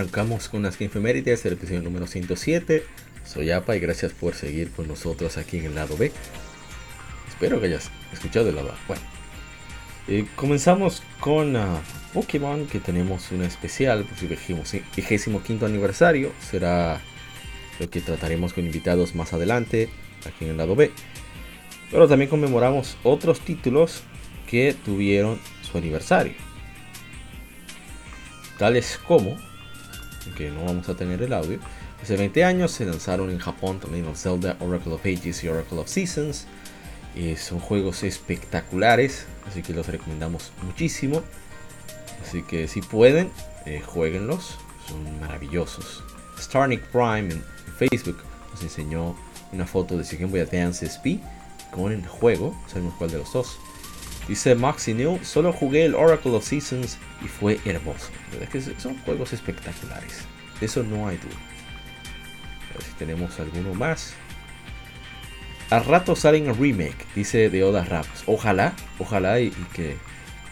Arrancamos con las Gamefemérides, el episodio número 107. Soy Apa y gracias por seguir con nosotros aquí en el lado B. Espero que hayas escuchado el lado A. Bueno, eh, comenzamos con uh, Pokémon, que tenemos una especial por su vigésimo quinto aniversario. Será lo que trataremos con invitados más adelante, aquí en el lado B. Pero también conmemoramos otros títulos que tuvieron su aniversario. Tales como que no vamos a tener el audio. Hace 20 años se lanzaron en Japón también los Zelda Oracle of Ages y Oracle of Seasons. Y son juegos espectaculares, así que los recomendamos muchísimo. Así que si pueden, eh, jueguenlos, son maravillosos. Starnick Prime en Facebook nos enseñó una foto de su Game Boy Advance SP con el juego, sabemos cuál de los dos. Dice Maxi New, solo jugué el Oracle of Seasons y fue hermoso. Es que son juegos espectaculares. De eso no hay duda. A ver si tenemos alguno más. Al rato salen un remake, dice de Oda Ramos. Ojalá, ojalá y, que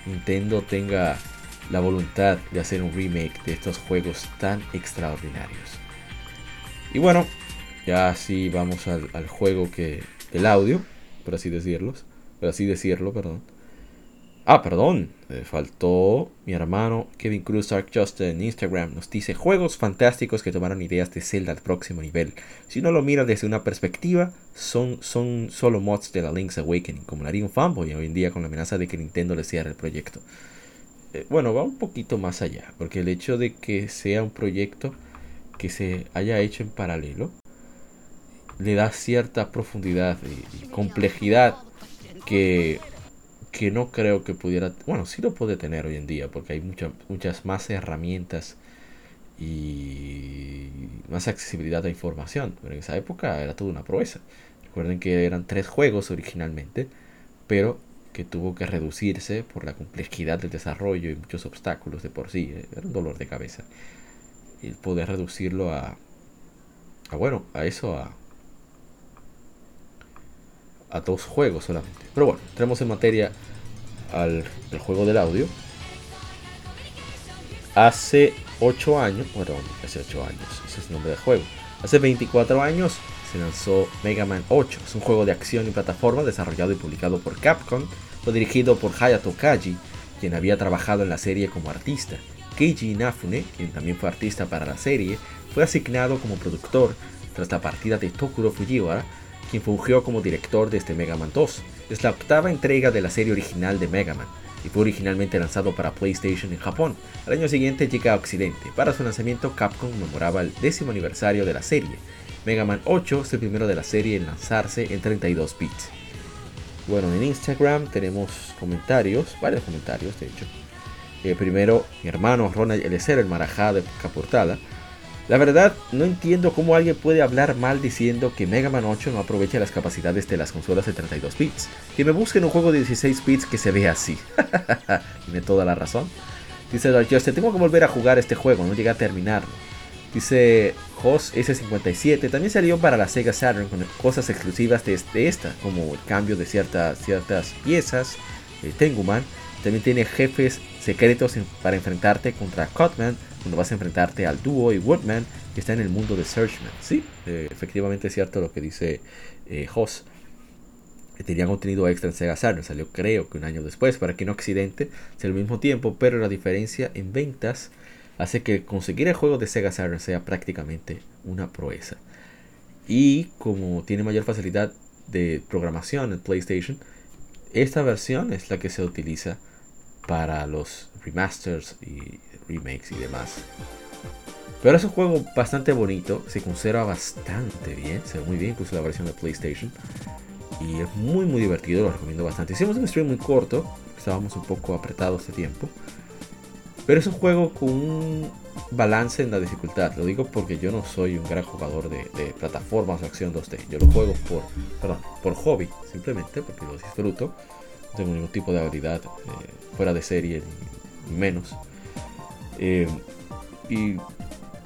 Nintendo tenga la voluntad de hacer un remake de estos juegos tan extraordinarios. Y bueno, ya así vamos al, juego que. del audio, por así decirlo. Por así decirlo, perdón. Ah, perdón, faltó mi hermano Kevin Cruz Dark Justin en Instagram. Nos dice juegos fantásticos que tomaron ideas de Zelda al próximo nivel. Si uno lo mira desde una perspectiva, son, son solo mods de la Link's Awakening, como haría un fanboy hoy en día con la amenaza de que Nintendo le cierre el proyecto. Eh, bueno, va un poquito más allá, porque el hecho de que sea un proyecto que se haya hecho en paralelo le da cierta profundidad y complejidad que que no creo que pudiera, bueno, sí lo puede tener hoy en día, porque hay muchas muchas más herramientas y más accesibilidad a información. Pero en esa época era toda una proeza. Recuerden que eran tres juegos originalmente, pero que tuvo que reducirse por la complejidad del desarrollo y muchos obstáculos de por sí. Eh, era un dolor de cabeza. Y poder reducirlo a, a bueno, a eso, a, a dos juegos solamente. Pero bueno, entremos en materia al juego del audio. Hace 8 años, bueno, hace 8 años, ese es el nombre del juego. Hace 24 años se lanzó Mega Man 8. Es un juego de acción y plataforma desarrollado y publicado por Capcom. Fue dirigido por Hayato Kaji, quien había trabajado en la serie como artista. Keiji Inafune, quien también fue artista para la serie, fue asignado como productor tras la partida de Tokuro Fujiwara, quien fungió como director de este Mega Man 2. Es la octava entrega de la serie original de Mega Man y fue originalmente lanzado para PlayStation en Japón. Al año siguiente llega a Occidente. Para su lanzamiento, Capcom memoraba el décimo aniversario de la serie. Mega Man 8 es el primero de la serie en lanzarse en 32 bits. Bueno, en Instagram tenemos comentarios, varios comentarios de hecho. Eh, primero, mi hermano Ronald Elecer, el marajá de Caportada, la verdad, no entiendo cómo alguien puede hablar mal diciendo que Mega Man 8 no aprovecha las capacidades de las consolas de 32 bits. Que me busquen un juego de 16 bits que se vea así. Tiene toda la razón. Dice Dark Justin, tengo que volver a jugar este juego, no llegué a terminarlo. Dice Hoss S57, también salió para la Sega Saturn con cosas exclusivas de, esta, como el cambio de ciertas, ciertas piezas, de Tenguman. También tiene jefes secretos para enfrentarte contra Cutman cuando vas a enfrentarte al dúo y Woodman que está en el mundo de Searchman. Sí, eh, efectivamente es cierto lo que dice eh, Hoss. Tenían contenido extra en Sega Saturn, salió creo que un año después, para que no Occidente sea al mismo tiempo, pero la diferencia en ventas hace que conseguir el juego de Sega Saturn sea prácticamente una proeza. Y como tiene mayor facilidad de programación en PlayStation, esta versión es la que se utiliza para los remasters y remakes y demás. Pero es un juego bastante bonito, se conserva bastante bien, se ve muy bien, incluso la versión de PlayStation. Y es muy muy divertido, lo recomiendo bastante. Hicimos un stream muy corto, estábamos un poco apretados de tiempo. Pero es un juego con un balance en la dificultad. Lo digo porque yo no soy un gran jugador de, plataformas o acción 2D. Yo lo juego por, por hobby, simplemente porque lo disfruto. Tengo ningún tipo de habilidad eh, fuera de serie, ni menos. Eh, y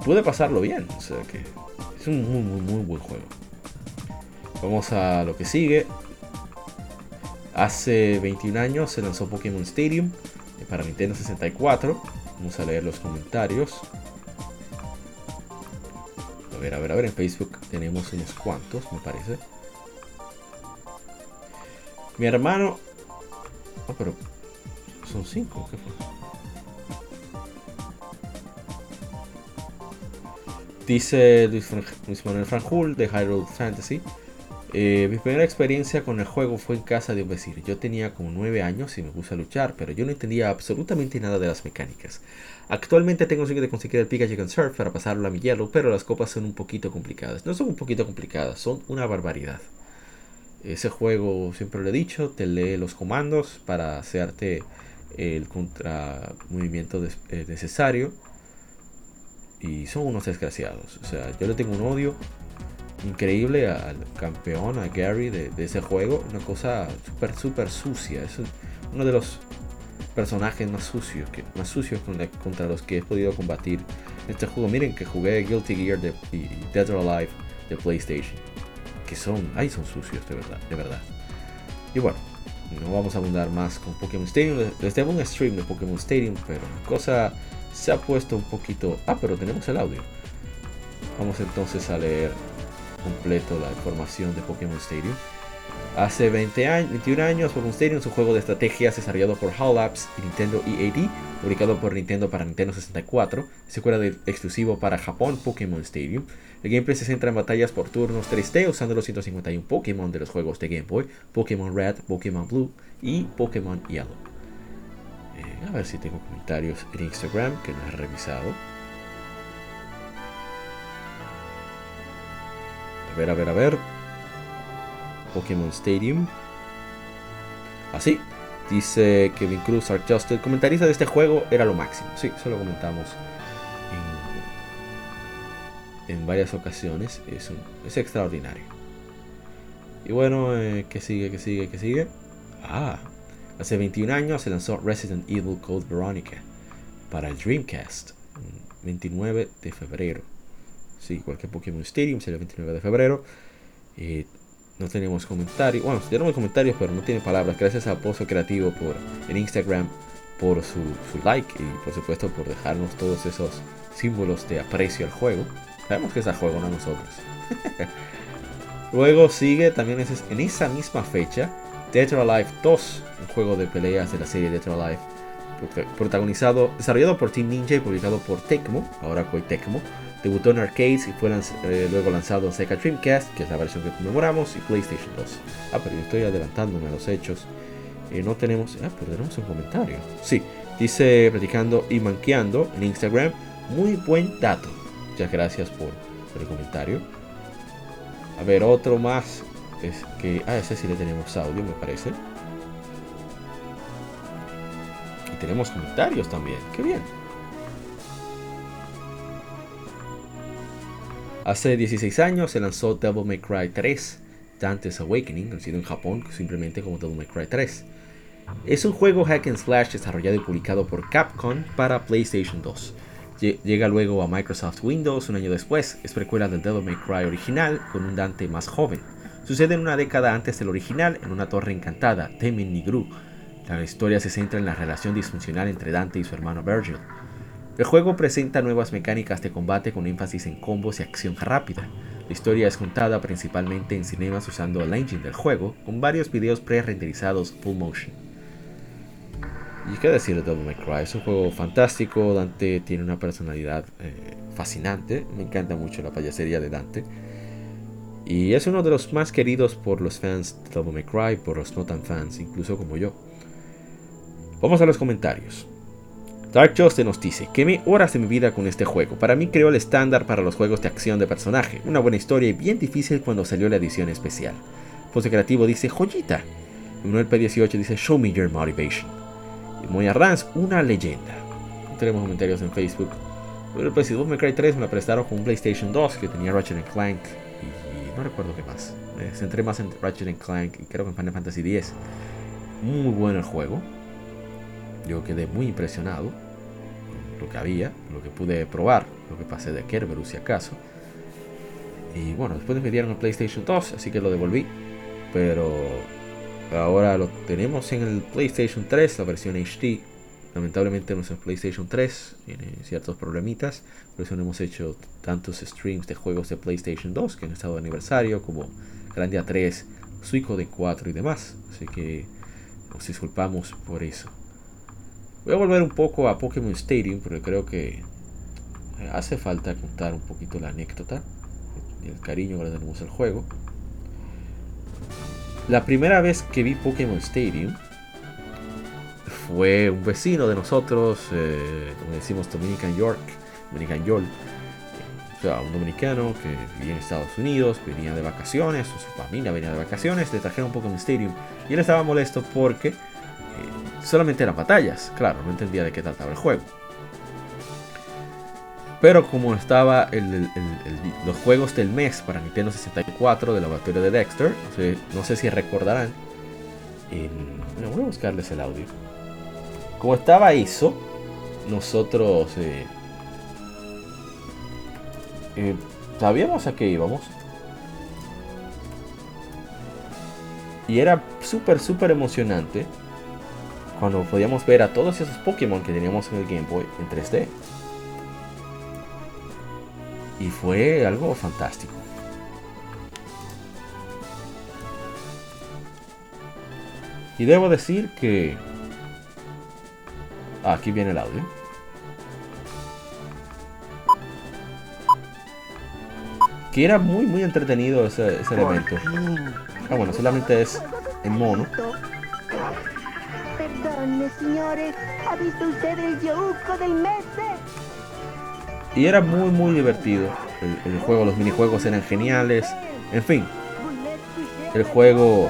pude pasarlo bien. O sea que es un muy, muy, muy buen juego. Vamos a lo que sigue. Hace 21 años se lanzó Pokémon Stadium eh, para Nintendo 64. Vamos a leer los comentarios. A ver, a ver, a ver. En Facebook tenemos unos cuantos, me parece. Mi hermano. Oh, pero. Son cinco. ¿Qué fue? Dice Luis, Manuel Franjul de Hyrule Fantasy. Eh, mi primera experiencia con el juego fue en casa de un vecino. Yo tenía como 9 años y me puse a luchar, pero yo no entendía absolutamente nada de las mecánicas. Actualmente tengo sueño de conseguir el Pikachu Can Surf para pasarlo a mi hielo, pero las copas son un poquito complicadas. No son un poquito complicadas, son una barbaridad. Ese juego, siempre lo he dicho, te lee los comandos para hacerte el contra movimiento eh, necesario y son unos desgraciados. O sea, yo le tengo un odio increíble al campeón, a Gary de, ese juego. Una cosa súper, súper sucia. Es uno de los personajes más sucios, que, más sucios contra los que he podido combatir en este juego. Miren que jugué Guilty Gear de, y Dead or Alive de PlayStation. Que son, ahí son sucios de verdad, de verdad. Y bueno, no vamos a abundar más con Pokémon Stadium. Les tengo un stream de Pokémon Stadium, pero cosa se ha puesto un poquito... Ah, pero tenemos el audio. Vamos entonces a leer completo la información de Pokémon Stadium. Hace 20 años, 21 años, Pokémon Stadium es un juego de estrategias desarrollado por HAL Labs y Nintendo EAD, publicado por Nintendo para Nintendo 64, secuela del exclusivo para Japón Pokémon Stadium. El gameplay se centra en batallas por turnos 3D usando los 151 Pokémon de los juegos de Game Boy, Pokémon Red, Pokémon Blue y Pokémon Yellow. A ver si tengo comentarios en Instagram que no he revisado. A ver, a ver, a ver. Pokémon Stadium. Así. Ah, dice Kevin Cruz. El comentarista de este juego era lo máximo. Sí, eso lo comentamos en, varias ocasiones. Es, extraordinario. Y bueno, eh, ¿qué sigue? ¿Qué sigue? ¿Qué sigue? Ah, Hace 21 años se lanzó Resident Evil Code Veronica para el Dreamcast, 29 de febrero. Sí, cualquier Pokémon Stadium será el 29 de febrero. Eh, no tenemos comentarios, bueno, tenemos comentarios, pero no tiene palabras. Gracias a Pozo Creativo por en Instagram por su, su, like y por supuesto por dejarnos todos esos símbolos de aprecio al juego. Sabemos que es al juego, no a nosotros. Luego sigue también en esa misma fecha Dead or Alive 2, un juego de peleas de la serie Dead or Alive, protagonizado, desarrollado por Team Ninja y publicado por Tecmo, ahora Koei Tecmo. Debutó en arcades y fue eh, luego lanzado en Sega Dreamcast, que es la versión que conmemoramos, y PlayStation 2. Ah, pero yo estoy adelantándome a los hechos. Eh, no tenemos. Ah, pero tenemos un comentario. Sí, dice platicando y manqueando en Instagram. Muy buen dato. Muchas gracias por el comentario. A ver, otro más es que a ese sí le tenemos audio, me parece. Y tenemos comentarios también, qué bien. Hace 16 años se lanzó Devil May Cry 3, Dante's Awakening, conocido en Japón simplemente como Devil May Cry 3. Es un juego hack and slash desarrollado y publicado por Capcom para PlayStation 2. Llega luego a Microsoft Windows un año después, es precuela del Devil May Cry original con un Dante más joven. Sucede en una década antes del original, en una torre encantada, Temin Nigru. La historia se centra en la relación disfuncional entre Dante y su hermano Virgil. El juego presenta nuevas mecánicas de combate con énfasis en combos y acción rápida. La historia es contada principalmente en cinemas usando el engine del juego, con varios videos pre-renderizados full motion. Y qué decir de Devil May Cry, es un juego fantástico, Dante tiene una personalidad eh, fascinante, me encanta mucho la payasería de Dante. Y es uno de los más queridos por los fans de Devil May Cry, por los no tan fans, incluso como yo. Vamos a los comentarios. Dark Justice nos dice, quemé horas de mi vida con este juego. Para mí creó el estándar para los juegos de acción de personaje. Una buena historia y bien difícil cuando salió la edición especial. Pose Creativo dice, joyita. Manuel P18 dice, show me your motivation. Y Moya Rans, una leyenda. Tenemos comentarios en Facebook. Pero pues si me Cry 3 me la prestaron con un PlayStation 2 que tenía Ratchet Clank. Y, no recuerdo qué más. Me centré más en Ratchet Clank y creo que en Final Fantasy X. Muy bueno el juego yo quedé muy impresionado lo que había, lo que pude probar, lo que pasé de Kerberos si acaso. Y bueno, después me dieron el PlayStation 2, así que lo devolví. Pero ahora lo tenemos en el PlayStation 3, la versión HD. Lamentablemente nuestro PlayStation 3 tiene ciertos problemitas. Por eso no hemos hecho tantos streams de juegos de PlayStation 2 que han estado de aniversario, como Grandia 3, Suico de 4 y demás. Así que nos disculpamos por eso. Voy a volver un poco a Pokémon Stadium porque creo que hace falta contar un poquito la anécdota y el cariño que le tenemos al juego. La primera vez que vi Pokémon Stadium fue un vecino de nosotros, eh, como decimos Dominican York, Dominican York, o sea, un dominicano que vivía en Estados Unidos, venía de vacaciones, o su familia venía de vacaciones, le trajeron Pokémon Stadium y él estaba molesto porque solamente eran batallas. Claro, no entendía de qué trataba el juego. Pero como estaba los juegos del mes para Nintendo 64 de la laboratorio de Dexter, no sé, si recordarán. voy a buscarles el audio. Como estaba eso, nosotros eh, eh, sabíamos a qué íbamos. Y era súper, súper emocionante cuando podíamos ver a todos esos Pokémon que teníamos en el Game Boy en 3D. Y fue algo fantástico. Y debo decir que... Ah, aquí viene el audio. Que era muy muy entretenido ese, ese elemento. Ah, bueno, solamente es en mono señores. ¿Ha visto usted el del mes? Y era muy, muy divertido. El, juego, los minijuegos eran geniales. En fin, el juego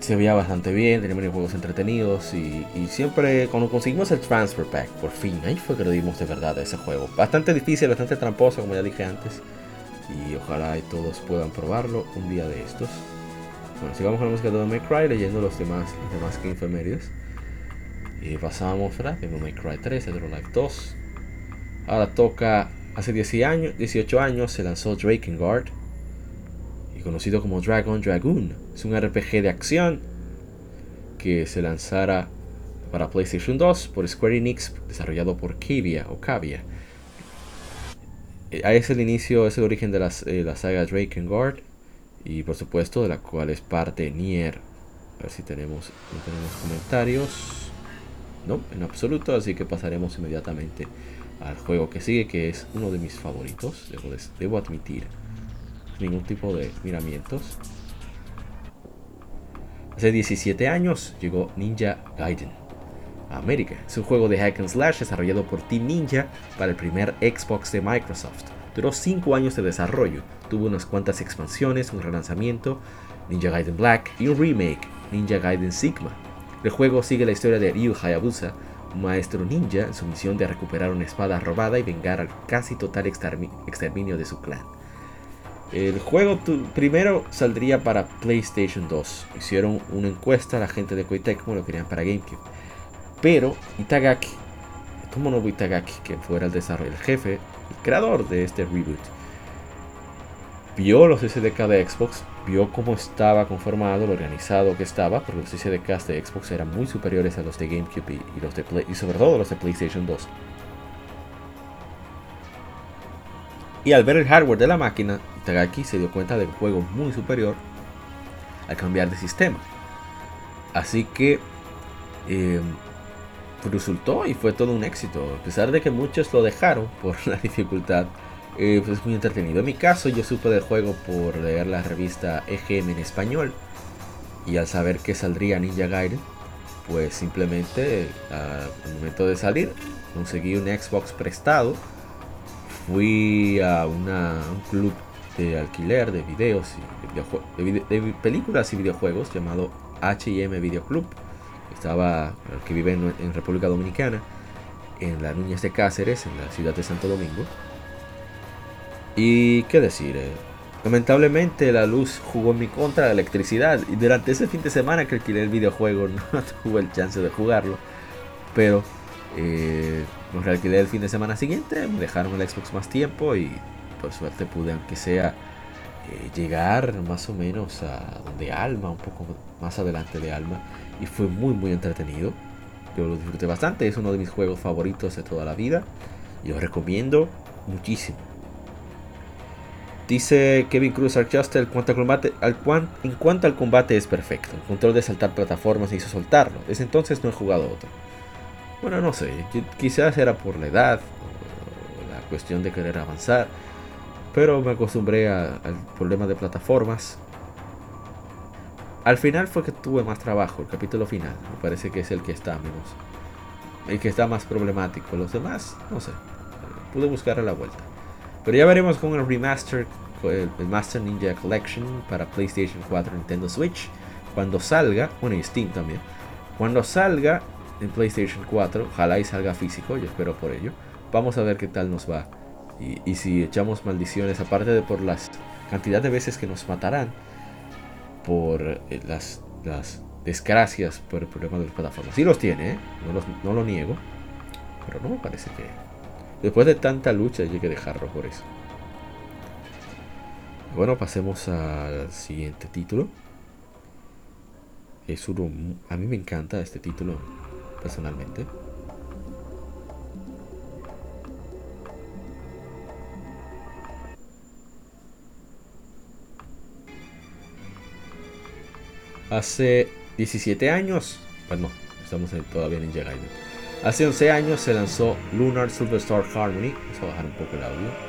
se veía bastante bien, tenía minijuegos entretenidos y, siempre cuando conseguimos el Transfer Pack, por fin, ahí fue que lo dimos de verdad a ese juego. Bastante difícil, bastante tramposo, como ya dije antes. Y ojalá y todos puedan probarlo un día de estos. Bueno, sigamos con la música de Devil May Cry leyendo los demás, los que infemérides. Y pasamos, ¿verdad? Devil May Cry 3, Dead Life 2. Ahora toca, hace 10 años, 18 años se lanzó Drakengard. Y conocido como Dragon Dragoon. Es un RPG de acción que se lanzara para PlayStation 2 por Square Enix, desarrollado por Kavia o Cavia. Eh, ahí es el inicio, es el origen de eh, la saga Drakengard y por supuesto de la cual es parte Nier. A ver si tenemos, no tenemos comentarios. No, en absoluto, así que pasaremos inmediatamente al juego que sigue, que es uno de mis favoritos, debo, debo admitir. Ningún tipo de miramientos. Hace 17 años llegó Ninja Gaiden a América. Es un juego de hack and slash desarrollado por Team Ninja para el primer Xbox de Microsoft. Duró 5 años de desarrollo, tuvo unas cuantas expansiones, un relanzamiento, Ninja Gaiden Black y un remake, Ninja Gaiden Sigma. El juego sigue la historia de Ryu Hayabusa, maestro ninja en su misión de recuperar una espada robada y vengar al casi total exterminio de su clan. El juego primero saldría para PlayStation 2. Hicieron una encuesta a la gente de Koei como lo querían para GameCube. Pero Itagaki, Tomonobu Itagaki, que fuera el desarrollo, el jefe, el creador de este reboot, vio los SDK de Xbox, vio cómo estaba conformado, lo organizado que estaba, porque los SDKs de Xbox eran muy superiores a los de GameCube y, los de Play, y sobre todo los de PlayStation 2. Y al ver el hardware de la máquina, Itagaki se dio cuenta de juego muy superior al cambiar de sistema. Así que eh, resultó y fue todo un éxito. A pesar de que muchos lo dejaron por la dificultad eh, pues es muy entretenido. En mi caso, yo supe del juego por leer la revista EGM en español. Y al saber que saldría Ninja Gaiden, pues simplemente al momento de salir, conseguí un Xbox prestado. Fui a una, un club de alquiler de videos y de, películas y videojuegos llamado HM Video Club. Estaba, el que vive en, República Dominicana, en la Núñez de Cáceres, en la ciudad de Santo Domingo. Y qué decir, eh, lamentablemente la luz jugó en mi contra, la electricidad. Y durante ese fin de semana que alquilé el videojuego no tuve el chance de jugarlo. Pero eh, lo realquilé el fin de semana siguiente, me dejaron el Xbox más tiempo y por suerte pude, aunque sea, eh, llegar más o menos a donde Alma, un poco más adelante de Alma, y fue muy, muy entretenido. Yo lo disfruté bastante, es uno de mis juegos favoritos de toda la vida y lo recomiendo muchísimo. Dice Kevin Cruz Archaster, al combate, al en cuanto al combate es perfecto. El control de saltar plataformas hizo soltarlo. Desde entonces no he jugado otro. Bueno, no sé, quizás era por la edad, la cuestión de querer avanzar. Pero me acostumbré al problema de plataformas. Al final fue que tuve más trabajo, el capítulo final. Me parece que es el que está menos. El que está más problemático. Los demás, no sé. Pude buscar a la vuelta. Pero ya veremos con el remaster, el, Master Ninja Collection para PlayStation 4 Nintendo Switch. Cuando salga, bueno y Steam también. Cuando salga en PlayStation 4, ojalá y salga físico, yo espero por ello. Vamos a ver qué tal nos va y, si echamos maldiciones, aparte de por las cantidad de veces que nos matarán, por eh, las, las desgracias por el problema de las plataformas. Sí los tiene, ¿eh? no, lo niego, pero no me parece que después de tanta lucha llegue a dejarlo por eso. Bueno, pasemos al siguiente título. Es uno, a mí me encanta este título personalmente. Hace 17 años, bueno, estamos todavía en Gaiden. Hace 11 años se lanzó Lunar Silver Star Harmony. Vamos a bajar un poco el audio.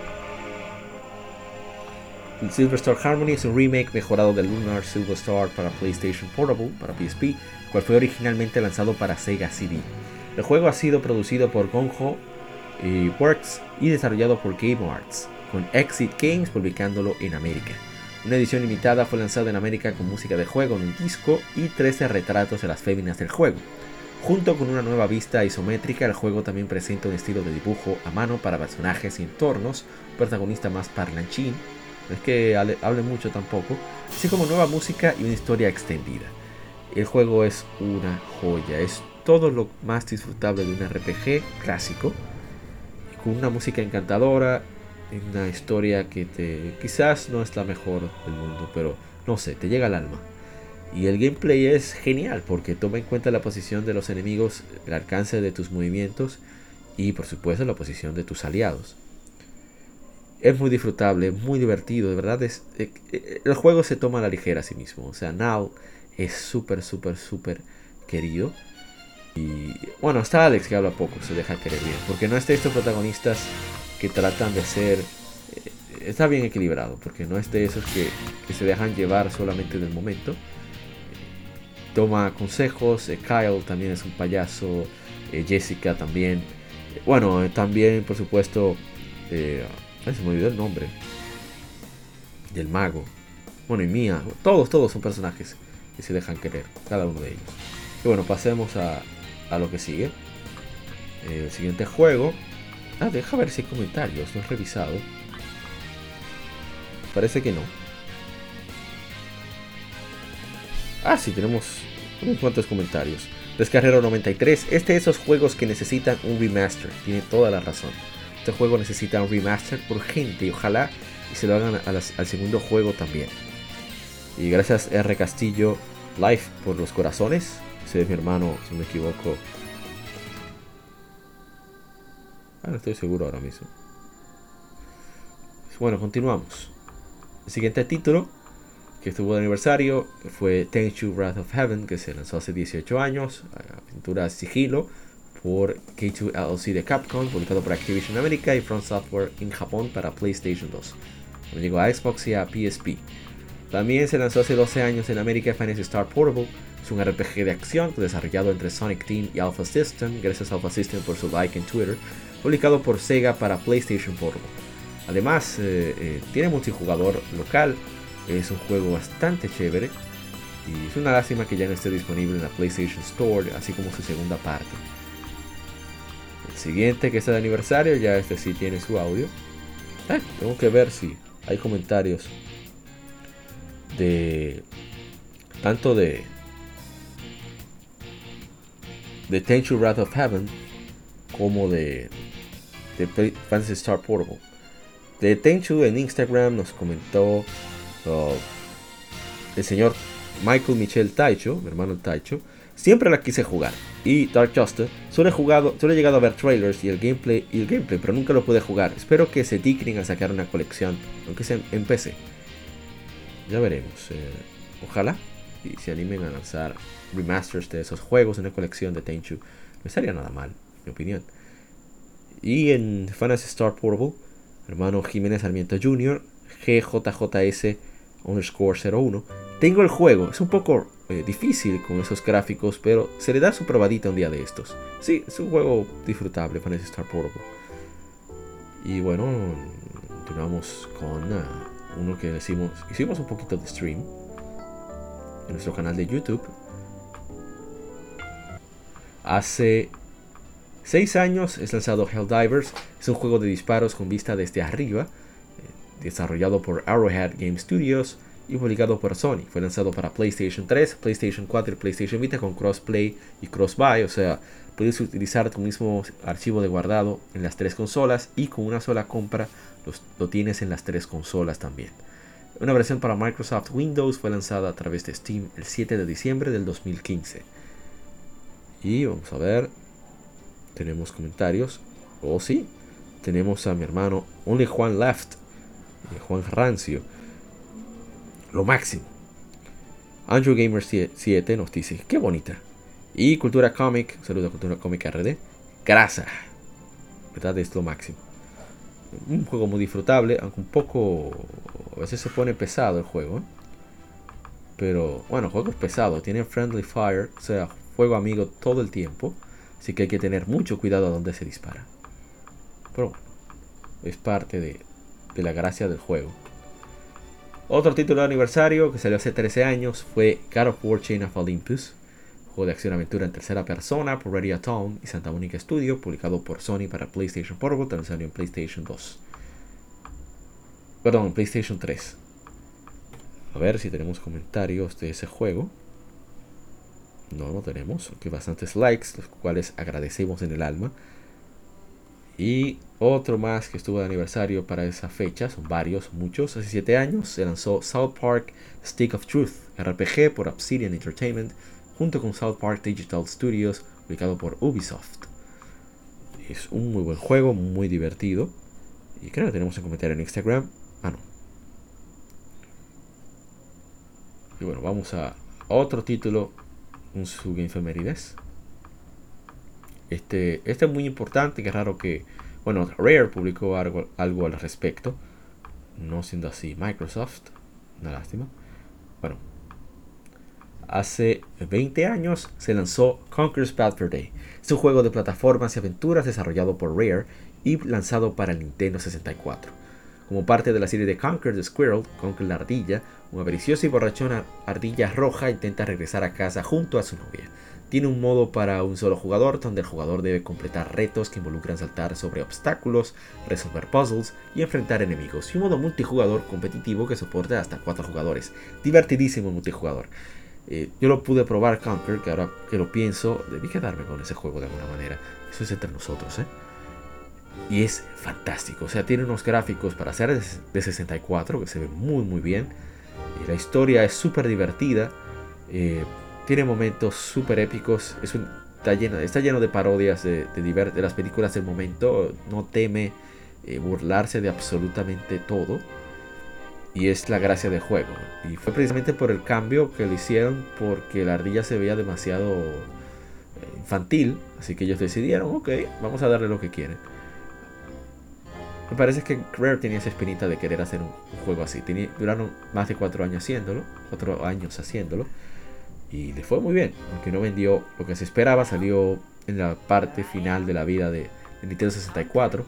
Silver Star Harmony es un remake mejorado de Lunar Silver Star para PlayStation Portable, para PSP, cual fue originalmente lanzado para Sega CD. El juego ha sido producido por Gonjo y Works y desarrollado por Game Arts, con Exit Games publicándolo en América. Una edición limitada fue lanzada en América con música de juego en un disco y 13 retratos de las féminas del juego. Junto con una nueva vista isométrica, el juego también presenta un estilo de dibujo a mano para personajes y entornos, protagonista más parlanchín, no es que hable, mucho tampoco, así como nueva música y una historia extendida. El juego es una joya, es todo lo más disfrutable de un RPG clásico, con una música encantadora una historia que te quizás no es la mejor del mundo, pero no sé, te llega al alma. Y el gameplay es genial porque toma en cuenta la posición de los enemigos, el alcance de tus movimientos y por supuesto la posición de tus aliados. Es muy disfrutable, muy divertido, de verdad es eh, eh, el juego se toma a la ligera a sí mismo, o sea, Now es súper súper súper querido. Y bueno, está Alex que habla poco, se deja querer bien, porque no está estos protagonistas que tratan de ser... Eh, está bien equilibrado, porque no es de esos que, se dejan llevar solamente del momento. Toma consejos, eh, Kyle también es un payaso, eh, Jessica también. Bueno, también por supuesto... se me olvidó el nombre. Del mago. Bueno, y Mía. Todos, todos son personajes que se dejan querer, cada uno de ellos. Y bueno, pasemos a, a lo que sigue. El siguiente juego Ah, deja ver si hay comentarios, no he revisado. Parece que no. Ah, sí, tenemos unos cuantos comentarios. Descarrero 93. Este es esos juegos que necesitan un remaster. Tiene toda la razón. Este juego necesita un remaster urgente y ojalá y se lo hagan al segundo juego también. Y gracias R Castillo Life por los corazones. Ese es mi hermano, si no me equivoco, Ah, no estoy seguro ahora mismo. Bueno, continuamos. El siguiente título que estuvo de aniversario fue Tenchu Wrath of Heaven, que se lanzó hace 18 años. Aventura sigilo por K2 LLC de Capcom, publicado por Activision America y Front Software en Japón para PlayStation 2. llegó a Xbox y a PSP. También se lanzó hace 12 años en América Fantasy Star Portable. Es un RPG de acción desarrollado entre Sonic Team y Alpha System, gracias a Alpha System por su like en Twitter, publicado por Sega para PlayStation Portable. Además, eh, eh, tiene multijugador local, es un juego bastante chévere y es una lástima que ya no esté disponible en la PlayStation Store, así como su segunda parte. El siguiente que está de aniversario, ya este sí tiene su audio. Ah, tengo que ver si hay comentarios de tanto de de Tenchu Wrath of Heaven como de, de Fantasy Star Portable. De Tenchu en Instagram nos comentó el señor Michael Michel Taicho, mi hermano Taicho. Siempre la quise jugar. Y Dark Justice, solo he, jugado, llegado a ver trailers y el gameplay, y el gameplay, pero nunca lo pude jugar. Espero que se dignen a sacar una colección, aunque sea en PC. Ya veremos. Eh, ojalá y se animen a lanzar remasters de esos juegos, en una colección de Tenchu. No estaría nada mal, en mi opinión. Y en Fantasy Star Portable, hermano Jiménez Sarmiento Jr., GJJS underscore 01. Tengo el juego, es un poco eh, difícil con esos gráficos, pero se le da su probadita un día de estos. Sí, es un juego disfrutable, Fantasy Star Portable. Y bueno, continuamos con ah, uno que decimos, hicimos un poquito de stream en nuestro canal de YouTube. Hace 6 años es lanzado Helldivers, es un juego de disparos con vista desde arriba, desarrollado por Arrowhead Game Studios y publicado por Sony. Fue lanzado para PlayStation 3, PlayStation 4 y PlayStation Vita con crossplay y crossbuy, o sea, puedes utilizar tu mismo archivo de guardado en las tres consolas y con una sola compra lo tienes en las tres consolas también. Una versión para Microsoft Windows fue lanzada a través de Steam el 7 de diciembre del 2015. Y vamos a ver, tenemos comentarios. Oh, sí, tenemos a mi hermano Only Juan Left, Juan Rancio. Lo máximo. Andrew Gamer 7 nos dice, qué bonita. Y Cultura Comic, saludo a Cultura Comic RD. Grasa. ¿Verdad? Es lo máximo un juego muy disfrutable, aunque un poco. A veces se pone pesado el juego. Pero bueno, juego es pesado, tiene friendly fire, o sea, fuego amigo todo el tiempo. Así que hay que tener mucho cuidado a donde se dispara. Pero bueno, es parte de, de la gracia del juego. Otro título de aniversario que salió hace 13 años fue God of War Chain of Olympus de acción-aventura en tercera persona por Ready Town y Santa Monica Studio, publicado por Sony para PlayStation Portable, también salió en PlayStation 2. Perdón, PlayStation 3. A ver si tenemos comentarios de ese juego. No, no tenemos, aunque bastantes likes, los cuales agradecemos en el alma. Y otro más que estuvo de aniversario para esa fecha, son varios, muchos. Hace 7 años se lanzó South Park Stick of Truth, RPG por Obsidian Entertainment, junto con South Park Digital Studios, ubicado por Ubisoft. Es un muy buen juego, muy divertido. Y creo que tenemos en comentario en Instagram. Ah, no. Y bueno, vamos a otro título, un subinfemerides. Este, este es muy importante, que raro que, bueno, Rare publicó algo, al respecto, no siendo así Microsoft, una lástima. Bueno, Hace 20 años se lanzó Conker's Bad Fur Day. Es un juego de plataformas y aventuras desarrollado por Rare y lanzado para Nintendo 64. Como parte de la serie de Conquer the Squirrel, Conker la ardilla, una avariciosa y borrachona ardilla roja intenta regresar a casa junto a su novia. Tiene un modo para un solo jugador donde el jugador debe completar retos que involucran saltar sobre obstáculos, resolver puzzles y enfrentar enemigos. Y un modo multijugador competitivo que soporta hasta 4 jugadores. Divertidísimo multijugador. Eh, yo lo pude probar Conquer, que ahora que lo pienso, debí quedarme con ese juego de alguna manera. Eso es entre nosotros, ¿eh? Y es fantástico. O sea, tiene unos gráficos para ser de 64 que se ven muy, muy bien. La historia es súper divertida. Eh, tiene momentos súper épicos. Está, lleno, está lleno de parodias de, de, las películas del momento. No teme eh, burlarse de absolutamente todo y es la gracia del juego. Y fue precisamente por el cambio que lo hicieron porque la ardilla se veía demasiado, eh, infantil, así que ellos decidieron, ok, vamos a darle lo que quieren. Me parece que Rare tenía esa espinita de querer hacer un, juego así. duraron más de cuatro años haciéndolo, cuatro años haciéndolo, y le fue muy bien, aunque no vendió lo que se esperaba, salió en la parte final de la vida de, Nintendo 64,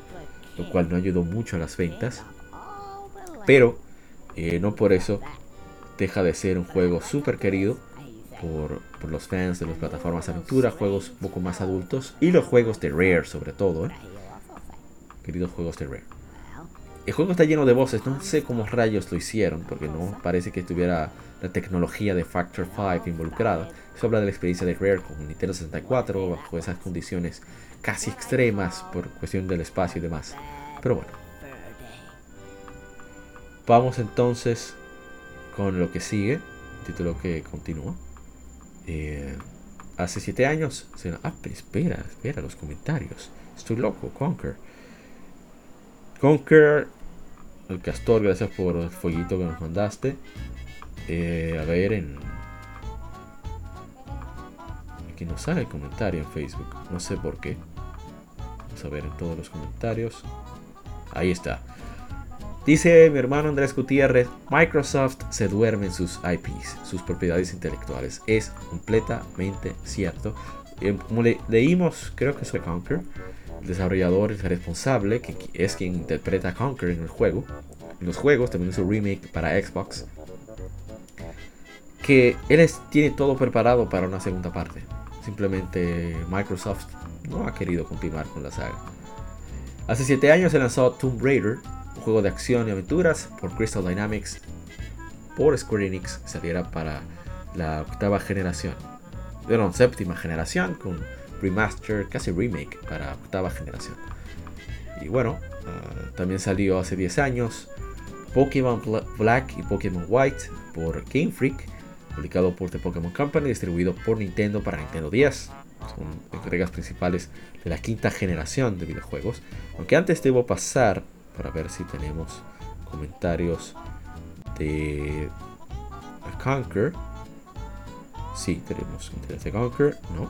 lo cual no ayudó mucho a las ventas, pero eh, no por eso deja de ser un juego súper querido por, los fans de las plataformas aventura, juegos un poco más adultos y los juegos de Rare sobre todo. ¿eh? Queridos juegos de Rare. El juego está lleno de voces, no sé cómo rayos lo hicieron, porque no parece que tuviera la tecnología de Factor 5 involucrada. Eso habla de la experiencia de Rare con Nintendo 64 bajo esas condiciones casi extremas por cuestión del espacio y demás. Pero bueno. Vamos entonces con lo que sigue, título que continúa. Eh, hace 7 años. Ah, espera, espera los comentarios. Estoy loco, Conquer. Conquer, el castor, gracias por el fueguito que nos mandaste. Eh, a ver, en. Aquí no sale el comentario en Facebook. No sé por qué. Vamos a ver en todos los comentarios. Ahí está. Dice mi hermano Andrés Gutiérrez, Microsoft se duerme en sus IPs, sus propiedades intelectuales. Es completamente cierto. Eh, como leímos, creo que es Conquer, el desarrollador es responsable, que es quien interpreta a Conquer en el juego. En los juegos, también su remake para Xbox. Que él tiene todo preparado para una segunda parte. Simplemente Microsoft no ha querido continuar con la saga. Hace 7 años se lanzó Tomb Raider, un juego de acción y aventuras por Crystal Dynamics por Square Enix saliera para la octava generación. Bueno, séptima generación con remaster, casi remake para octava generación. Y bueno, ah, también salió hace 10 años Pokémon Black y Pokémon White por Game Freak, publicado por The Pokémon Company, distribuido por Nintendo para Nintendo 10. Son entregas principales de la quinta generación de videojuegos. Aunque antes debo pasar para ver si tenemos comentarios de Conquer. Sí, tenemos comentarios de Conquer, ¿no?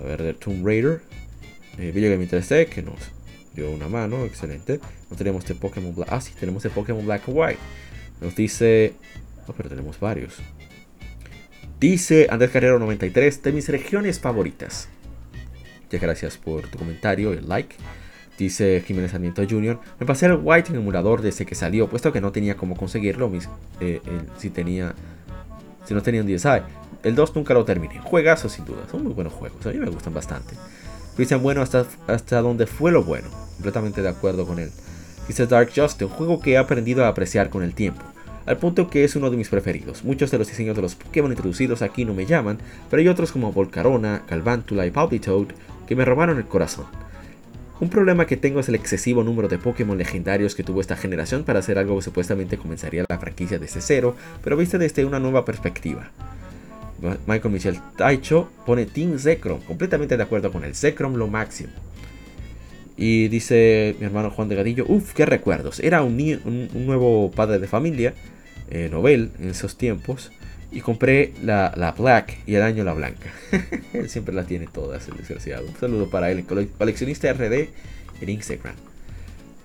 A ver, de Tomb Raider. Eh, Video Game Interest que nos dio una mano, excelente. No tenemos de Pokémon Black. Ah, sí, tenemos de Pokémon Black and White. Nos dice. Oh, pero tenemos varios. Dice Andrés Carrero 93 de mis regiones favoritas. Muchas gracias por tu comentario y el like. Dice Jiménez Sarmiento Jr. Me pasé el White en emulador desde que salió, puesto que no tenía cómo conseguirlo eh, si tenía. Si no tenía un DSi. El 2 nunca lo terminé. Juegazo sin duda. Son muy buenos juegos. A mí me gustan bastante. Cristian Bueno hasta, hasta donde fue lo bueno. Completamente de acuerdo con él. Dice Dark Justice, un juego que he aprendido a apreciar con el tiempo. Al punto que es uno de mis preferidos. Muchos de los diseños de los Pokémon introducidos aquí no me llaman, pero hay otros como Volcarona, Calvántula y Palpitoad que me robaron el corazón. Un problema que tengo es el excesivo número de Pokémon legendarios que tuvo esta generación para hacer algo que supuestamente comenzaría la franquicia desde cero, pero viste desde una nueva perspectiva. Michael Michel Taicho pone Team Zekrom, completamente de acuerdo con el Zekrom lo máximo. Y dice mi hermano Juan de Gadillo, uff, qué recuerdos. Era un, nuevo padre de familia, eh, novel en esos tiempos, y compré la, Black y el año la Blanca. él siempre la tiene todas, el desgraciado. Un saludo para él, coleccionista RD en Instagram.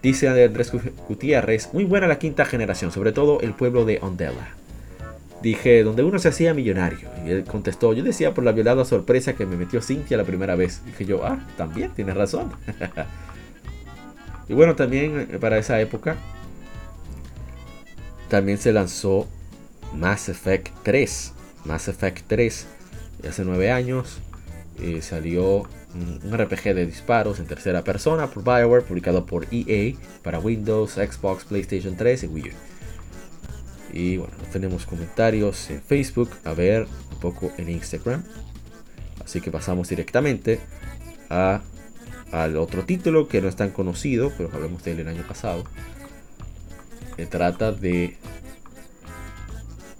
Dice Andrés Gutiérrez, muy buena la quinta generación, sobre todo el pueblo de Ondela. Dije, donde uno se hacía millonario. Y él contestó, yo decía por la violada sorpresa que me metió Cintia la primera vez. Dije yo, ah, también, tienes razón. y bueno, también eh, para esa época, también se lanzó Mass Effect 3. Mass Effect 3 hace 9 años eh, salió un RPG de disparos en tercera persona por Bioware, publicado por EA para Windows, Xbox, PlayStation 3 y Wii U. Y bueno, tenemos comentarios en Facebook, a ver un poco en Instagram. Así que pasamos directamente a, al otro título que no es tan conocido, pero hablamos de él el año pasado. Se trata de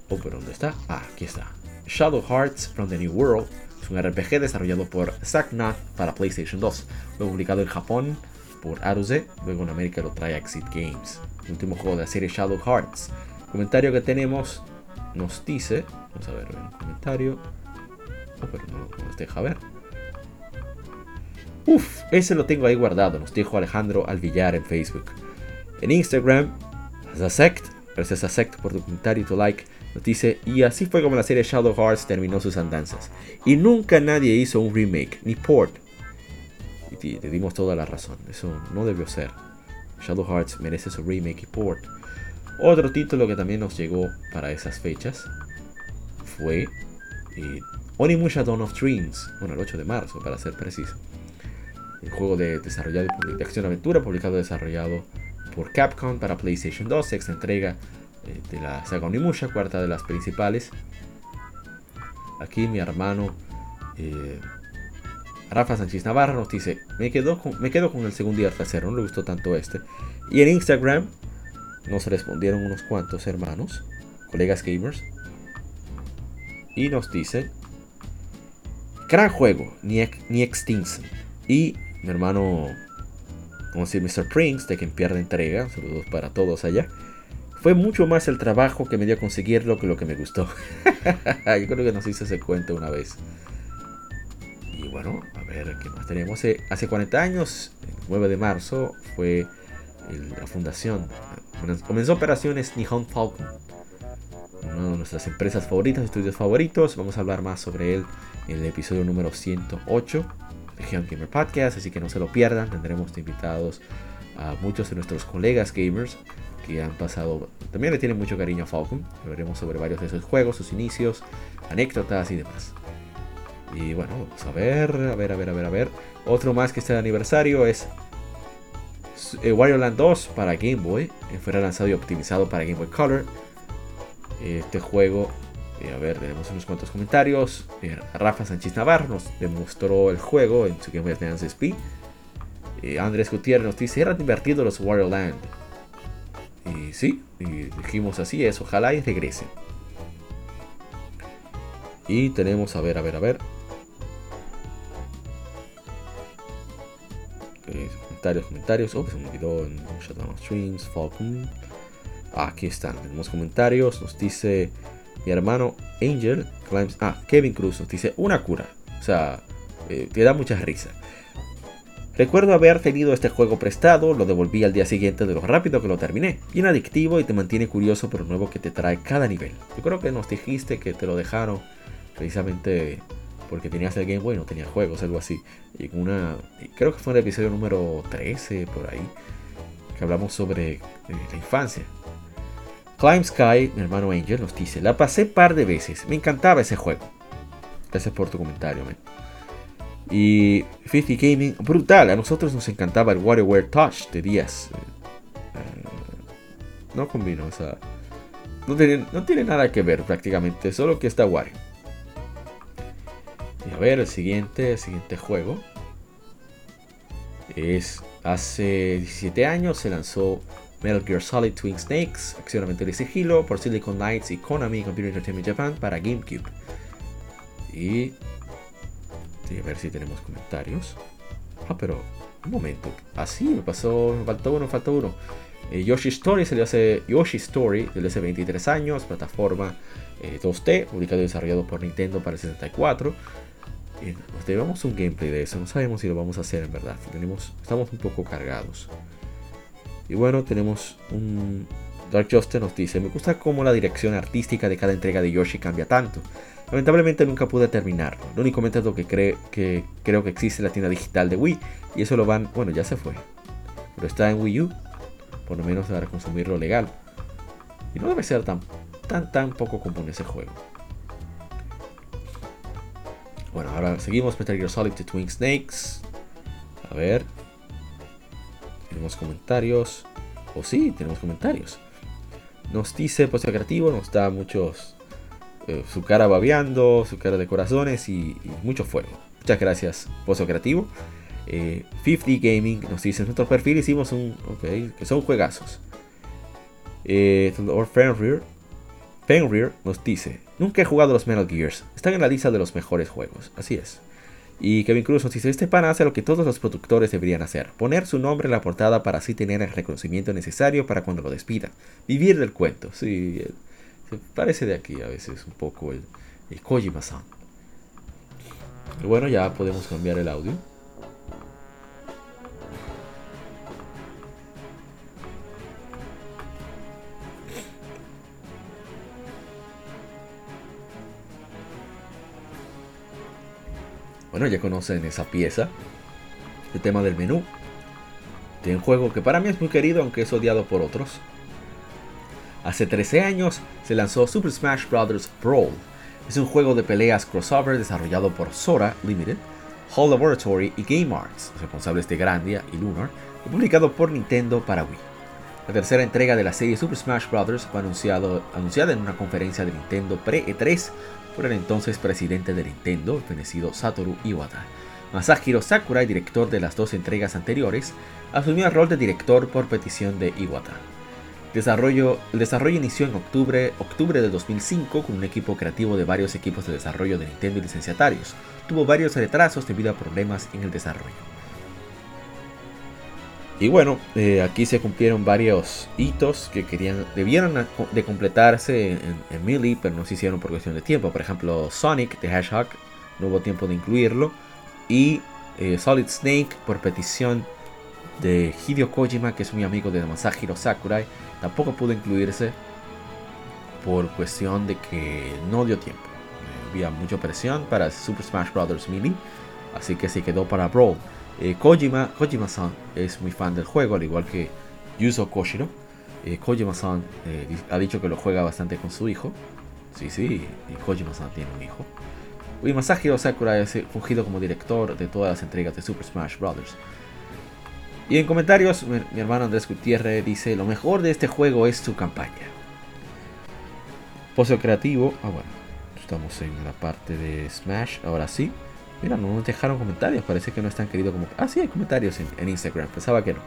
Oh, pero ¿dónde está? Ah, aquí está. Shadow Hearts from the New World es un RPG desarrollado por Zacknath para PlayStation 2. Fue publicado en Japón por Aruze, luego en América lo trae Exit Games. El último juego de la serie Shadow Hearts. El comentario que tenemos nos dice, vamos a ver, un comentario. Oh, pero no, nos deja ver. Uf, ese lo tengo ahí guardado, nos dijo Alejandro Alvillar en Facebook. En Instagram, Gracias a Sect por tu comentario y tu like, nos dice, y así fue como la serie Shadow Hearts terminó sus andanzas. Y nunca nadie hizo un remake, ni port. Y te dimos toda la razón, eso no debió ser. Shadow Hearts merece su remake y port. Otro título que también nos llegó para esas fechas fue eh, Onimusha Dawn of Dreams, bueno, el 8 de marzo para ser preciso. El juego de, desarrollado de acción-aventura, publicado y desarrollado por Capcom para PlayStation 2, sexta entrega eh, de la saga Onimusha, cuarta de las principales. Aquí mi hermano eh, Rafa Sánchez Navarra nos dice, me quedo, con, me quedo con el segundo el tercero, no le gustó tanto este. Y en Instagram nos respondieron unos cuantos hermanos, colegas gamers, y nos dice, gran juego, ni, ni Extinction. Y mi hermano, como decir, Mr. Prince, de quien pierde entrega, saludos para todos allá. Fue mucho más el trabajo que me dio conseguirlo que lo que me gustó. Yo creo que nos hizo ese cuento una vez. Y bueno, a ver qué más tenemos. Hace 40 años, el 9 de marzo, fue la fundación. Comenzó operaciones Nihon Falcon. Una de nuestras empresas favoritas, estudios favoritos. Vamos a hablar más sobre él en el episodio número 108 de Geon Gamer Podcast. Así que no se lo pierdan. Tendremos invitados a muchos de nuestros colegas gamers que han pasado. También le tienen mucho cariño a Falcon. Hablaremos sobre varios de esos juegos, sus inicios, anécdotas y demás. Y bueno, vamos a ver, a ver, a ver, a ver, a ver. Otro más que está de aniversario es eh, Wario Land 2 para Game Boy. Fue lanzado y optimizado para Game Boy Color. Este juego, eh, a ver, tenemos unos cuantos comentarios. Rafa Sánchez Navarro nos demostró el juego en su Game Boy Advance SP. Andrés Gutiérrez nos dice, eran divertidos los Wario Land. Y sí, y dijimos así es, ojalá y regresen. Y tenemos, a ver, a ver, a ver. comentarios, comentarios. Oh, se me olvidó en Shutdown Streams, Falcon. Aquí están, tenemos comentarios. Nos dice mi hermano Angel Climbs. Ah, Kevin Cruz nos dice una cura. O sea, eh, te da mucha risa. Recuerdo haber tenido este juego prestado, lo devolví al día siguiente de lo rápido que lo terminé. Bien adictivo y te mantiene curioso por lo nuevo que te trae cada nivel. Yo creo que nos dijiste que te lo dejaron precisamente porque tenías el Game Boy y no tenía juegos, algo así. Y una, creo que fue en el episodio número 13 por ahí, que hablamos sobre eh, la infancia. Climb Sky, mi hermano Angel, nos dice, la pasé par de veces, me encantaba ese juego. Gracias por tu comentario, man. Y 50 Gaming, brutal, a nosotros nos encantaba el WarioWare Touch de Díaz. Eh, no combino, o sea, no tiene, no tiene nada que ver prácticamente, solo que está Wario a ver, el siguiente, el siguiente juego es hace 17 años se lanzó Metal Gear Solid Twin Snakes, acción, aventura y sigilo por Silicon Knights y Konami Computer Entertainment Japan para GameCube. Y a ver si tenemos comentarios. Ah, pero un momento. Así ah, me pasó, me faltó uno, me faltó uno. Eh, Yoshi Story salió hace Yoshi Story desde hace 23 años, plataforma 2D, eh, publicado y desarrollado por Nintendo para el 64 nos debemos un gameplay de eso. No sabemos si lo vamos a hacer en verdad. Tenemos, estamos un poco cargados. Y bueno, tenemos un... Dark Justice nos dice, me gusta cómo la dirección artística de cada entrega de Yoshi cambia tanto. Lamentablemente nunca pude terminarlo. Lo único método que, que creo que existe en la tienda digital de Wii. Y eso lo van... Bueno, ya se fue. Pero está en Wii U. Por lo menos para consumirlo legal. Y no debe ser tan, tan, tan poco común ese juego. Bueno, ahora seguimos Metal Gear Solid The Twin Snakes. A ver. Tenemos comentarios. O sí, tenemos comentarios. Nos dice Pozo Creativo, nos da muchos. Eh, su cara babeando, su cara de corazones y, mucho fuego. Muchas gracias, Pozo Creativo. 50 eh, Gaming nos dice: en nuestro perfil hicimos un. Ok, que son juegazos. Eh, Fenrir Fenrir nos dice: Nunca he jugado los Metal Gears. Están en la lista de los mejores juegos. Así es. Y Kevin Cruz nos dice, este pan hace lo que todos los productores deberían hacer. Poner su nombre en la portada para así tener el reconocimiento necesario para cuando lo despidan. Vivir del cuento. Sí, se parece de aquí a veces un poco el, el Kojima-san. bueno, ya podemos cambiar el audio. Bueno, ya conocen esa pieza. El tema del menú. De un juego que para mí es muy querido, aunque es odiado por otros. Hace 13 años se lanzó Super Smash Bros. Brawl. Es un juego de peleas crossover desarrollado por Sora Limited, Hall Laboratory y Game Arts, responsables de Grandia y Lunar, y publicado por Nintendo para Wii. La tercera entrega de la serie Super Smash Bros. fue anunciado, anunciada en una conferencia de Nintendo pre-E3 por el entonces presidente de Nintendo, el fenecido Satoru Iwata. Masahiro Sakurai, director de las dos entregas anteriores, asumió el rol de director por petición de Iwata. Desarrollo, el desarrollo inició en octubre, octubre de 2005 con un equipo creativo de varios equipos de desarrollo de Nintendo y licenciatarios. Tuvo varios retrasos debido a problemas en el desarrollo. Y bueno, eh, aquí se cumplieron varios hitos que querían, debieron de completarse en, Melee, pero no se hicieron por cuestión de tiempo. Por ejemplo, Sonic the Hedgehog, no hubo tiempo de incluirlo. Y eh, Solid Snake, por petición de Hideo Kojima, que es muy amigo de Masahiro Sakurai, tampoco pudo incluirse por cuestión de que no dio tiempo. Eh, había mucha presión para Super Smash Bros. Melee, así que se quedó para Brawl. Eh, Kojima, Kojima-san es muy fan del juego, al igual que Yuzo Koshiro. Eh, Kojima-san ha dicho que lo juega bastante con su hijo. Sí, sí, y Kojima-san tiene un hijo. Y Masahiro Sakurai ha fungido como director de todas las entregas de Super Smash Bros. Y en comentarios, mi, hermano Andrés Gutiérrez dice, lo mejor de este juego es su campaña. Pozo creativo. Ah, bueno. Estamos en la parte de Smash. Ahora sí. Mira, no nos dejaron comentarios. Parece que no están queridos como... Ah, sí, hay comentarios en, Instagram. Pensaba que no.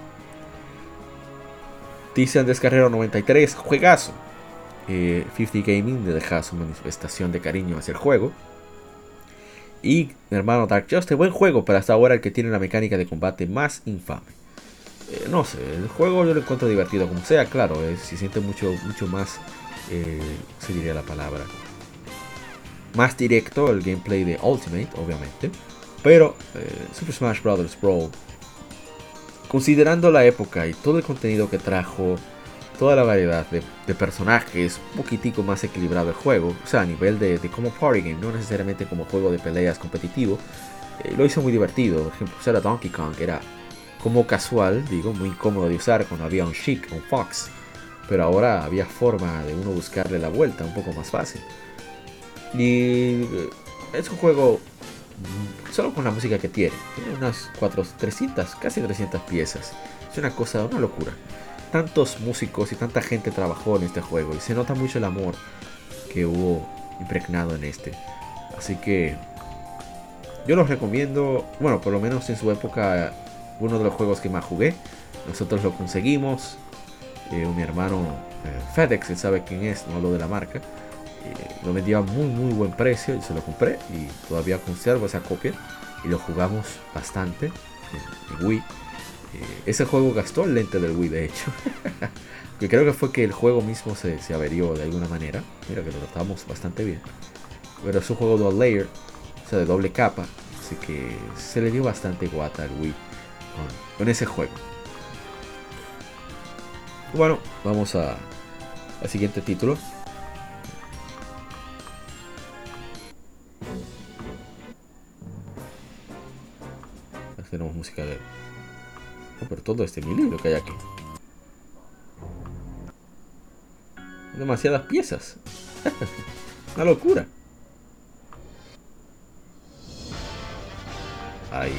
Dice Andrés Carrero 93. Juegazo. 50 eh, Gaming le deja su manifestación de cariño hacia el juego. Y hermano Dark Justice, buen juego, pero hasta ahora el que tiene la mecánica de combate más infame. Eh, no sé, el juego yo lo encuentro divertido, como sea, claro, eh, si siente mucho, mucho más, eh, se diría la palabra, más directo el gameplay de Ultimate, obviamente. Pero Super Smash Bros. Brawl, considerando la época y todo el contenido que trajo, toda la variedad de, personajes, un poquitico más equilibrado el juego, o sea, a nivel de, como party game, no necesariamente como juego de peleas competitivo, lo hizo muy divertido. Por ejemplo, era Donkey Kong, era como casual, digo, muy cómodo de usar cuando había un Chic, un Fox. Pero ahora había forma de uno buscarle la vuelta, un poco más fácil. Y eh, es un juego solo con la música que tiene. Tiene unas 4, 300, casi 300 piezas. Es una cosa, una locura. Tantos músicos y tanta gente trabajó en este juego y se nota mucho el amor que hubo impregnado en este. Así que yo los recomiendo, bueno, por lo menos en su época uno de los juegos que más jugué. Nosotros lo conseguimos. Eh, mi hermano eh, FedEx, él sabe quién es, no hablo de la marca. Eh, lo vendía a muy muy buen precio y se lo compré y todavía conservo esa copia y lo jugamos bastante en, Wii. ese juego gastó el lente del Wii de hecho. que creo que fue que el juego mismo se, se averió de alguna manera. Mira que lo tratamos bastante bien. Pero es un juego dual layer, o sea de doble capa. Así que se le dio bastante guata al Wii con, ese juego. Bueno, vamos a al siguiente título. Tenemos música de... Oh, pero todo este mi que hay aquí. Demasiadas piezas. Una locura. Ahí,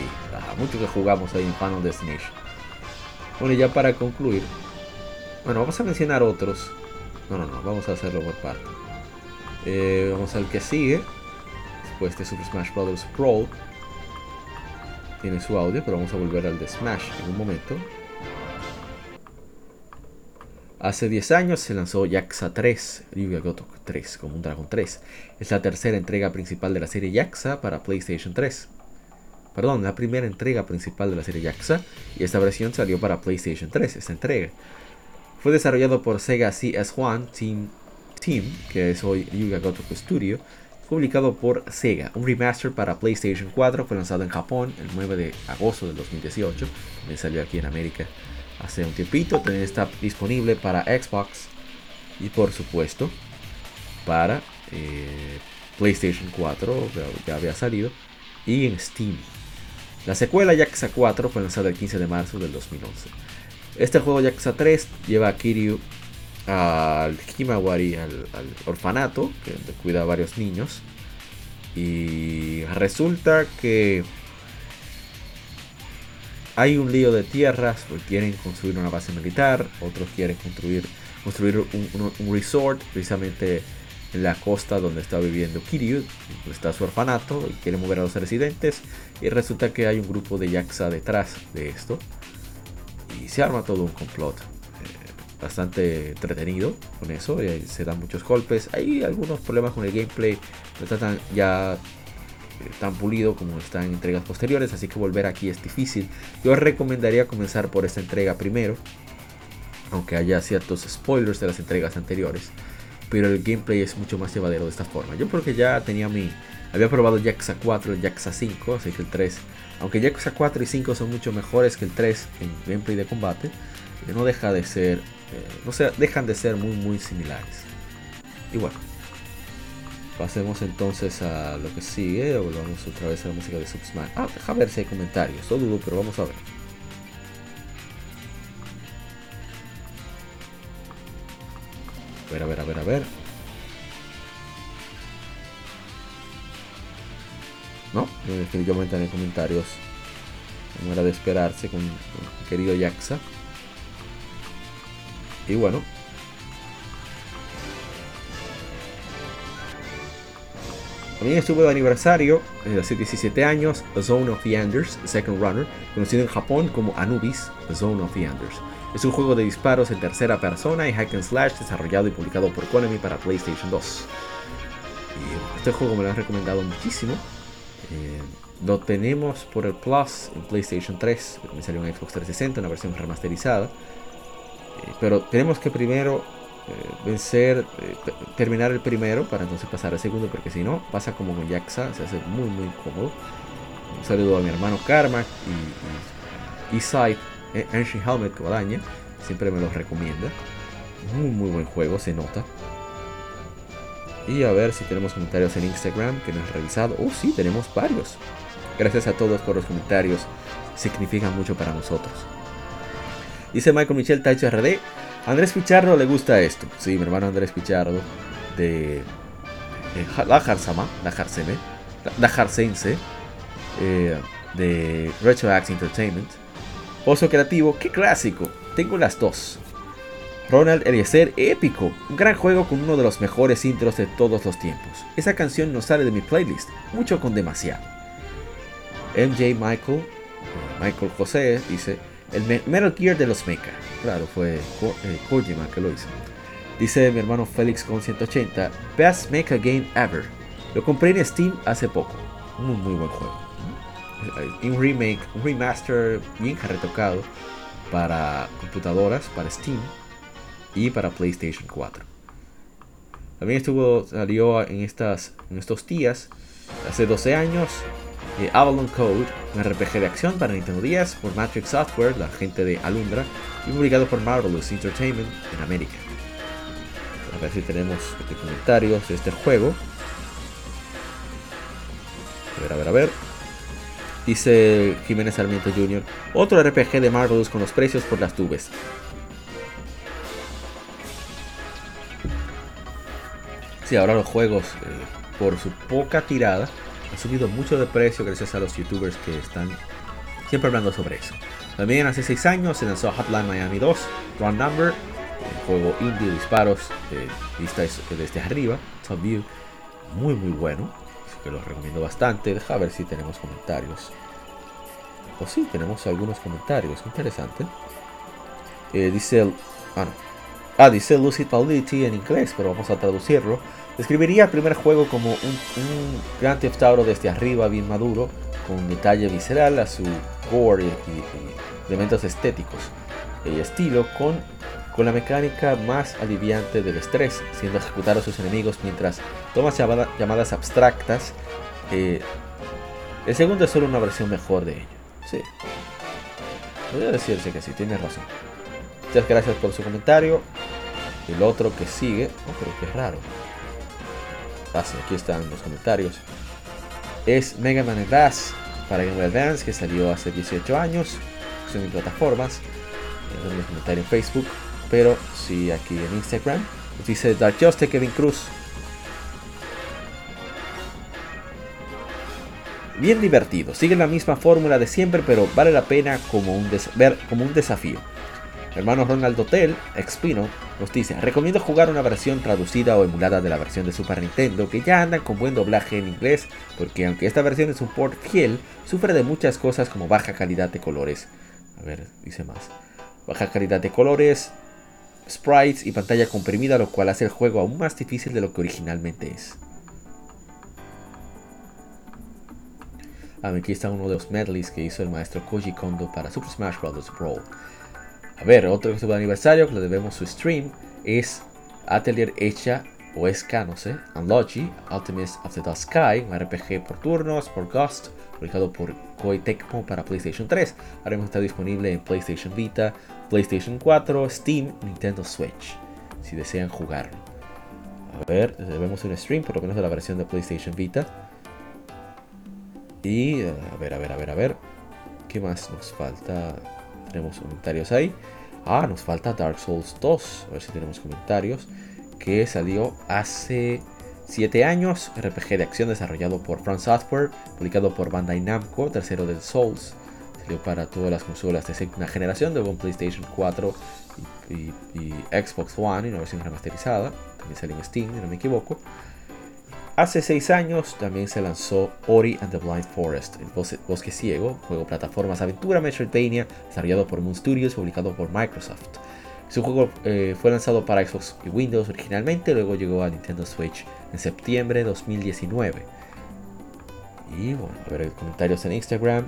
mucho que jugamos ahí en Final Destination. Bueno, y ya para concluir, bueno, vamos a mencionar otros. No, no, no, vamos a hacerlo por parte. Eh, vamos al que sigue. Después de Super Smash Bros. Pro. Tiene su audio, pero vamos a volver al de Smash en un momento. Hace 10 años se lanzó Yaxa 3, Yuga Gotok 3, como un Dragon 3. Es la tercera entrega principal de la serie Yaxa para PlayStation 3 perdón, la primera entrega principal de la serie Yakuza y esta versión salió para PlayStation 3, esta entrega. Fue desarrollado por Sega CS1 Team, Team que es hoy Yuga Gotoku Studio, publicado por Sega. Un remaster para PlayStation 4 fue lanzado en Japón el 9 de agosto del 2018, me salió aquí en América hace un tiempito, también está disponible para Xbox y por supuesto para eh, PlayStation 4, ya había salido y en Steam. La secuela Yakuza 4 fue lanzada el 15 de marzo del 2011. Este juego Yakuza 3 lleva a Kiryu al Himawari, al, orfanato, que cuida a varios niños. Y resulta que hay un lío de tierras, quieren construir una base militar, otros quieren construir, construir un, resort precisamente en la costa donde está viviendo Kiryu, está su orfanato y quiere mover a los residentes. Y resulta que hay un grupo de Yakuza detrás de esto. Y se arma todo un complot bastante entretenido con eso y se dan muchos golpes hay algunos problemas con el gameplay no está tan ya eh, tan pulido como está en entregas posteriores así que volver aquí es difícil yo recomendaría comenzar por esta entrega primero aunque haya ciertos spoilers de las entregas anteriores pero el gameplay es mucho más llevadero de esta forma. Yo porque ya tenía mi... Había probado Yakuza 4 y Yakuza 5, así que el 3, aunque Yakuza 4 y 5 son mucho mejores que el 3 en gameplay de combate, eh, no deja de ser, eh, no sé, dejan de ser muy muy similares. Y bueno, pasemos entonces a lo que sigue, o volvamos otra vez a la música de Subsmash. Ah, deja ver si hay comentarios, no dudo, pero vamos a ver. A ver, a ver, a ver, a ver. No, definitivamente en comentarios. Como era de esperarse con, querido Yaxa. Y bueno. También estuvo de aniversario, eh, hace 17 años, Zone of the Anders, Second Runner, conocido en Japón como Anubis, Zone of the Anders. Es un juego de disparos en tercera persona y hack and slash desarrollado y publicado por Konami para PlayStation 2. Y este juego me lo han recomendado muchísimo. Eh, lo tenemos por el Plus en PlayStation 3, me salió en Xbox 360, una versión remasterizada. Eh, pero tenemos que primero eh, vencer, terminar el primero para entonces pasar al segundo, porque si no, pasa como con Jaxa, se hace muy muy cómodo. Un saludo a mi hermano Karma y, y, eh, Ancient Helmet Guadaña, siempre me lo recomienda. Muy, muy buen juego, se nota. Y a ver si tenemos comentarios en Instagram que nos ha revisado. Oh, sí, tenemos varios. Gracias a todos por los comentarios. Significan mucho para nosotros. Dice Michael Michel Taicho RD. Andrés Pichardo le gusta esto. Sí, mi hermano Andrés Pichardo. De, La Jarsama. La Jarseme. La Jarsense. Eh, de Retro Axe Entertainment. Pozo Creativo, qué clásico. Tengo las dos. Ronald Eliezer, épico. Un gran juego con uno de los mejores intros de todos los tiempos. Esa canción no sale de mi playlist, mucho con demasiado. MJ Michael, eh, Michael José, dice, el Metal Gear de los Mecha. Claro, fue eh, Kojima que lo hizo. Dice mi hermano Félix con 180, Best Mecha Game Ever. Lo compré en Steam hace poco. Muy, muy buen juego un remake, un remaster bien retocado para computadoras, para Steam y para PlayStation 4. También estuvo, salió en, estas, en estos días, hace 12 años, eh, Avalon Code, un RPG de acción para Nintendo 10 por Matrix Software, la gente de Alundra, y publicado por Marvelous Entertainment en América. A ver si tenemos comentarios de este juego. A ver, a ver, a ver. Dice Jiménez Sarmiento Jr. Otro RPG de Marvelous con los precios por las tubes. Sí, ahora los juegos, eh, por su poca tirada, han subido mucho de precio gracias a los youtubers que están siempre hablando sobre eso. También hace 6 años se lanzó Hotline Miami 2, Run Number, juego indie de disparos, eh, vista desde arriba, top view, muy muy bueno que los recomiendo bastante. Deja ver si tenemos comentarios. O si sí, tenemos algunos comentarios. Interesante. Eh, dice. Ah, ah, dice Lucid Paulity en inglés, pero vamos a traducirlo. Describiría el primer juego como un, un Grand Theft desde arriba, bien maduro, con detalle visceral a su core y, elementos estéticos y estilo, con con la mecánica más aliviante del estrés, siendo ejecutar a sus enemigos mientras tomas llamadas abstractas. Eh, el segundo es solo una versión mejor de ello. Sí. Podría decirse que sí, tiene razón. Muchas gracias por su comentario. El otro que sigue. Oh, pero qué raro. Ah, sí, aquí están los comentarios. es Mega Man Advance para Game Boy Advance que salió hace 18 años. En plataformas. En un comentario en Facebook. Pero sí aquí en Instagram. Dice Dark Justice Kevin Cruz. Bien divertido, sigue la misma fórmula de siempre, pero vale la pena como un ver como un desafío. Hermano Ronald Hotel, Expino, nos dice, recomiendo jugar una versión traducida o emulada de la versión de Super Nintendo, que ya andan con buen doblaje en inglés, porque aunque esta versión es un port fiel, sufre de muchas cosas como baja calidad de colores. A ver, dice más. Baja calidad de colores, sprites y pantalla comprimida, lo cual hace el juego aún más difícil de lo que originalmente es. Ah, aquí está uno de los medleys que hizo el maestro Koji Kondo para Super Smash Bros. Brawl. A ver, otro que de aniversario que le debemos su stream es Atelier Hecha o Esca, no sé, Unlogy, Ultimate of the Dust Sky, un RPG por turnos, por Ghost, publicado por Koei Tecmo para PlayStation 3. Ahora mismo está disponible en PlayStation Vita, PlayStation 4, Steam, Nintendo Switch, si desean jugarlo. A ver, debemos un stream, por lo menos de la versión de PlayStation Vita. Y eh, a ver, a ver, a ver, a ver. ¿Qué más nos falta? Tenemos comentarios ahí. Ah, nos falta Dark Souls 2. A ver si tenemos comentarios. Que salió hace 7 años. RPG de acción desarrollado por From Software. Publicado por Bandai Namco. Tercero del Souls. Salió para todas las consolas de segunda generación. De PlayStation 4 y, Xbox One. Y una versión remasterizada. También salió en Steam, si no me equivoco. Hace 6 años también se lanzó Ori and the Blind Forest, el bosque ciego, juego plataformas aventura Metroidvania desarrollado por Moon Studios, publicado por Microsoft. Su juego eh, fue lanzado para Xbox y Windows originalmente, luego llegó a Nintendo Switch en septiembre de 2019. Y bueno, a ver comentarios en Instagram.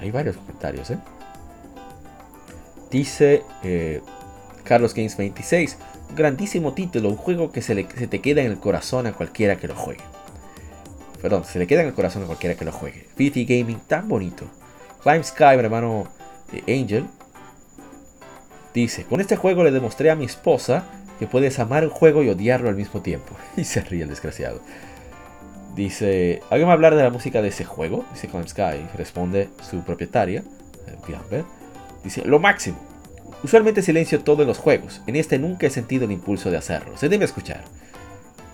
Hay varios comentarios, ¿eh? Dice eh, Carlos Games 26 grandísimo título, un juego que se, le, te queda en el corazón a cualquiera que lo juegue. Perdón, se le queda en el corazón a cualquiera que lo juegue. PT Gaming, tan bonito. Climb Sky, mi hermano Angel, dice: Con este juego le demostré a mi esposa que puedes amar un juego y odiarlo al mismo tiempo. Y se ríe el desgraciado. Dice: ¿Alguien va a hablar de la música de ese juego? Dice Climb Sky. Responde su propietaria, eh, Dice: Lo máximo. Usualmente silencio todo en los juegos, en este nunca he sentido el impulso de hacerlo, se debe escuchar.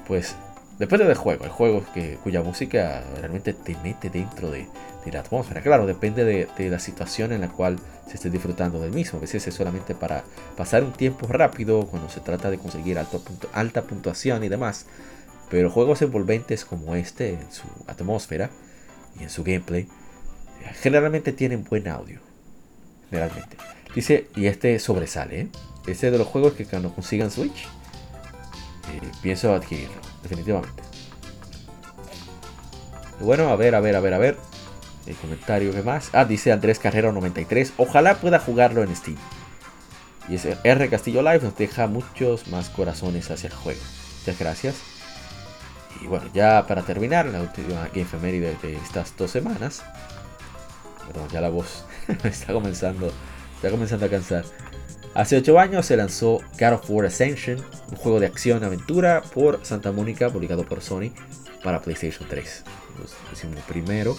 Pues depende del juego, hay juegos que, cuya música realmente te mete dentro de, la atmósfera. Claro, depende de, la situación en la cual se esté disfrutando del mismo. A veces es solamente para pasar un tiempo rápido cuando se trata de conseguir alta puntuación y demás. Pero juegos envolventes como este, en su atmósfera y en su gameplay, generalmente tienen buen audio. Generalmente. Dice, y este sobresale, ¿eh? Este de los juegos que cuando consigan Switch, eh, pienso adquirirlo, definitivamente. bueno, a ver, a ver, a ver, a ver. El comentario que más. Ah, dice Andrés Carrero 93. Ojalá pueda jugarlo en Steam. Y ese R Castillo Live nos deja muchos más corazones hacia el juego. Muchas gracias. Y bueno, ya para terminar, la última Game de estas dos semanas. Perdón, ya la voz está comenzando está comenzando a cansar. Hace 8 años se lanzó God of War Ascension, un juego de acción-aventura por Santa Mónica, publicado por Sony para PlayStation 3. Es el primero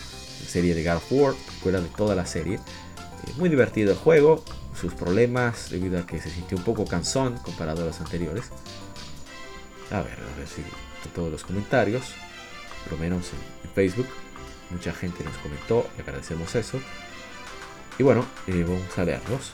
serie de God of War, fuera de toda la serie. Eh, muy divertido el juego, sus problemas debido a que se sintió un poco cansón comparado a los anteriores. A ver, a ver si todos los comentarios, por lo menos en, en Facebook. Mucha gente nos comentó y agradecemos eso. Y bueno, eh, vamos a leerlos.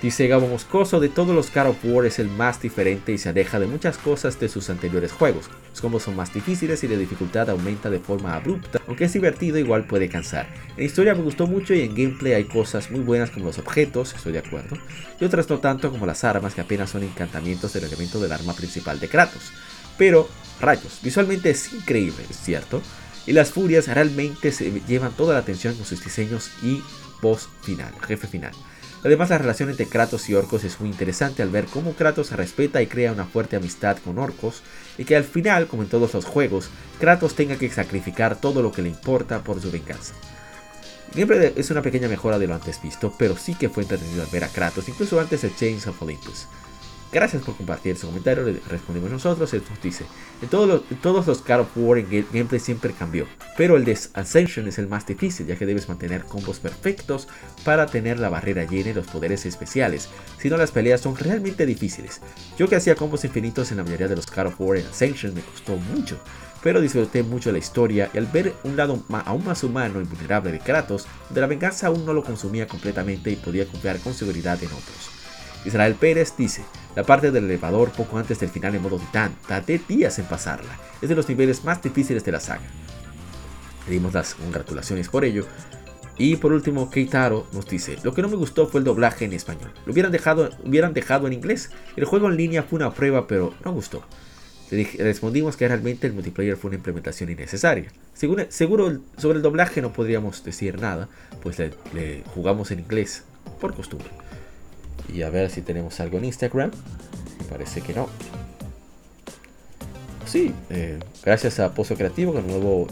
Dice Gabo Moscoso, de todos los God of War es el más diferente y se aleja de muchas cosas de sus anteriores juegos. Los combos son más difíciles y la dificultad aumenta de forma abrupta, aunque es divertido igual puede cansar. En historia me gustó mucho y en gameplay hay cosas muy buenas como los objetos, estoy de acuerdo, y otras no tanto como las armas que apenas son encantamientos del elemento del arma principal de Kratos. Pero, rayos, visualmente es increíble, es cierto, y las furias realmente se llevan toda la atención con sus diseños y boss final, jefe final. Además, la relación entre Kratos y Orcos es muy interesante al ver cómo Kratos respeta y crea una fuerte amistad con Orcos, y que al final, como en todos los juegos, Kratos tenga que sacrificar todo lo que le importa por su venganza. Siempre es una pequeña mejora de lo antes visto, pero sí que fue entretenido al ver a Kratos, incluso antes de Chains of Olympus. Gracias por compartir ese comentario, le respondimos nosotros. Él nos dice: En todos los, todos los God of War el gameplay siempre cambió, pero el de Ascension es el más difícil, ya que debes mantener combos perfectos para tener la barrera llena y los poderes especiales. Si no, las peleas son realmente difíciles. Yo que hacía combos infinitos en la mayoría de los God of War en Ascension me costó mucho, pero disfruté mucho la historia y al ver un lado aún más humano y vulnerable de Kratos, de la venganza aún no lo consumía completamente y podía confiar con seguridad en otros. Israel Pérez dice, la parte del elevador poco antes del final en modo titán, tardé días en pasarla, es de los niveles más difíciles de la saga. Le dimos las congratulaciones por ello. Y por último, Keitaro nos dice, lo que no me gustó fue el doblaje en español. Lo hubieran dejado, hubieran dejado en inglés. El juego en línea fue una prueba, pero no gustó. Le respondimos que realmente el multiplayer fue una implementación innecesaria. Seguro, sobre el doblaje no podríamos decir nada, pues le jugamos en inglés por costumbre. Y a ver si tenemos algo en Instagram. Parece que no. Sí, eh, gracias a Pozo Creativo con nuevo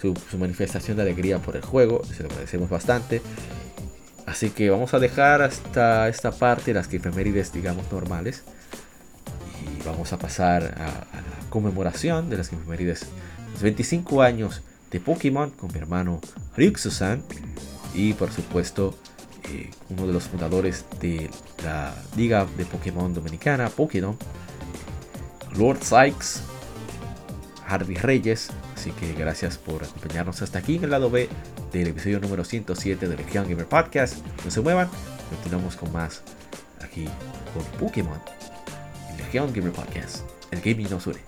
su, manifestación de alegría por el juego. Se lo agradecemos bastante. Así que vamos a dejar hasta esta parte las efemérides, digamos, normales. Y vamos a pasar a, la conmemoración de las efemérides. Los 25 años de Pokémon con mi hermano Ryuxu-san. Y por supuesto, eh, uno de los fundadores de la Liga de Pokémon Dominicana, Pokémon, Lord Sykes, Harvey Reyes. Así que gracias por acompañarnos hasta aquí en el lado B del episodio número 107 de Legion Gamer Podcast. No se muevan, continuamos con más aquí con Pokémon en Legion Gamer Podcast. El gaming nos une.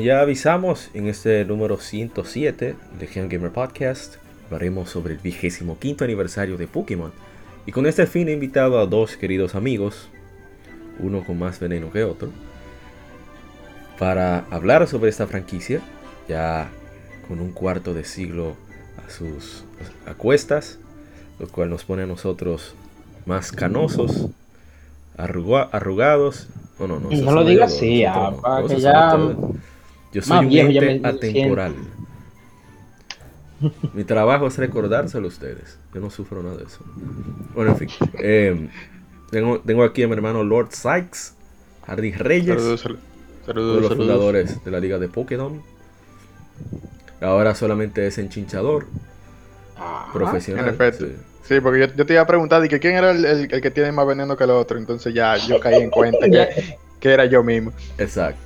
Ya avisamos en este número 107 de Gen Gamer Podcast, hablaremos sobre el vigésimo quinto aniversario de Pokémon. Y con este fin he invitado a dos queridos amigos, uno con más veneno que otro, para hablar sobre esta franquicia, ya con un cuarto de siglo a sus acuestas, lo cual nos pone a nosotros más canosos, arrugados. No, no, no. No lo digas así, para que ya yo soy un ente atemporal. Mi trabajo es recordárselo a ustedes. Yo no sufro nada de eso. Bueno, en fin. Eh, tengo, aquí a mi hermano Lord Sykes, Hardy Reyes. Saludos, saludos, uno de los fundadores de la liga de Pokémon. Ahora solamente es enchinchador. profesional. Sí. porque yo, te iba a preguntar que quién era el, que tiene más veneno que el otro. Entonces ya yo caí en cuenta que, que era yo mismo. Exacto.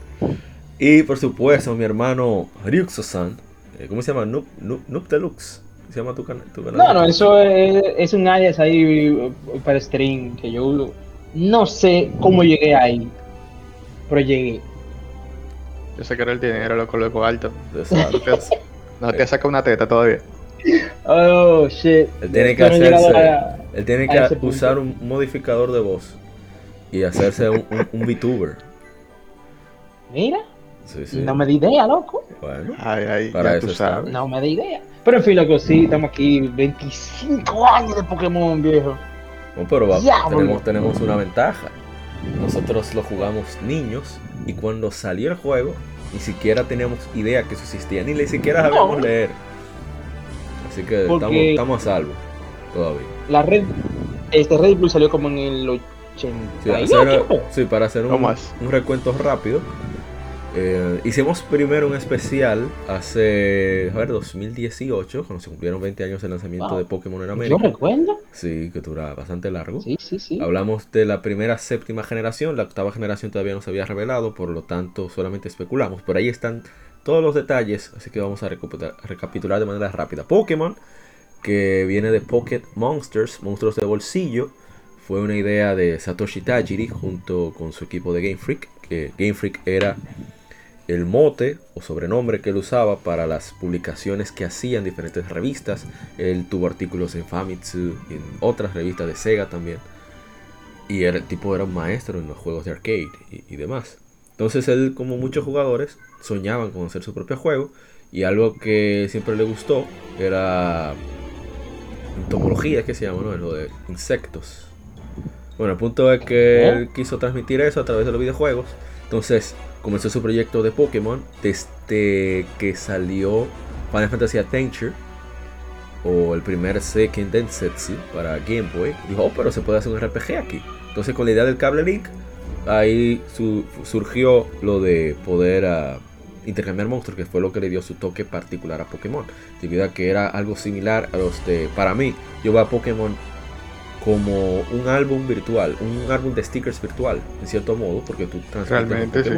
Y por supuesto, mi hermano Ryuxo-san. Eh, ¿Cómo se llama? Noob, Deluxe. ¿Se llama tu, canal? No, no, eso es, un alias ahí uh, para stream que yo no sé cómo llegué ahí, pero llegué. Yo sé que era el dinero, lo coloco alto. No te saca una teta todavía. Oh, shit. Él tiene que hacerse. a- Él tiene que punto. usar un modificador de voz y hacerse un, un, un VTuber. Mira, Sí, sí. no me di idea, loco. Bueno, Ay, ay, Para ya eso sabes. No me di idea. Pero en fin, loco, sí, estamos aquí 25 años de Pokémon, viejo. no, pero va- tenemos, tenemos una ventaja. Nosotros lo jugamos niños y cuando salió el juego ni siquiera teníamos idea que eso existía, ni ni siquiera No. sabíamos leer. Así que Porque- estamos, estamos a salvo todavía. La red, este Red Bull salió como en el Sí, 88. hacer- sí, para hacer un, un recuento rápido. Eh, hicimos primero un especial hace, a ver, 2018, cuando se cumplieron 20 años del lanzamiento Wow. de Pokémon en Yo América. recuerdo. Sí, que dura bastante largo. Sí, sí, sí. Hablamos de la primera séptima generación, la octava generación todavía no se había revelado, por lo tanto solamente especulamos. Por ahí están todos los detalles, así que vamos a recapitular de manera rápida. Pokémon, que viene de Pocket Monsters, monstruos de bolsillo, fue una idea de Satoshi Tajiri junto con su equipo de Game Freak, que Game Freak era el mote o sobrenombre que él usaba para las publicaciones que hacía en diferentes revistas. Él tuvo artículos en Famitsu y en otras revistas de Sega también. Y era, el tipo era un maestro en los juegos de arcade y, y demás. Entonces él, como muchos jugadores, soñaban con hacer su propio juego. Y algo que siempre le gustó era entomología, que se llama, ¿no? Lo de insectos. Bueno, el punto es que él quiso transmitir eso a través de los videojuegos. Entonces comenzó su proyecto de Pokémon desde que salió Final Fantasy Adventure o el primer Seiken Densetsu para Game Boy. Dijo, oh, pero se puede hacer un RPG aquí. Entonces con la idea del cable link, ahí su- surgió lo de poder ah, intercambiar monstruos, que fue lo que le dio su toque particular a Pokémon. Debido a que era algo similar a los de, para mí, yo veo a Pokémon como un álbum virtual, un álbum de stickers virtual, en cierto modo, porque tú transmites Realmente, sí.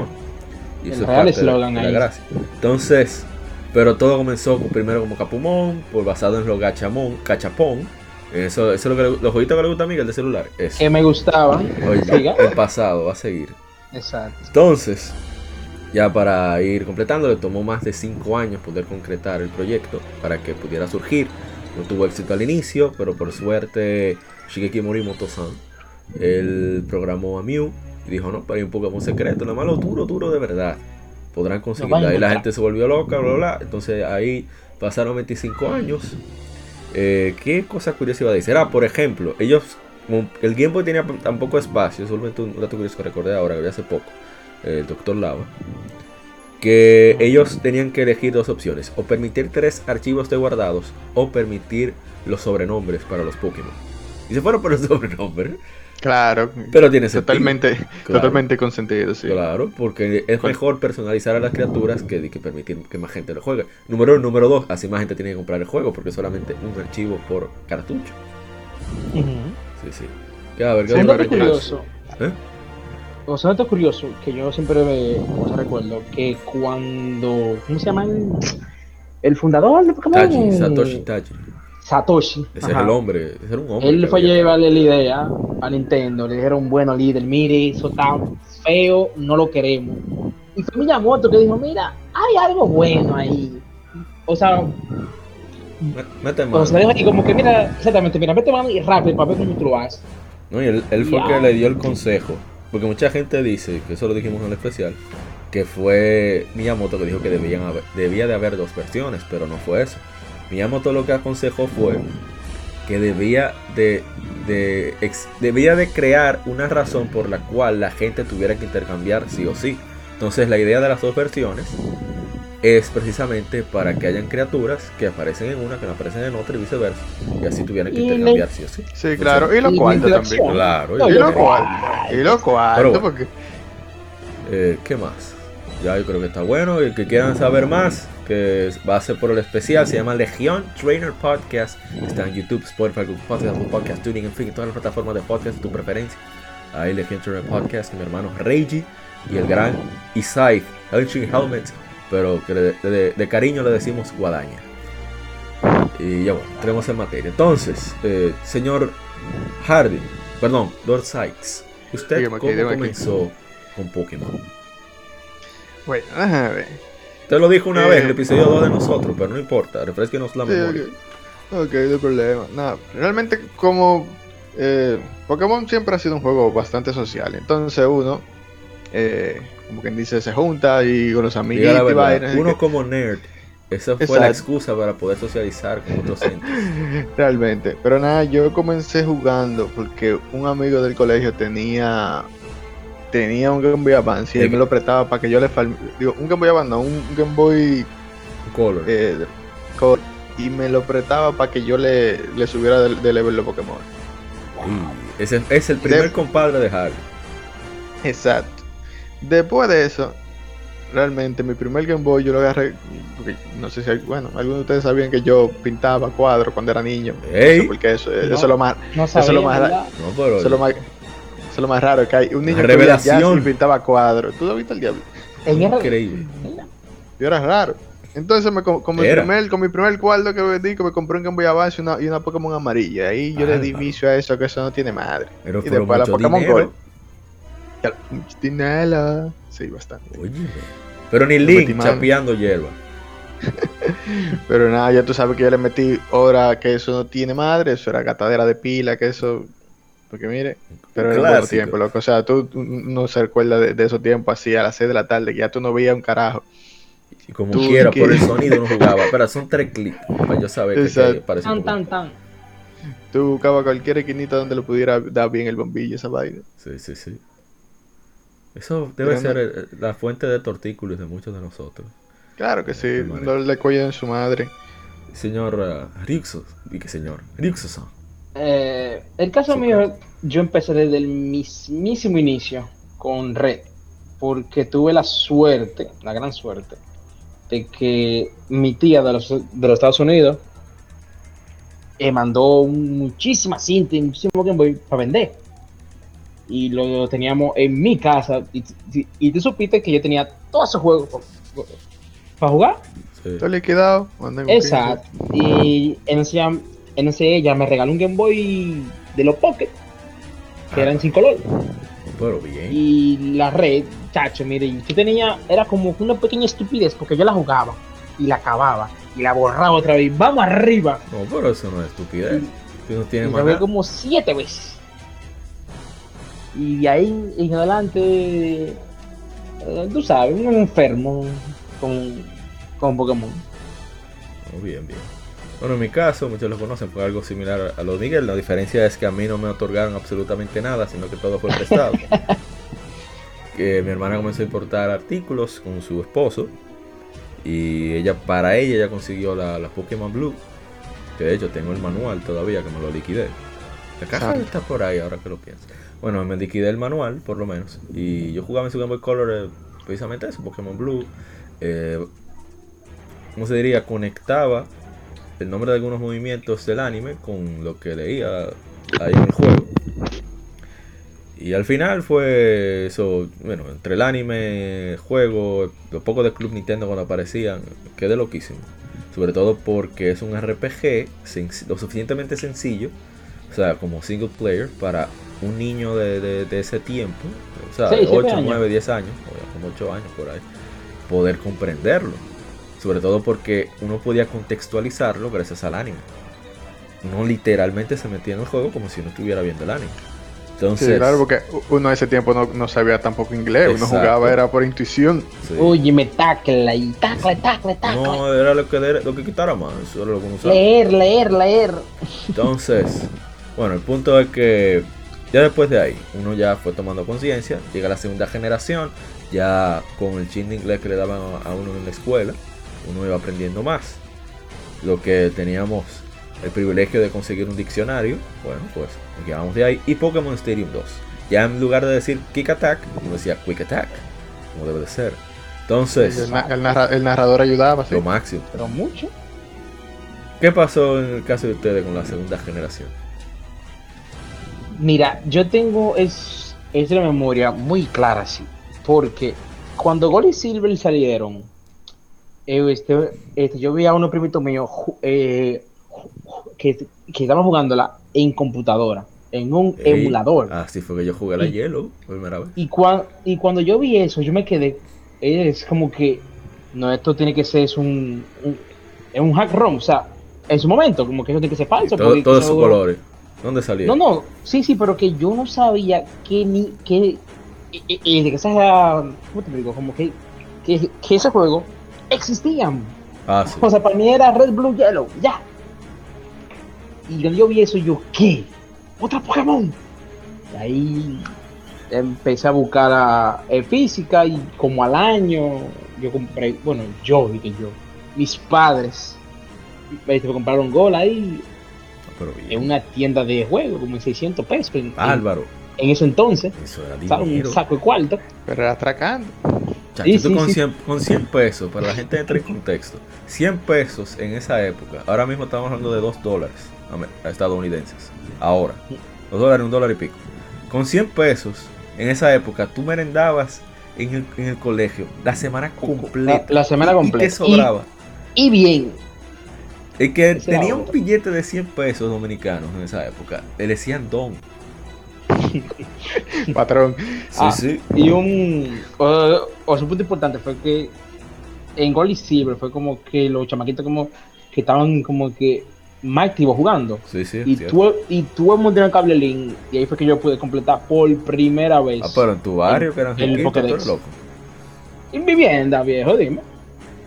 Y El eso es real eslogan ahí. gracia. Entonces, pero todo comenzó primero como Capumón, por basado en los gachamón, cachapón. Eso, eso es lo que le- los jueguitos que le gusta a Miguel de celular. Eso. Que me gustaba. Oye, el pasado va a seguir. Exacto. Entonces, ya para ir completando, le tomó más de 5 años poder concretar el proyecto para que pudiera surgir. No tuvo éxito al inicio, pero por suerte Shigeki Morimoto-san, él programó a Mew y dijo, no, pero hay un Pokémon secreto, nada más lo duro, duro de verdad. Podrán conseguirlo. a Ahí la gente se volvió loca, bla, bla, bla. Entonces ahí pasaron 25 años. Eh, ¿Qué cosa curiosa iba a decir? Ah, por ejemplo, ellos, el Game Boy tenía tan poco espacio, solamente un dato curioso que recordé ahora, que hace poco, el Dr. Lava, que ellos tenían que elegir dos opciones, o permitir tres archivos de guardados, o permitir los sobrenombres para los Pokémon. Y se fueron por los sobrenombres, Claro. pero tiene sentido. totalmente, Claro. totalmente consentido, sí. Claro, porque es mejor personalizar a las criaturas que, de que permitir que más gente lo juegue. Número uno, número dos, así más gente tiene que comprar el juego porque es solamente un archivo por cartucho. Sí, sí. Ya, a ver, ¿qué Sí, recurso? curioso. ¿Eh? O sea, curioso que yo siempre me, o sea, recuerdo que cuando. ¿Cómo se llama el, el fundador de Pokémon? Taji, Satoshi Taji. Satoshi. Ese ajá. es el hombre, ese era un hombre. Él fue a llevarle la idea a Nintendo. Le dijeron, bueno, líder, mire, eso está feo, no lo queremos. Y fue Miyamoto que dijo, mira, hay algo bueno ahí. O sea, Me- Mete o mano. sea, y como que mira, exactamente, mira, vete mano y rápido para ver cómo tú lo haces. No, y él, él fue el que le dio el consejo. Porque mucha gente dice, que eso lo dijimos en el especial, que fue Miyamoto que dijo que debían haber- debía de haber dos versiones, pero no fue eso. Miyamoto lo que aconsejó fue que debía de, de ex- debía de crear una razón por la cual la gente tuviera que intercambiar sí o sí. Entonces la idea de las dos versiones es precisamente para que hayan criaturas que aparecen en una, que no aparecen en otra y viceversa. Y así tuvieran que intercambiar sí o sí. Sí, claro. Y cuartos interacción. también. Claro, No, Y creo. cuartos. Y cuartos, bueno. porque. Eh, ¿Qué más? Ya yo creo que está bueno. Y el que quieran saber más, que va a ser por el especial, se llama Legión Trainer Podcast. Está en YouTube, Spotify, Google Podcast, Apple Podcast, Tuning, en fin, en todas las plataformas de podcast de tu preferencia. Ahí Legión Trainer Podcast, mi hermano Reiji y el gran Isai, Elching Helmet, pero que de, de- de cariño le decimos Guadaña. Y ya bueno, entremos en materia. Entonces, eh, señor Hardy, perdón, Lord Sykes, ¿usted Dígame cómo aquí. comenzó con Pokémon? Bueno, déjame ver. Te lo dijo una Eh, vez en el episodio 2 de nosotros, pero no importa, refresquenos la Sí, memoria. ok. Ok, no hay problema. Nada, realmente como eh, Pokémon siempre ha sido un juego bastante social. Entonces uno, eh, como quien dice, se junta y con los la y vainas, uno que- como nerd, esa fue la Exacto. excusa para poder socializar con otros entes. Realmente. Pero nada, yo comencé jugando porque un amigo del colegio tenía tenía un Game Boy Advance y él ¿De me lo prestaba para que yo le farm... Digo, un Game Boy Advance, no, un Game Boy Color. eh, Color, y me lo prestaba para que yo le, le subiera de, de level los Pokémon. Ese es el primer De- compadre de Harry. Exacto. Después de eso, realmente mi primer Game Boy yo lo agarré, porque no sé si, hay- bueno, algunos de ustedes sabían que yo pintaba cuadros cuando era niño. Ey. No sé Porque eso, es lo más, No Eso es sabía, lo más eso es lo más, es lo más raro que hay. Un niño que Revelación. jazz y pintaba cuadros. ¿Tú lo viste el diablo? Increíble. Yo era raro. Entonces me, con, con mi primer, con mi primer cuadro que vendí, que me compré un Game Boy Advance y una, y una Pokémon amarilla. Ahí yo le di Bárbaro. vicio a eso, que eso no tiene madre. Pero Y después la Pokémon dinero. Gold. Dinero. Sí, bastante. Oye. Pero ni Link chapeando hierba. Pero nada, ya tú sabes que yo le metí hora que eso no tiene madre, eso era gatadera de pila, que eso. Porque mire, pero era Clásico. tiempo, loco. O sea, tú, no se recuerda de, de esos tiempos así a las 6 de la tarde, que ya tú no veías un carajo. Y como Tú, quiera, por el sonido no jugaba. Pero son tres clics para yo saber que, Exacto. que parece Tan, tan, tan. Tú buscabas cualquier esquinita donde le pudiera dar bien el bombillo, esa vaina. Sí, sí, sí. Eso debe Pero ser no- eh, la fuente de tortícolis de muchos de nosotros. Claro que sí, madre. no le cuiden su madre. Señor uh, Ryuxo, y que señor, Ryuxo-san. Eh, el caso Sí, mío, yo empecé desde el mismísimo inicio con Red, porque tuve la suerte, la gran suerte, de que mi tía de los, de los Estados Unidos eh, mandó muchísimas cintas y muchísimo Game Boy para vender. Y lo teníamos en mi casa. Y, y, y tú supiste que yo tenía todos esos juegos para jugar. Sí. Estoy liquidado. Exacto. Y en ese, en ese ella me regaló un Game Boy de los Pocket, que Ah, eran sin color. Pero bien. Y la red, chacho, mire, yo tenía, era como una pequeña estupidez, porque yo la jugaba y la acababa y la borraba otra vez. Vamos arriba. No, pero eso no es estupidez. Tú no Y tienes más como siete veces. Y de ahí en adelante, eh, tú sabes, un enfermo con, con Pokémon. Oh, bien, bien. Bueno, en mi caso, muchos lo conocen, fue algo similar a lo de Miguel. La diferencia es que a mí no me otorgaron absolutamente nada, sino que todo fue prestado. que mi hermana comenzó a importar artículos con su esposo. Y ella, para ella, ella consiguió la, la Pokémon Blue. Que de hecho tengo el manual todavía, que me lo liquidé. La caja Ah. está por ahí, ahora que lo pienso. Bueno, me liquidé el manual, por lo menos. Y yo jugaba en su Game Boy Color eh, precisamente eso, Pokémon Blue. Eh, ¿Cómo se diría? Conectaba el nombre de algunos movimientos del anime con lo que leía ahí en el juego. Y al final fue eso, bueno, entre el anime, el juego, los pocos de Club Nintendo cuando aparecían, quedé loquísimo. Sobre todo porque es un RPG lo suficientemente sencillo, o sea, como single player, para un niño de, de- de ese tiempo, o sea, Sí, siete 8, años. 9, 10 años, o como 8 años por ahí, poder comprenderlo. Sobre todo porque uno podía contextualizarlo gracias al anime. Uno literalmente se metía en el juego como si no estuviera viendo el anime. Entonces, Sí, claro, porque uno en ese tiempo no, no sabía tampoco inglés, uno jugaba era por intuición. sí. Oye, me tacla y tacla, tacla, tacla. no era lo que, lo que quitara más, eso era lo que uno usaba. Leer, leer, leer. Entonces, bueno, el punto es que ya después de ahí, uno ya fue tomando conciencia, llega la segunda generación, ya con el chin de inglés que le daban a a uno en la escuela, uno iba aprendiendo más. Lo que teníamos el privilegio de conseguir un diccionario, bueno, pues nos llevamos de ahí. Y Pokémon Stadium 2. Ya en lugar de decir Kick Attack, uno decía Quick Attack, como debe de ser. Entonces, El, na- el narra- el narrador ayudaba, sí. lo máximo. Pero mucho. ¿Qué pasó en el caso de ustedes con la segunda generación? Mira, yo tengo es, es la memoria muy clara, sí. Porque cuando Gold y Silver salieron, este, este, yo vi a unos primitos míos eh, que, que estaban jugándola en computadora, en un Ey, emulador. Así fue que yo jugué la Y- Yellow, por primera vez. Y, cuan- y cuando yo vi eso, yo me quedé. Es como que. No, esto tiene que ser es un, un. Es un hack ROM. O sea, en su momento, como que eso tiene que ser falso. Todo- todos sus colores. ¿Dónde salió? No, no, sí, sí, pero que yo no sabía que ni que y, y- y de que esa ¿cómo te digo? Como que, que, que ese juego existían. Ah, sí. O sea, para mí era Red, Blue, Yellow, ya. Y cuando yo vi eso, yo, ¿qué? ¿Otra Pokémon? Y ahí empecé a buscar a, eh, física y como al año yo compré, bueno, yo dije yo, mis padres me compraron Gol ahí Pero bien. en una tienda de juego, como en 600 pesos en- Álvaro. En ese entonces. Eso era ¿sabes? dinero. Un saco de cuarto. Pero era atracando. Chacho, Sí, tú sí, con, sí. 100, con 100 pesos, para la gente entre en contexto. 100 pesos en esa época, ahora mismo estamos hablando de 2 dólares amer- estadounidenses. Ahora, 2 dólares, un dólar y pico. Con 100 pesos, en esa época, tú merendabas en el, en el colegio la semana completa. La- la semana completa. Y te sobraba. Y bien, El que tenía un billete de 100 pesos dominicanos en esa época, le decían don. Patrón. Sí, Ah. sí. y un. O, o su punto importante fue que en Gold y Silver fue como que los chamaquitos como que estaban como que más activos jugando. Sí, sí. Y, tu, y mundo tenía cable link. Y ahí fue que yo pude completar por primera vez. Ah, pero en tu barrio, que eran el tú Pokédex. loco. En vivienda, viejo, dime.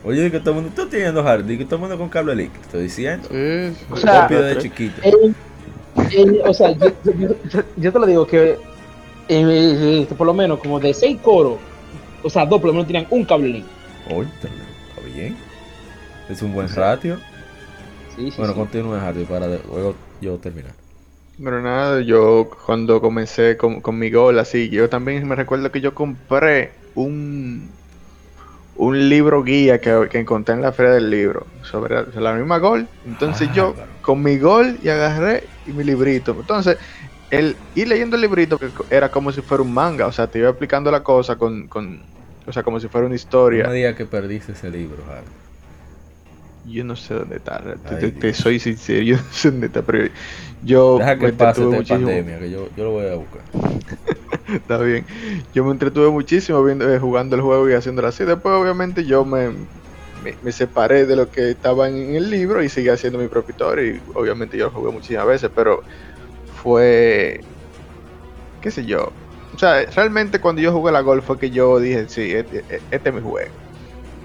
Oye, que todo el mundo, tú teniendo hard, di que todo el mundo con cable link, te estoy diciendo. Sí, sí. O sea, de chiquito. El- el- o sea, yo, yo- yo- yo te lo digo que eh, por lo menos como de seis coros, o sea, dos por lo menos tenían un cable link. Oye, está bien. Es un buen ratio. Sí, sí, Bueno, sí. continúa para de- luego yo terminar. Pero nada, yo cuando comencé con, con mi gol así, yo también me recuerdo que yo compré un un libro guía que, que encontré en la feria del libro sobre la, sobre la misma gol. Entonces yo Bárbaro. con mi gol y agarré y mi librito. Entonces, el ir leyendo el librito era como si fuera un manga, o sea, te iba explicando la cosa con, con o sea, como si fuera una No historia. me digas que perdiste ese libro, Hardy. Yo no sé dónde está, te, Ay, te- te Dios. soy sincero, yo no sé dónde está, pero yo Deja que pase esta muchísimo. pandemia, que yo, yo lo voy a buscar. Está bien. Yo me entretuve muchísimo viendo, eh, jugando el juego y haciéndolo así. Después, obviamente, yo me, me, separé de lo que estaba en el libro y seguí haciendo mi historia. Y obviamente yo lo jugué muchísimas veces, pero fue. qué sé yo. O sea, realmente cuando yo jugué la golf fue que yo dije, sí, este, este es mi juego.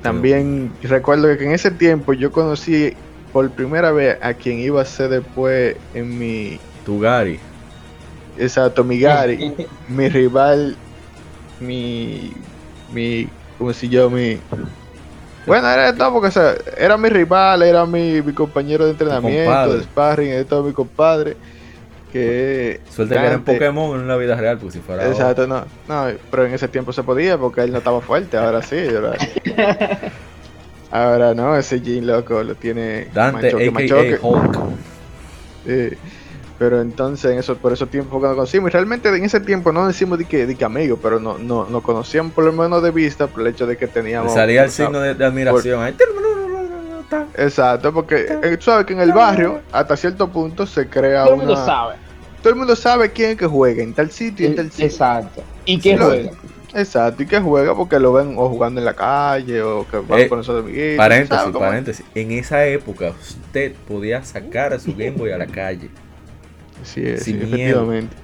También recuerdo que en ese tiempo yo conocí por primera vez a quien iba a ser después en mi. Tu Gary. Exacto, mi Gary. mi rival, mi, mi, como si yo, mi, bueno, era de todo porque, o sea, era mi rival, era mi, mi compañero de entrenamiento, de sparring, de todo mi compadre, que Suerte que era en Dante- Pokémon en la vida real, porque si fuera. ahora- Exacto, no, no, pero en ese tiempo se podía porque él no estaba fuerte, ahora sí, ahora, ahora no, ese Jean loco lo tiene Dante, machoque. Hulk. Pero entonces en eso, por esos tiempos que nos conocimos, y realmente en ese tiempo no decimos de que, de que amigos, pero no, no, nos conocíamos por lo menos de vista por el hecho de que Le teníamos. salía el signo de, de admiración. Ahí. Exacto, porque eh, tú sabes que en el barrio, hasta cierto punto, se crea Todo el mundo sabe. Todo el mundo sabe quién es que juega en tal sitio y en tal sitio. Exacto. ¿Y qué Sí, lo- juega? Exacto, y que juega porque lo ven o jugando en la calle o que van Eh, con esos amiguitos. Paréntesis, paréntesis. En esa época usted podía sacar a su Game Boy a la calle. Sí, es, Sin sí, efectivamente.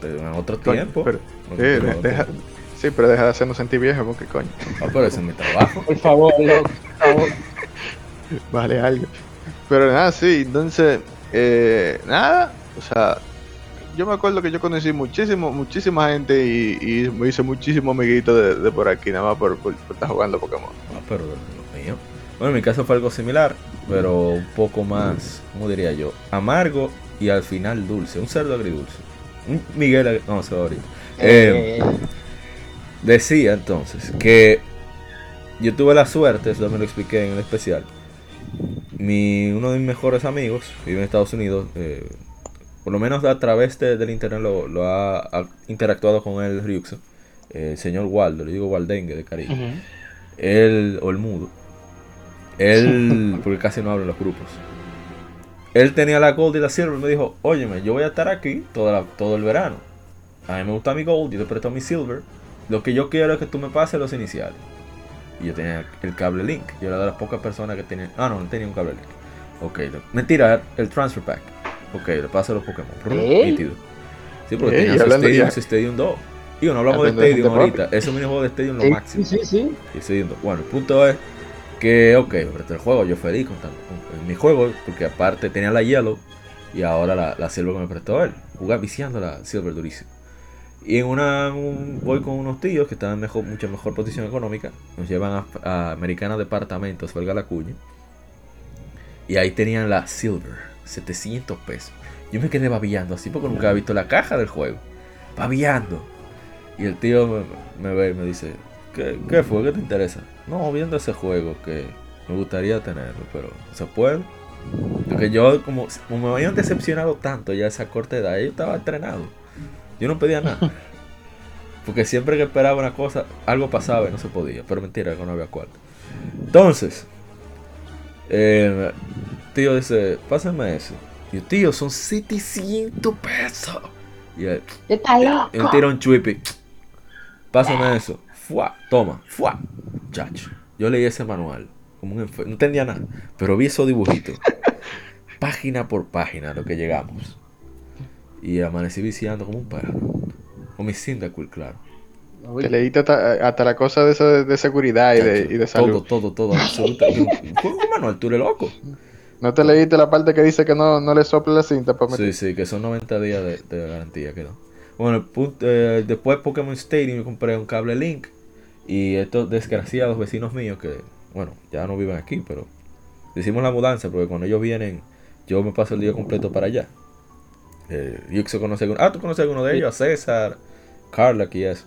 Pero en otro Coño, tiempo. pero- No, Sí, pero otro deja- tiempo. sí, pero deja de hacernos sentir viejos porque coño. Ah, pero ese es mi trabajo. Por favor, loco, por favor. Vale algo. Pero nada, sí, entonces, eh, nada, o sea, yo me acuerdo que yo conocí muchísimo, muchísima gente y, y me hice muchísimos amiguitos de, de por aquí, nada más por, por- por estar jugando Pokémon. Ah, pero mío. Bueno, en mi caso fue algo similar, pero un poco más, ¿cómo diría yo? Amargo y al final dulce. Un cerdo agridulce. Un Miguel, no, se va ahorita. Eh, Decía entonces que yo tuve la suerte, eso también lo expliqué en el especial. Mi, uno de mis mejores amigos vive en Estados Unidos, eh, por lo menos a través de- del internet lo, lo ha, ha interactuado con él Ryuxo, eh, el señor Waldo, le digo Waldengue de cariño. ujú. Él, o el mudo, él, porque casi no habla en los grupos. Él tenía la Gold y la Silver y me dijo, óyeme, yo voy a estar aquí toda la- todo el verano. A mí me gusta mi Gold, yo te presto mi Silver. Lo que yo quiero es que tú me pases los iniciales. Y yo tenía el cable link. Yo era de las pocas personas que tenían. Ah, no, no tenía un cable link. Ok, mentira, el transfer pack. Ok, le paso los Pokémon. Sí, porque tenía su Stadium, su Stadium 2. Digo, no hablamos de Stadium ahorita. Esos minijuegos de Stadium lo máximo. sí, sí, sí. Bueno, el punto es que, ok, apreté el juego, yo feliz con, con- mi juego, porque aparte tenía la Yellow y ahora la, la Silver que me prestó él. Jugaba viciando la Silver durísimo. Y en una, un- voy con unos tíos que están en mejor, mucha mejor posición económica, nos llevan a, a Americana Departamentos, valga la cuña. Y ahí tenían la Silver, 700 pesos. Yo me quedé babiando así porque nunca había visto la caja del juego. Babiando. Y el tío me, me ve y me dice, ¿Qué, ¿Qué fue? ¿Qué te interesa? No, viendo ese juego que me gustaría tenerlo, pero ¿se puede? Porque yo, como, como me habían decepcionado tanto ya a esa corta edad, yo estaba entrenado. Yo no pedía nada. Porque siempre que esperaba una cosa, algo pasaba y no se podía. Pero mentira, que no había cuarto. Entonces, eh, tío dice, pásame eso. Y yo, tío, son 700 pesos. Y él, un tirón chuipi. Pásame eso. Fuá, toma, fuá. Chacho. Yo leí ese manual. Como un enfer- No entendía nada. Pero vi esos dibujitos. página por página a lo que llegamos. Y amanecí viciando como un perro. Con mi Cyndaquil, claro. Te leíste hasta, hasta la cosa de, esa- de seguridad y de, y de salud. Todo, todo, todo. Absolutamente. Un manual, tú eres loco. ¿No te leíste la parte que dice que no, no le sople la cinta para meter? Sí, sí, que son 90 días de, de garantía quedó. Bueno, el punto, eh, después Pokémon Stadium yo compré un cable Link y estos desgraciados vecinos míos que, bueno, ya no viven aquí, pero hicimos la mudanza porque cuando ellos vienen yo me paso el día completo para allá. Eh, Yuxo conoce alguno, ah, tú conoces a alguno de ellos, a César, Carla y eso.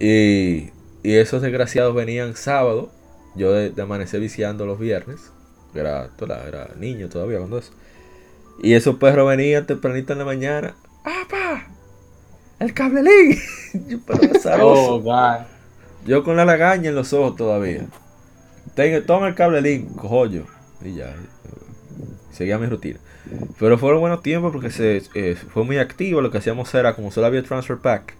Y, y esos desgraciados venían sábado, yo de, de amanecer viciando los viernes, que era, toda- era niño todavía cuando eso. Y esos perros venían tempranito en la mañana. ¡Apa! ¡El cable link! Yo, pero Oh. God. Yo con la lagaña en los ojos todavía. Tengo, toma el cable link, cojollo. Y ya. Seguía mi rutina. Pero fueron buenos tiempos porque se, eh, fue muy activo. Lo que hacíamos era, como solo había transfer pack,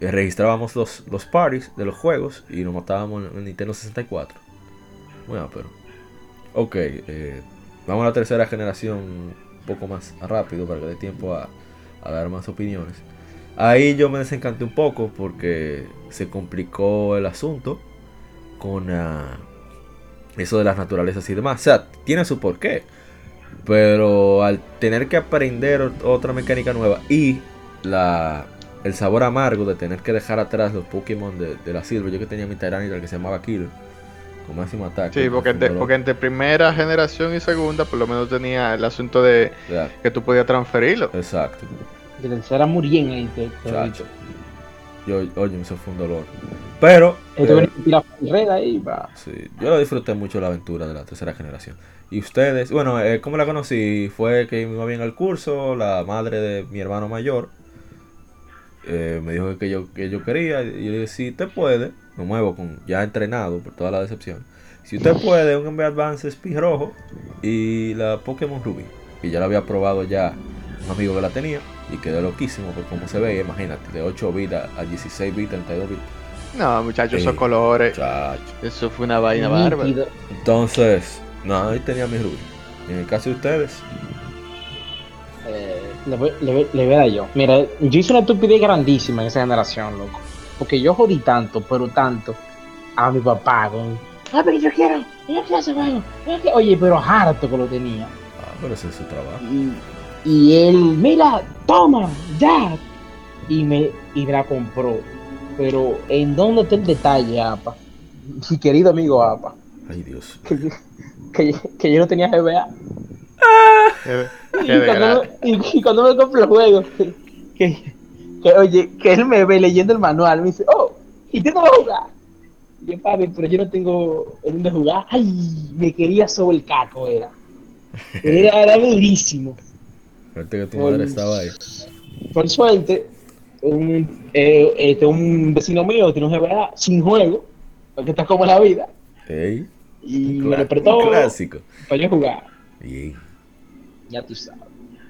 eh, registrábamos los, los parties de los juegos y nos matábamos en el Nintendo 64. Bueno, pero. Ok, eh, vamos a la tercera generación un poco más rápido para que dé tiempo a dar más opiniones. Ahí yo me desencanté un poco porque se complicó el asunto con ah, eso de las naturalezas y demás. O sea, tiene su porqué. Pero al tener que aprender ot- otra mecánica nueva y la, el sabor amargo de tener que dejar atrás los Pokémon de, de la Silver, yo que tenía mi Tyranitar que se llamaba Killer, con máximo ataque. Sí, porque, entre- dolor. porque entre primera generación y segunda, por lo menos tenía el asunto de que tú podías transferirlo. Exacto. De tercera muriendo ahí. Te, te Chacho. Yo, oye, eso fue un dolor. Pero. Esto eh, red ahí, va. Sí, yo lo disfruté mucho la aventura de la tercera generación. Y ustedes, bueno, eh, ¿cómo la conocí? Fue que me iba bien al curso, la madre de mi hermano mayor eh, me dijo que yo, que yo quería, y yo le dije, si usted puede, me muevo con ya entrenado por toda la decepción. Si usted puede, un Game Advance Speed rojo y la Pokémon Ruby. Y ya la había probado ya un amigo que la tenía y quedé loquísimo por cómo se ve, imagínate, de 8 bits a a 16 bits, 32 bits. No, muchachos, esos colores. Eso fue una vaina bárbara. Entonces, no, ahí tenía mi Ruby. Y en el caso de ustedes, Eh, le, voy, le, voy- le voy a dar yo. Mira, yo hice una estupidez grandísima en esa generación, loco. Porque yo jodí tanto, pero tanto, a mi papá con. Ah, pero yo quiero, yo quiero ese juego. yo quiero". Oye, pero harto que lo tenía. ah, pero ese es su trabajo. Y, y él, mira, toma, ya. Y me, y me la compró. Pero, ¿en dónde está el detalle, Apa? Mi querido amigo Apa. Ay, Dios. Que, yo- que, yo- que yo no tenía GBA. Qué- Y cuando, me, y, y cuando me compro el juego, que, que, que, oye, que él me ve leyendo el manual, me dice, oh, ¿y tú no vas a jugar? Y yo, papi, pero yo no tengo en dónde jugar. Ay, me quería sobre el caco, era. Era, era durísimo. Suerte que tu madre estaba ahí. Por suerte, un, eh, este, un vecino mío tiene un GBA sin juego, porque está como la vida, Ey, y me lo prestó clásico. para yo jugar. Bien. Ya tú sabes.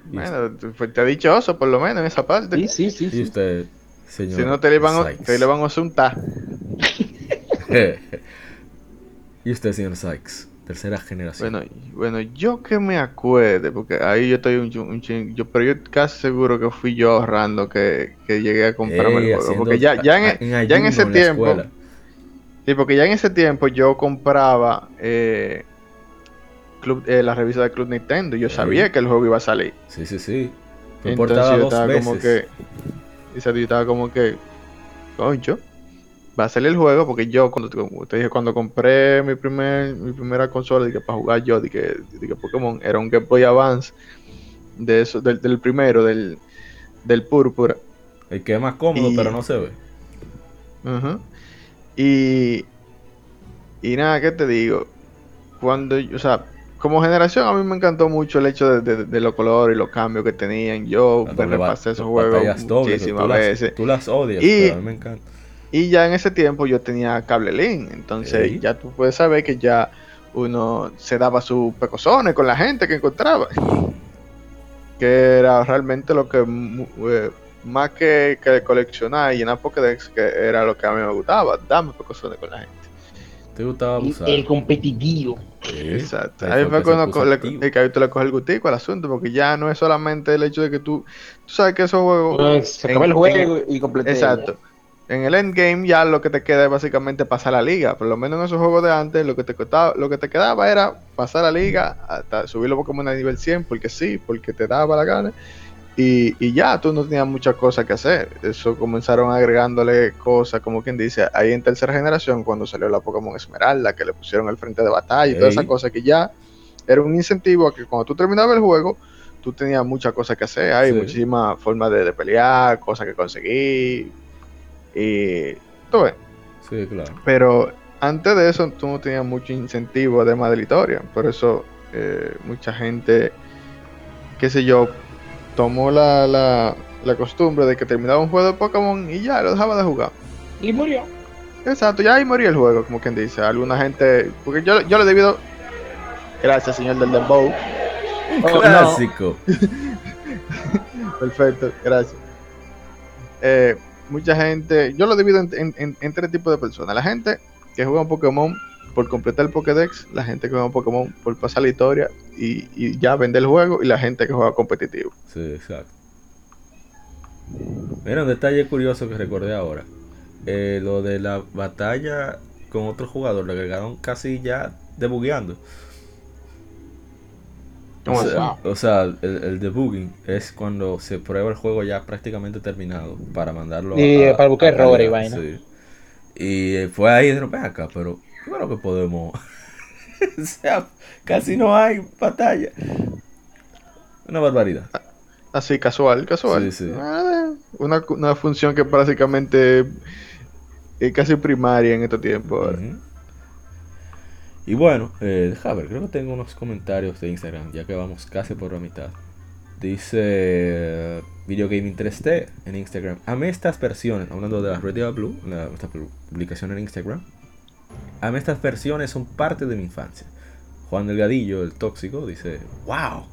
Bueno, tú fuiste dichoso por lo menos en esa parte. Sí, sí, sí. Y sí. usted, señor. Si no te le van, te le van a asuntar. ¿Y usted, señor Sykes? Tercera generación. Bueno, bueno, yo que me acuerde, porque ahí yo estoy un, un ching- yo, pero yo casi seguro que fui yo ahorrando que, que llegué a comprarme Ey, el juego. Porque ya, ya, en, a- ya en ese la tiempo, escuela. sí, porque ya en ese tiempo yo compraba eh, Club, eh, la revista de Club Nintendo. y Yo Ey. sabía que el juego iba a salir. Sí, sí, sí. Fue Entonces yo dos estaba veces. como que. Y yo estaba como que. Concho. Va a salir el juego porque yo, cuando te dije, cuando compré mi primer mi primera consola dije, para jugar yo, dije, dije Pokémon, era un Game Boy Advance de eso, del, del primero, del, del Púrpura. El que es más cómodo, Y- pero no se ve. Ujú. Y. Y nada, ¿qué te digo? Cuando, o sea, como generación a mí me encantó mucho el hecho de, de- de los colores y los cambios que tenían. Yo Las me repasé esos las juegos muchísimas tú las- veces. Tú las odias, Y- pero a mí me encanta. Y ya en ese tiempo yo tenía cable link, entonces ya tú puedes saber que ya uno se daba sus pecosones con la gente que encontraba. Que era realmente lo que, eh, más que, que coleccionar y llenar Pokédex, que era lo que a mí me gustaba, darme pecosones con la gente. ¿Te gustaba abusar? El competitivo. Sí. Exacto. Ahí fue cuando que ahí tú le coges el gustico al asunto, porque ya no es solamente el hecho de que tú, tú sabes que esos juegos... Pues, se en- acaba el en- juego y completé. Exacto. En el endgame ya lo que te queda es básicamente pasar la liga. Por lo menos en esos juegos de antes lo que te costaba, lo que te quedaba era pasar la liga hasta subir los Pokémon a nivel 100 porque sí, porque te daba la gana. Y, y ya tú no tenías muchas cosas que hacer. Eso comenzaron agregándole cosas, como quien dice, ahí en tercera generación cuando salió la Pokémon Esmeralda, que le pusieron el frente de batalla y todas Ey. esas cosas que ya era un incentivo a que cuando tú terminabas el juego, tú tenías muchas cosas que hacer. Hay Sí. muchísimas formas de, de pelear, cosas que conseguir. Y tú ves. Sí, claro. Pero antes de eso, tú no tenías mucho incentivo además de la historia. Por eso, eh, mucha gente, qué sé yo, tomó la, la, la costumbre de que terminaba un juego de Pokémon y ya lo dejaba de jugar. Y murió. Exacto, ya ahí moría el juego, como quien dice. Alguna gente, porque yo, yo le he debido. Gracias, señor del Dembow. Oh, no. Clásico. Perfecto, gracias. Eh, mucha gente, yo lo divido en, en- tres tipos de personas. La gente que juega un Pokémon por completar el Pokédex, la gente que juega un Pokémon por pasar la historia y, y ya vender el juego, y la gente que juega competitivo. Sí, exacto. Mira, un detalle curioso que recordé ahora. Eh, lo de la batalla con otro jugador, lo agregaron casi ya debugueando. O ¿Cómo sea, así? o sea, el, el debugging es cuando se prueba el juego ya prácticamente terminado para mandarlo Y, para buscar errores y vaina. sí. Y eh, fue ahí, ven acá, pero claro que podemos. o sea, casi no hay batalla. Una barbaridad. Así, casual, casual. Sí, sí. Ah, una, una función que básicamente es casi primaria en estos tiempos ahora. Ujú. Y bueno, eh, deja ver, creo que tengo unos comentarios de Instagram, ya que vamos casi por la mitad. Dice eh, Video Gaming 3D en Instagram. Amé estas versiones, hablando de la Radio Blue, la- esta publicación en Instagram. Amé estas versiones, son parte de mi infancia. Juan Delgadillo, el tóxico, dice, wow.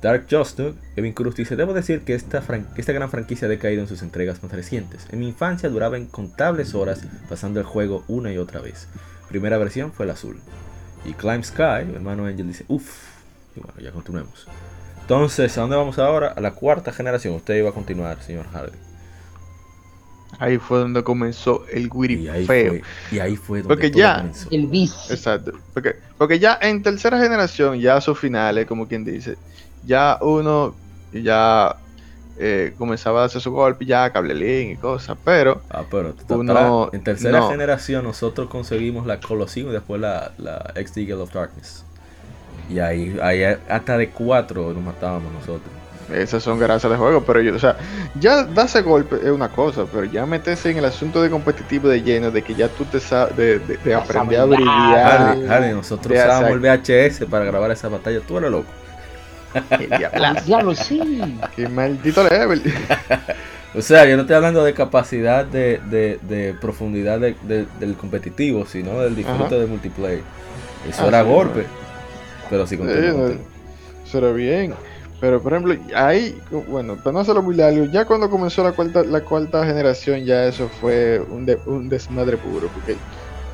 Dark Justo, Kevin Cruz dice, debo decir que esta, esta gran franquicia ha decaído en sus entregas más recientes. En mi infancia duraba incontables horas pasando el juego una y otra vez. Primera versión fue el azul. Y Climb Sky, mi hermano Angel dice, uff. Y bueno, ya continuemos. Entonces, ¿a dónde vamos ahora? A la cuarta generación. Usted iba a continuar, señor Hardy. Ahí fue donde comenzó el Witty Y ahí feo. fue, y ahí fue donde Porque todo ya- comenzó. El vicio. Exacto. Porque, porque ya en tercera generación, ya a sus finales, como quien dice, ya uno ya eh, comenzaba a hacer su golpe, ya cable link y cosas, pero Ah, pero Uno- en tercera no. generación nosotros conseguimos la Colosseum y después la, la XD Gale of Darkness. Y ahí, ahí hasta de cuatro nos matábamos nosotros. esas son gracias de juego, pero yo, o sea, ya darse golpe es una cosa, pero ya meterse en el asunto de competitivo de lleno, de que ya tú te sabes, de, de, aprender a brillar, nosotros usábamos el VHS para grabar esa batalla. Tú eres loco. el Diablo, sí. qué maldito level. O sea, yo no estoy hablando de capacidad de, de, de profundidad de- de- del competitivo, sino del disfrute Ajá. del multiplayer. Eso Ah, era sí, golpe. Pero sí, Sí. Eso era bien. Pero por ejemplo, ahí, bueno, para no hacerlo muy largo, ya cuando comenzó la cuarta, la cuarta generación, ya eso fue un, de- un desmadre puro. Porque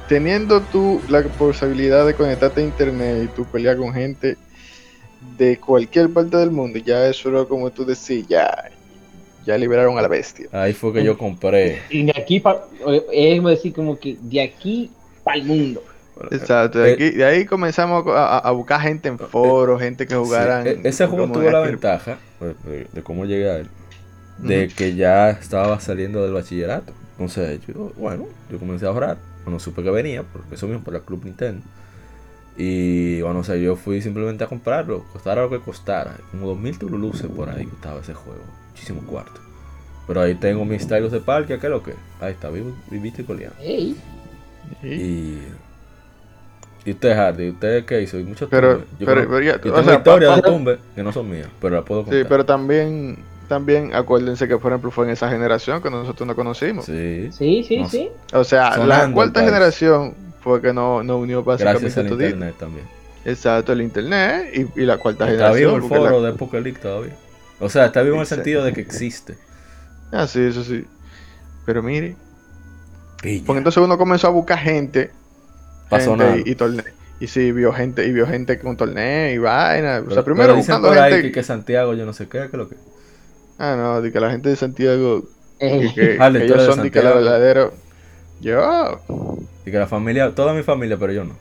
teniendo tú la posibilidad de conectarte a internet y tú pelear con gente de cualquier parte del mundo, ya eso era como tú decís, ya, ya liberaron a la bestia. Ahí fue que yo compré. Y de aquí para. Es decir, como que de aquí para el mundo. Exacto, de, Eh, aquí- de ahí comenzamos a, a buscar gente en foros, gente que jugaran. Sí, e- ese juego tuvo la ventaja de, de- cómo llegué a él, de que ya estaba saliendo del bachillerato. Entonces, yo, bueno, yo comencé a ahorrar. Cuando supe que venía, porque eso mismo, por la Club Nintendo. Y bueno, o sea, yo fui simplemente a comprarlo, costara lo que costara. Como 2000 turuluces por ahí costaba ese juego. Muchísimo cuarto. Pero ahí tengo mis stylos de parque, ¿qué es lo que? Ahí está, vivo, viviste y coleando. Ey, Sí. Y. ¿Y usted, Hardy? ¿Usted qué hizo? Y muchos Pero- tumbes. Yo, pero- creo- pero ya- yo o tengo sea, historias de tumbes que no son mías, pero las puedo contar. Sí, pero también, también acuérdense que por ejemplo fue en esa generación que nosotros no conocimos. Sí, Sí, sí, No sí. O sea, la Sonando cuarta el país. generación fue que no, no unió básicamente gracias al internet también. Exacto, el internet y, y la cuarta Está vivo generación. el porque la- foro de Poker League todavía. O sea, está vivo en el sentido de que existe. Ah, sí, eso sí. Pero mire, Pilla. porque entonces uno comenzó a buscar gente, Pasó gente nada. y, y torneo. Y sí, vio gente, y vio gente con torneo y vaina. o sea, primero pero dicen buscando por ahí gente. que, que Santiago, yo no sé qué, que lo que. Ah, no, de que la gente de Santiago, que, que- Ah, la que ellos de son de que la Santiago. Yo, Y que la familia, toda mi familia, pero yo no.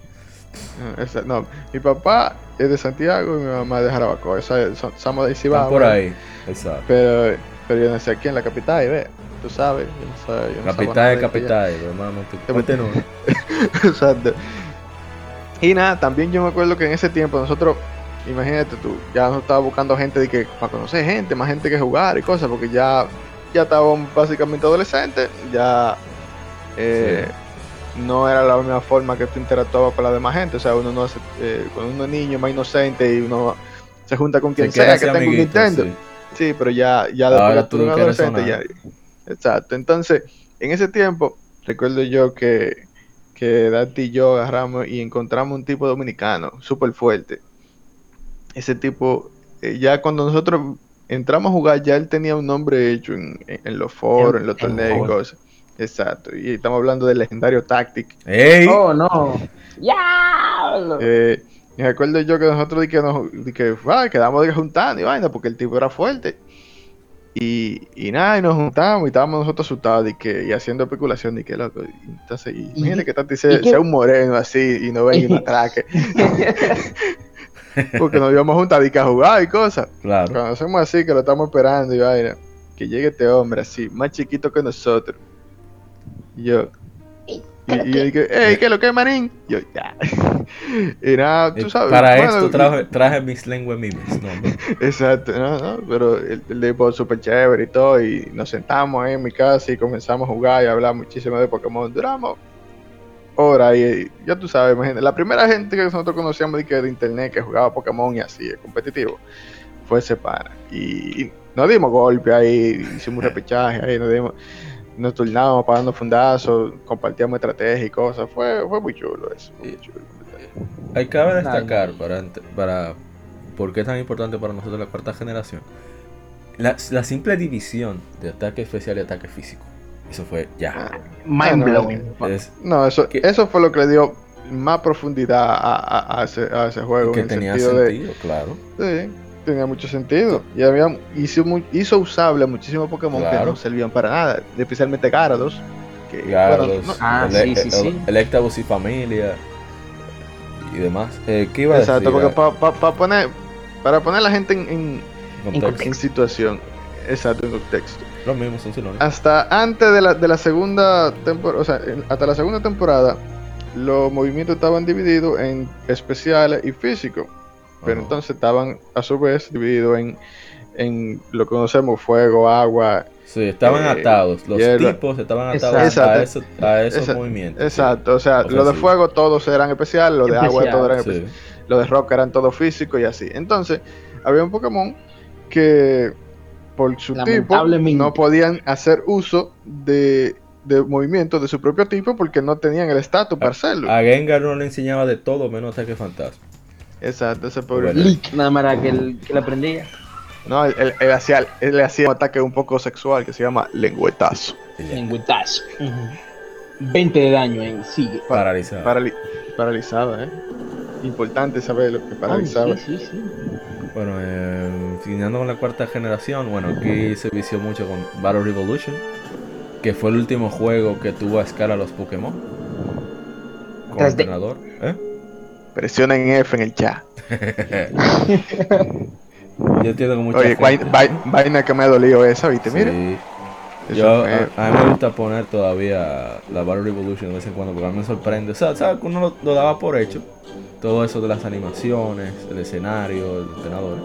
Ah, esa- no, mi papá es de Santiago y mi mamá es de Jarabacoa. Esa- son- Somos de Cibao. por ahí, exacto. Pero, pero yo nací aquí en la capital, y ve, tú sabes. Yo no yo no Capital de capital, hermano. allá. Exacto. Y nada, también yo me acuerdo que en ese tiempo nosotros, imagínate tú, ya nos estaba buscando gente de que, para conocer gente, más gente que jugar y cosas, porque ya, ya estábamos básicamente adolescentes, ya eh, no era la misma forma que tú interactuabas con la demás gente. O sea, uno no hace, eh, cuando uno es niño más inocente y uno se junta con quien Se sea que tenga un Nintendo. sí. Sí, pero ya, ya después Ahora que tú eres un adolescente, ya. Exacto. Entonces, en ese tiempo, recuerdo yo que, que Dati y yo agarramos y encontramos un tipo dominicano súper fuerte. Ese tipo, eh, ya cuando nosotros entramos a jugar, ya él tenía un nombre hecho en, en- en los foros, en los torneos y cosas. Exacto. Y estamos hablando del legendario Tactic. ¡Ey! Oh, no. ¡Ya! Eh, y recuerdo yo que nosotros di que nos di que, ah, quedamos de juntando y vaina porque el tipo era fuerte. Y, y nada, y nos juntamos y estábamos nosotros asustados y, que, y haciendo especulación de que loco. y Entonces, y imagínate que Tati sea, sea un moreno así y no venga y nos atraque. porque nos íbamos a juntar y que a jugar y cosas. Claro. Cuando hacemos así, que lo estamos esperando y vaina, que llegue este hombre así, más chiquito que nosotros. Y yo. Y, y yo dije, ¡Ey, qué es lo que es, manín! Y yo, ya. y nada, tú Eh, sabes. Para bueno, esto traje, traje mis lenguas mimes. No. Exacto, no, no, pero el, el tipo súper chévere y todo, y nos sentamos ahí en mi casa y comenzamos a jugar y a hablar muchísimo de Pokémon. Duramos horas y, y ya tú sabes, imagínate, la primera gente que nosotros conocíamos de, que de internet que jugaba Pokémon y así, es competitivo, fue ese pana. Y, y nos dimos golpe ahí, hicimos un repechaje ahí, nos dimos, nos turnábamos pagando fundazos, compartíamos estrategias y cosas, fue, fue muy chulo eso, fue muy chulo. Hay cabe destacar para, para por qué es tan importante para nosotros la cuarta generación. La, la simple división de ataque especial y ataque físico. Eso fue ya. Mind blowing. Es No, eso, Que- eso fue lo que le dio más profundidad a, a- a ese, a ese juego. que en tenía sentido de- sentido, claro. sí, tenía mucho sentido. Y había, hizo, hizo usable a muchísimos Pokémon que Claro. no servían para nada, especialmente Gyarados. Que, Gyarados, bueno, no- Ah, ele- sí, sí, sí. el- Electabuzz y familia y demás. Eh, ¿Qué iba a exacto, decir? porque pa- pa- pa poner, para poner a la gente en, en- Contexto. en situación, exacto, en contexto. Los mismos son sinónimos. Hasta antes de la, de la segunda temporada, o sea, en- hasta la segunda temporada, los movimientos estaban divididos en especiales y físicos. Pero Ajá. entonces estaban a su vez divididos en, en lo que conocemos fuego, agua. Sí, estaban eh, atados. Los hierba. tipos estaban atados Exacto. a, esos, a esos Exacto. movimientos. Exacto, o sea, lo de Ofensivo. fuego todos eran especiales, lo de agua Especial, todos eran Sí. especiales, lo de rock eran todos físicos y así. Entonces, había un Pokémon que por su tipo no podían hacer uso de, de movimientos de su propio tipo porque no tenían el estatus para hacerlo. A Gengar no le enseñaba de todo menos ataque fantasma. Exacto, ese pobre. Bueno. Leak, nada más era que él, que él aprendía. No, él, él- él hacía, él le hacía un ataque un poco sexual que se llama lengüetazo. Lengüetazo. Ujú. 20 de daño en sigue. Paralizado. Parali- paralizada, ¿eh? Importante saber lo que paralizaba. sí, sí, sí. Bueno, eh, siguiendo con la cuarta generación, bueno, aquí se vició mucho con Battle Revolution, que fue el último juego que tuvo a escala los Pokémon. Con 3D. entrenador. ¿Eh? Presiona en F en el chat. Yo entiendo que mucha Oye, gente- vai- vai- vaina que me ha dolido esa, ¿viste? Mira. Sí. Yo, a, a mí me gusta poner todavía la Battle Revolution de vez en cuando porque a mí me sorprende. O sea, ¿sabes que uno lo, lo daba por hecho? Todo eso de las animaciones, el escenario, el entrenador.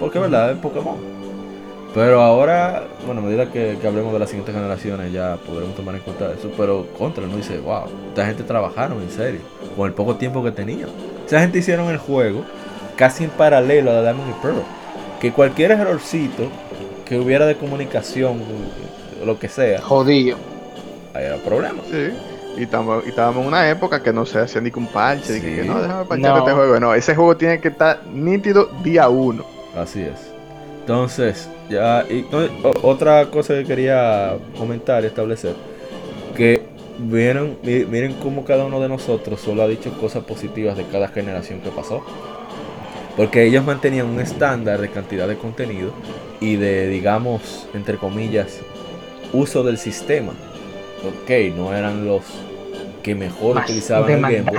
Porque es verdad, es Pokémon. Pero ahora, bueno, a medida que, que hablemos de las siguientes generaciones ya podremos tomar en cuenta eso. Pero contra, no dice, wow, esta gente trabajaron en serio, con el poco tiempo que tenían. Esa gente hicieron el juego casi en paralelo a Diamond y Pearl. Que cualquier errorcito que hubiera de comunicación, o lo que sea, Jodido. ahí era problema. Sí. Y estábamos en una época que no se hacía ni con parche, de que, Sí. que no, déjame parchar No. este juego. No, ese juego tiene que estar nítido día uno. Así es. Entonces, ya. Y, no, o- otra cosa que quería comentar y establecer: que vieron, mi- miren cómo cada uno de nosotros solo ha dicho cosas positivas de cada generación que pasó. Porque ellos mantenían un estándar de cantidad de contenido y de, digamos, entre comillas, uso del sistema. Ok, no eran los que mejor Más utilizaban el Game Boy.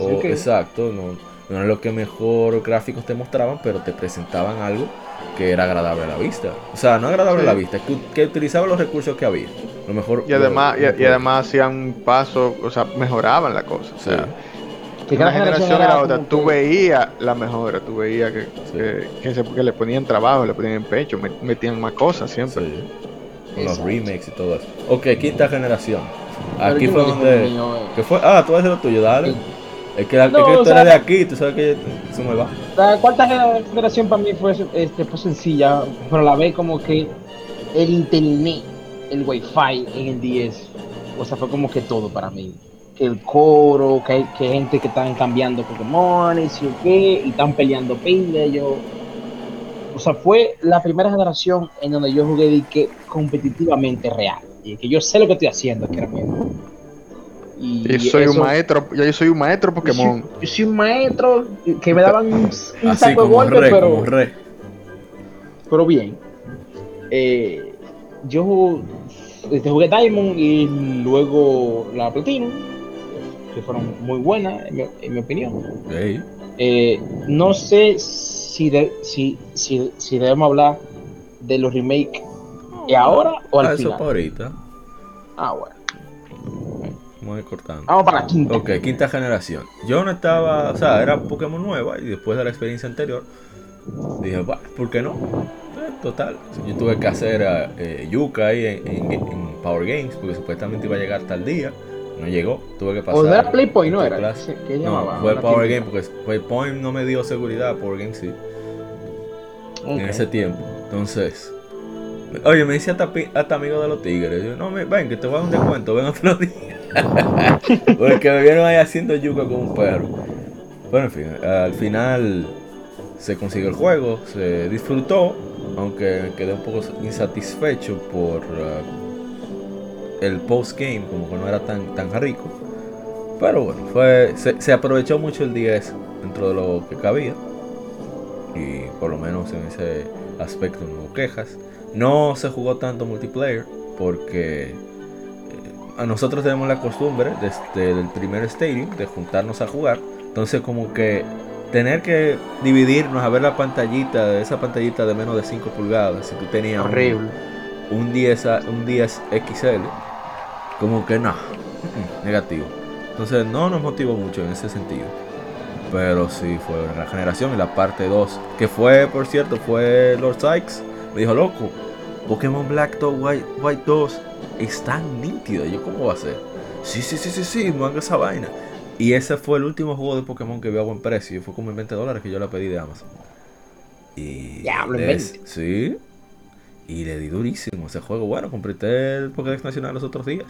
O- exacto, no, no eran los que mejor gráficos te mostraban, pero te presentaban algo que era agradable a la vista. O sea, no agradable a la vista, que, que utilizaba los recursos que había. Lo mejor. Y además, lo- y, y además hacían un paso, o sea, mejoraban la cosa. O sea, Que una generación era era otra. Tú que- veías la mejora, tú veías que, que, que se- que le ponían trabajo, le ponían pecho, met- metían más cosas siempre. Sí. Con los remakes y todo eso. Ok, quinta generación. Aquí fue donde. mío, eh. ¿Qué fue? Ah, tú vas a hacer lo tuyo, dale. Sí. Es que, es No, que o tú sea- eres de aquí, tú sabes que eso me va. La cuarta generación para mí fue, este, fue sencilla, pero la vez como que el internet, el wifi en el 10, o sea, fue como que todo para mí. Que el coro, que hay que gente que están cambiando Pokémon y o qué, y están peleando pila, yo... O sea, fue la primera generación en donde yo jugué de que competitivamente real. Y que yo sé lo que estoy haciendo, que era mío. Y Yo soy un maestro, yo soy un maestro Pokémon. Yo soy, yo soy un maestro que me daban un, un Así saco de re, pero, re. pero bien. Eh, yo este, jugué Diamond y luego la Platinum, que fueron muy buenas, en mi, en mi opinión. Eh, no sé si, de- si, si, si debemos hablar de los remakes de ahora o al ah, eso final. para ahorita. Ah, bueno. Vamos cortando. Vamos para la quinta. Ok, quinta generación. Yo no estaba, o sea, era Pokémon nueva y después de la experiencia anterior dije, "Bah, ¿por qué no? Eh, Total, yo tuve que hacer eh, Yuka ahí en, en- en Power Games porque supuestamente iba a llegar tal día. No llegó, tuve que pasar. O era Playpoint, ¿no era? clase. ¿Qué No, fue Power. Game porque Playpoint no me dio seguridad, Power Game sí, en ese tiempo. Entonces, oye, me dice hasta, hasta amigo de los tigres. Yo, no, me- ven, que te voy a dar un descuento, ven otro día. Porque me vieron ahí haciendo yuca con un perro. Bueno, en fin, al final se consiguió el juego, se disfrutó, aunque quedé un poco insatisfecho por uh, el post-game, como que no era tan, tan rico. Pero bueno, fue, se, se aprovechó mucho el 10 dentro de lo que cabía. Y por lo menos en ese aspecto no hubo quejas. No se jugó tanto multiplayer porque eh, a nosotros tenemos la costumbre desde el primer stadium de juntarnos a jugar. Entonces como que tener que dividirnos a ver la pantallita, esa pantallita de menos de 5 pulgadas, si tú tenías un- Horrible. un 10, a- un 10 XL, como que no, mm, negativo. Entonces no nos motivó mucho en ese sentido. Pero sí fue la generación y la parte 2, que fue, por cierto, fue Lord Sykes. Me dijo, loco, Pokémon Black Dog White, White 2 es tan nítido. Yo, ¿cómo va a ser? Sí, sí, sí, sí, sí, manga esa vaina. Y ese fue el último juego de Pokémon que vio a buen precio. y Fue como en 20 dólares que yo la pedí de Amazon. Y. Diablo, en le- 20. Sí. Y le di durísimo ese juego. Bueno, completé el Pokédex Nacional los otros días.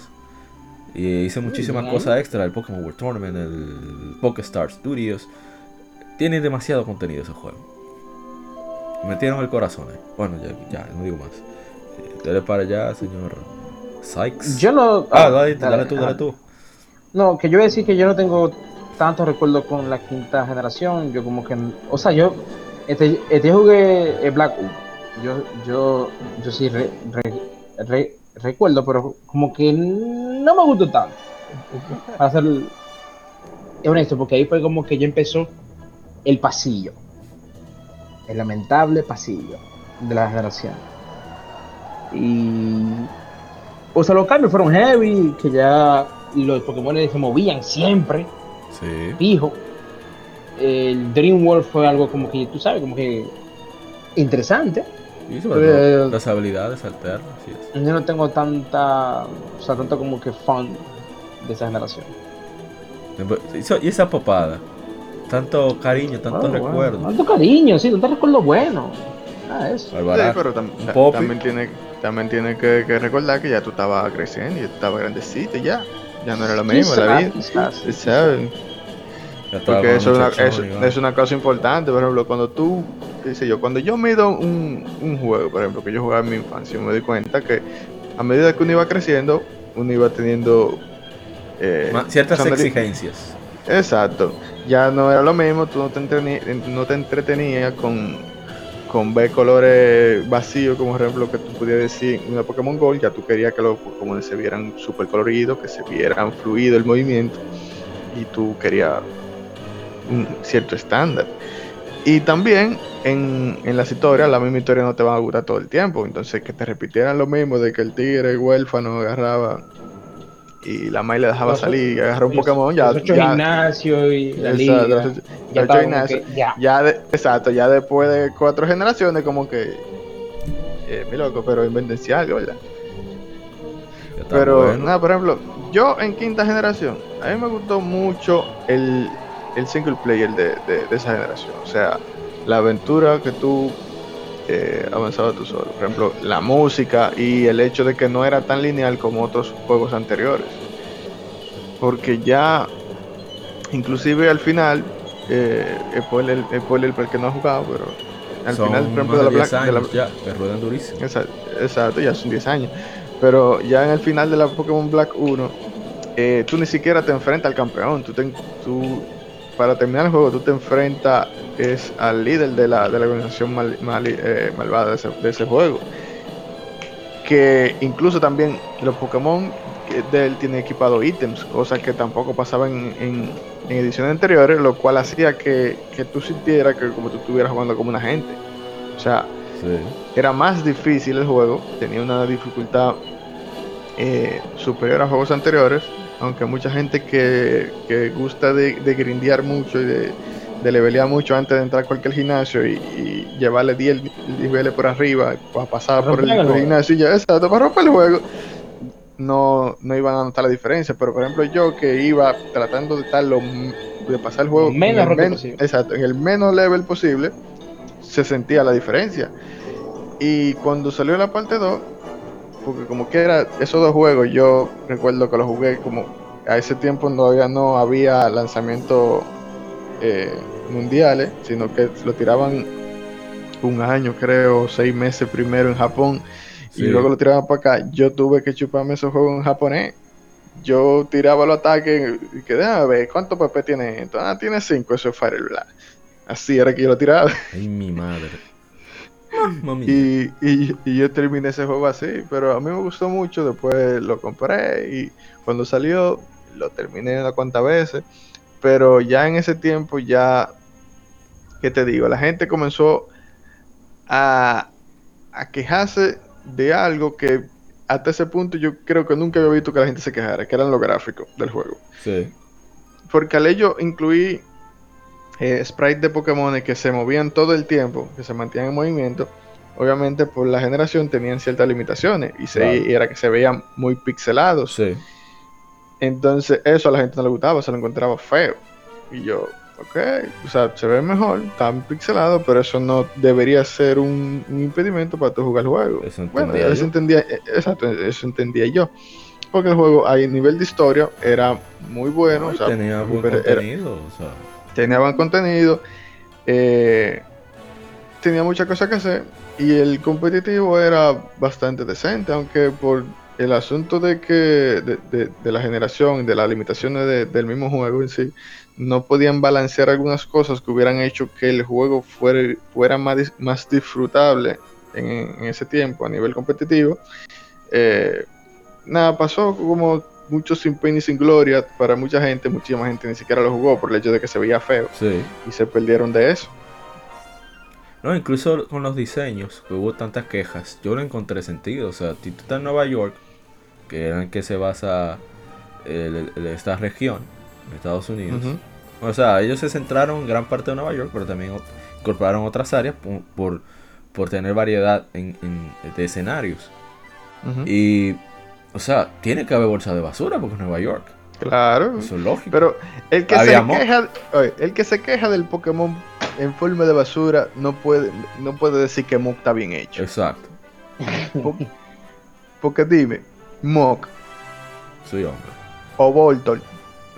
Y hice muchísimas bien. cosas extra. El Pokémon World Tournament, el Pokéstar Studios. Tiene demasiado contenido ese juego. Me metieron el corazón. eh. Bueno, ya, ya, no digo más. Eh, Dale para allá, señor Sykes. Yo no. Ah, dale, dale tú, ajá. dale tú. No, que yo voy a decir que yo no tengo tantos recuerdos con la quinta generación. Yo como que, o sea, yo este, este jugué el Black 1. Yo, yo, yo sí re- re- re- recuerdo, pero como que no me gustó tanto. Para ser honesto, porque ahí fue como que ya empezó el pasillo. El lamentable pasillo de la generación. Y. O sea, los cambios fueron heavy, que ya los Pokémon se movían siempre, Sí. fijo. El Dream World fue algo como que, tú sabes, como que interesante. Y sobre todo, Eh, las habilidades alternas, así es. Yo no tengo tanta, o sea, tanto como que fan de esa generación. Y esa popada. Tanto cariño, tanto Ah, bueno, recuerdo. Tanto cariño, sí, tanto recuerdo bueno. Ah, eso. Sí, pero tam- un ta- popi. también tiene, también tiene que, que recordar que ya tú estabas creciendo y estabas grandecito ya. Ya no era lo mismo la vida. Sabes, Porque eso es, una, eso- es una cosa importante, por ejemplo, cuando tú, qué sé yo, cuando yo mido un, un juego, por ejemplo, que yo jugaba en mi infancia, me di cuenta que a medida que uno iba creciendo, uno iba teniendo... eh, Ciertas exigencias. Exacto. Ya no era lo mismo, tú no te, entreni- no te entretenías con, con ver colores vacíos, como ejemplo que tú podías decir en una Pokémon Gold, ya tú querías que los Pokémon se vieran súper coloridos, que se vieran fluido el movimiento, y tú querías un cierto estándar. Y también en, en las historias, la misma historia no te va a gustar todo el tiempo, entonces que te repitieran lo mismo de que el tigre huérfano agarraba y la May le dejaba Los- salir y agarrar un los- Pokémon, ya, los ocho ya, y la Exacto, liga. los ocho- ya ocho que ya. ya de- exacto, ya después de cuatro generaciones, como que. Eh, mi loco, pero invéntense algo, ¿verdad? Pero, bueno. nada, por ejemplo, yo en quinta generación, a mí me gustó mucho el, el single player de, de- de esa generación. O sea, la aventura que tú eh, avanzabas tú solo. Por ejemplo, la música y el hecho de que no era tan lineal como otros juegos anteriores. Porque ya, inclusive al final, eh, spoiler, spoiler para el que no ha jugado, pero al Son final, por ejemplo, de la, de 10 Black- de la- años ya, que ruedan durísimo. Exacto, exacto, ya son 10 años. Pero ya en el final de la Pokémon Black 1, eh, tú ni siquiera te enfrentas al campeón. Tú, te- tú- para terminar el juego, tú te enfrentas es al líder de la, de la organización mal- mal- eh, malvada de ese, de ese juego. Que incluso también los Pokémon de él tienen equipado ítems, cosas que tampoco pasaban en, en- en ediciones anteriores, lo cual hacía que, que tú sintieras que como tú estuvieras jugando como un agente. O sea, Sí. era más difícil el juego, tenía una dificultad eh, superior a juegos anteriores, aunque mucha gente que, que gusta de, de grindear mucho y de, de levelear mucho antes de entrar a cualquier gimnasio y, y llevarle 10 niveles por arriba para pasar por el, Romper el por el juego. gimnasio y ya, exacto, para romper el juego, no, no iban a notar la diferencia, pero por ejemplo yo que iba tratando de estar lo de pasar el juego menos en el men- posible. exacto, en el menos level posible, se sentía la diferencia. Y cuando salió la parte 2, porque como que era esos dos juegos, yo recuerdo que los jugué como a ese tiempo todavía no había lanzamientos eh, mundiales, sino que lo tiraban un año, creo, seis meses primero en Japón Sí. y luego lo tiraban para acá. Yo tuve que chuparme esos juegos en japonés. Yo tiraba los ataques y que déjame ver cuánto PP tiene esto. Ah, tiene 5, eso es Fire Blast. Así era que yo lo tiraba. Ay, mi madre. Mami. Y, y, y yo terminé ese juego así, pero a mí me gustó mucho, después lo compré y cuando salió lo terminé unas cuantas veces, pero ya en ese tiempo ya, ¿qué te digo? La gente comenzó a, a quejarse de algo que hasta ese punto yo creo que nunca había visto que la gente se quejara, que eran los gráficos del juego. Sí. Porque al ello incluí eh, sprites de Pokémon que se movían todo el tiempo, que se mantenían en movimiento, obviamente por la generación tenían ciertas limitaciones y, se, Claro. era que se veían muy pixelados. Sí. Entonces eso a la gente no le gustaba, se lo encontraba feo. Y yo, ok, o sea, se ve mejor, tan pixelado, pero eso no debería ser un, un impedimento para tu jugar el juego. Eso Bueno, eso entendía, eh, exacto, eso entendía yo. Porque el juego a nivel de historia era muy bueno, o sea, tenía buen era- contenido. O sea, tenía buen contenido, eh, tenía muchas cosas que hacer y el competitivo era bastante decente, aunque por el asunto de que de, de- la generación, de las limitaciones de- del mismo juego en sí, no podían balancear algunas cosas que hubieran hecho que el juego fuera, fuera más, más disfrutable en, en ese tiempo a nivel competitivo. Eh, nada, pasó como mucho sin pena y sin gloria para mucha gente, muchísima gente ni siquiera lo jugó por el hecho de que se veía feo Sí. y se perdieron de eso. No, incluso con los diseños, que hubo tantas quejas, yo no encontré sentido. O sea, si tú estás en Nueva York, que es en que se basa el- el- esta región, Estados Unidos. O sea, ellos se centraron en gran parte de Nueva York, pero también incorporaron otras áreas por, por, por tener variedad en, en- de escenarios. Y, o sea, tiene que haber bolsa de basura porque es Nueva York. Claro. Eso es lógico. Pero el que, se queja, oye, el que se queja del Pokémon en forma de basura no puede, no puede decir que Mok está bien hecho. Exacto. Po- Porque dime, Mok Sí, hombre. o Voltor,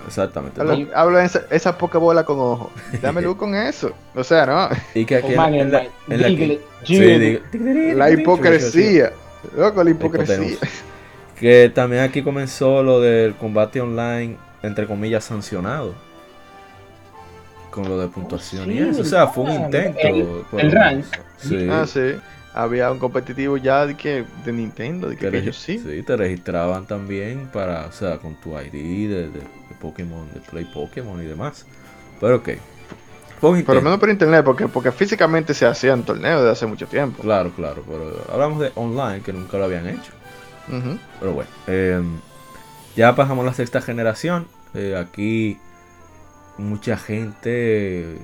Exactamente. habla, habla esa, esa Pokébola con ojo. Dame luz con eso. O sea, no. Y que aquí Oh, en, man, en la, en sí, La hipocresía. Loco, la hipocresía. Que también aquí comenzó lo del combate online, entre comillas, sancionado. Con lo de puntuación y sí, eso. O sea, fue un claro. intento. El- por el rank. Sí. Ah, sí. Había un competitivo ya de que de Nintendo, de que, ellos sí. sí, te registraban también para, o sea, con tu ID de, de- de Pokémon, de Play Pokémon y demás. Pero ok. Por lo menos por internet, porque, porque físicamente se hacían torneos desde hace mucho tiempo. Claro, claro. Pero hablamos de online, que nunca lo habían hecho. Pero bueno, eh, ya pasamos la sexta generación. Eh, aquí mucha gente eh,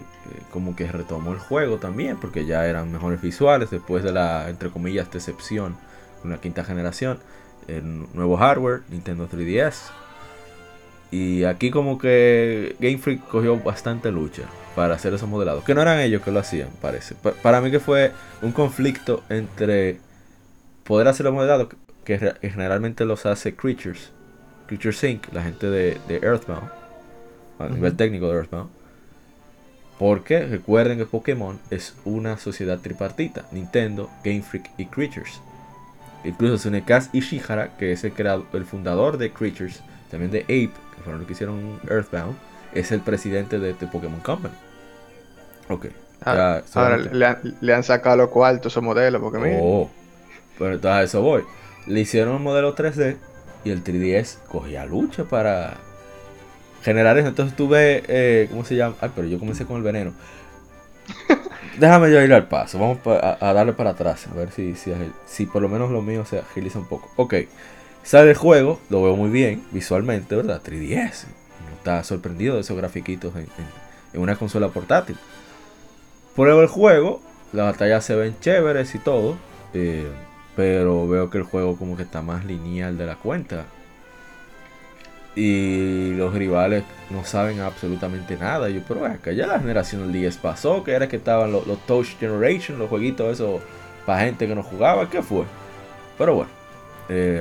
como que retomó el juego también, porque ya eran mejores visuales después de la, entre comillas, decepción con la quinta generación. Nuevo hardware, Nintendo 3DS. Y aquí como que Game Freak cogió bastante lucha para hacer esos modelados. Que no eran ellos que lo hacían, parece. Pa- para mí que fue un conflicto entre poder hacer los modelados que generalmente los hace Creatures, Creatures Inc., la gente de, de Earthbound, a nivel técnico de Earthbound. Porque recuerden que Pokémon es una sociedad tripartita: Nintendo, Game Freak y Creatures. Incluso Tsunekaz Ishihara, que es el, creado- el fundador de Creatures, también de Ape, que fueron los que hicieron Earthbound, es el presidente de, de Pokémon Company. Ok. Ah, Ahora le han, le han sacado los cuartos esos modelos, porque mira. Oh, pero entonces a eso voy. Le hicieron un modelo 3D y el 3DS cogía lucha para generar eso. Entonces tuve, eh, ¿cómo se llama? Ay, pero yo comencé con el veneno. Déjame yo ir al paso. Vamos a, a darle para atrás. A ver si, si, por lo menos lo mío se agiliza un poco. Ok. Sale el juego. Lo veo muy bien visualmente, ¿verdad? 3DS. Uno está sorprendido de esos grafiquitos en, en- en una consola portátil. Pruebo el juego. Las batallas se ven chéveres y todo. eh, pero veo que el juego como que está más lineal de la cuenta. Y los rivales no saben absolutamente nada. Yo, pero acá ya la generación del 10 pasó, que era que estaban los, Touch Generation, los jueguitos esos para gente que no jugaba. ¿Qué fue? Pero bueno. eh,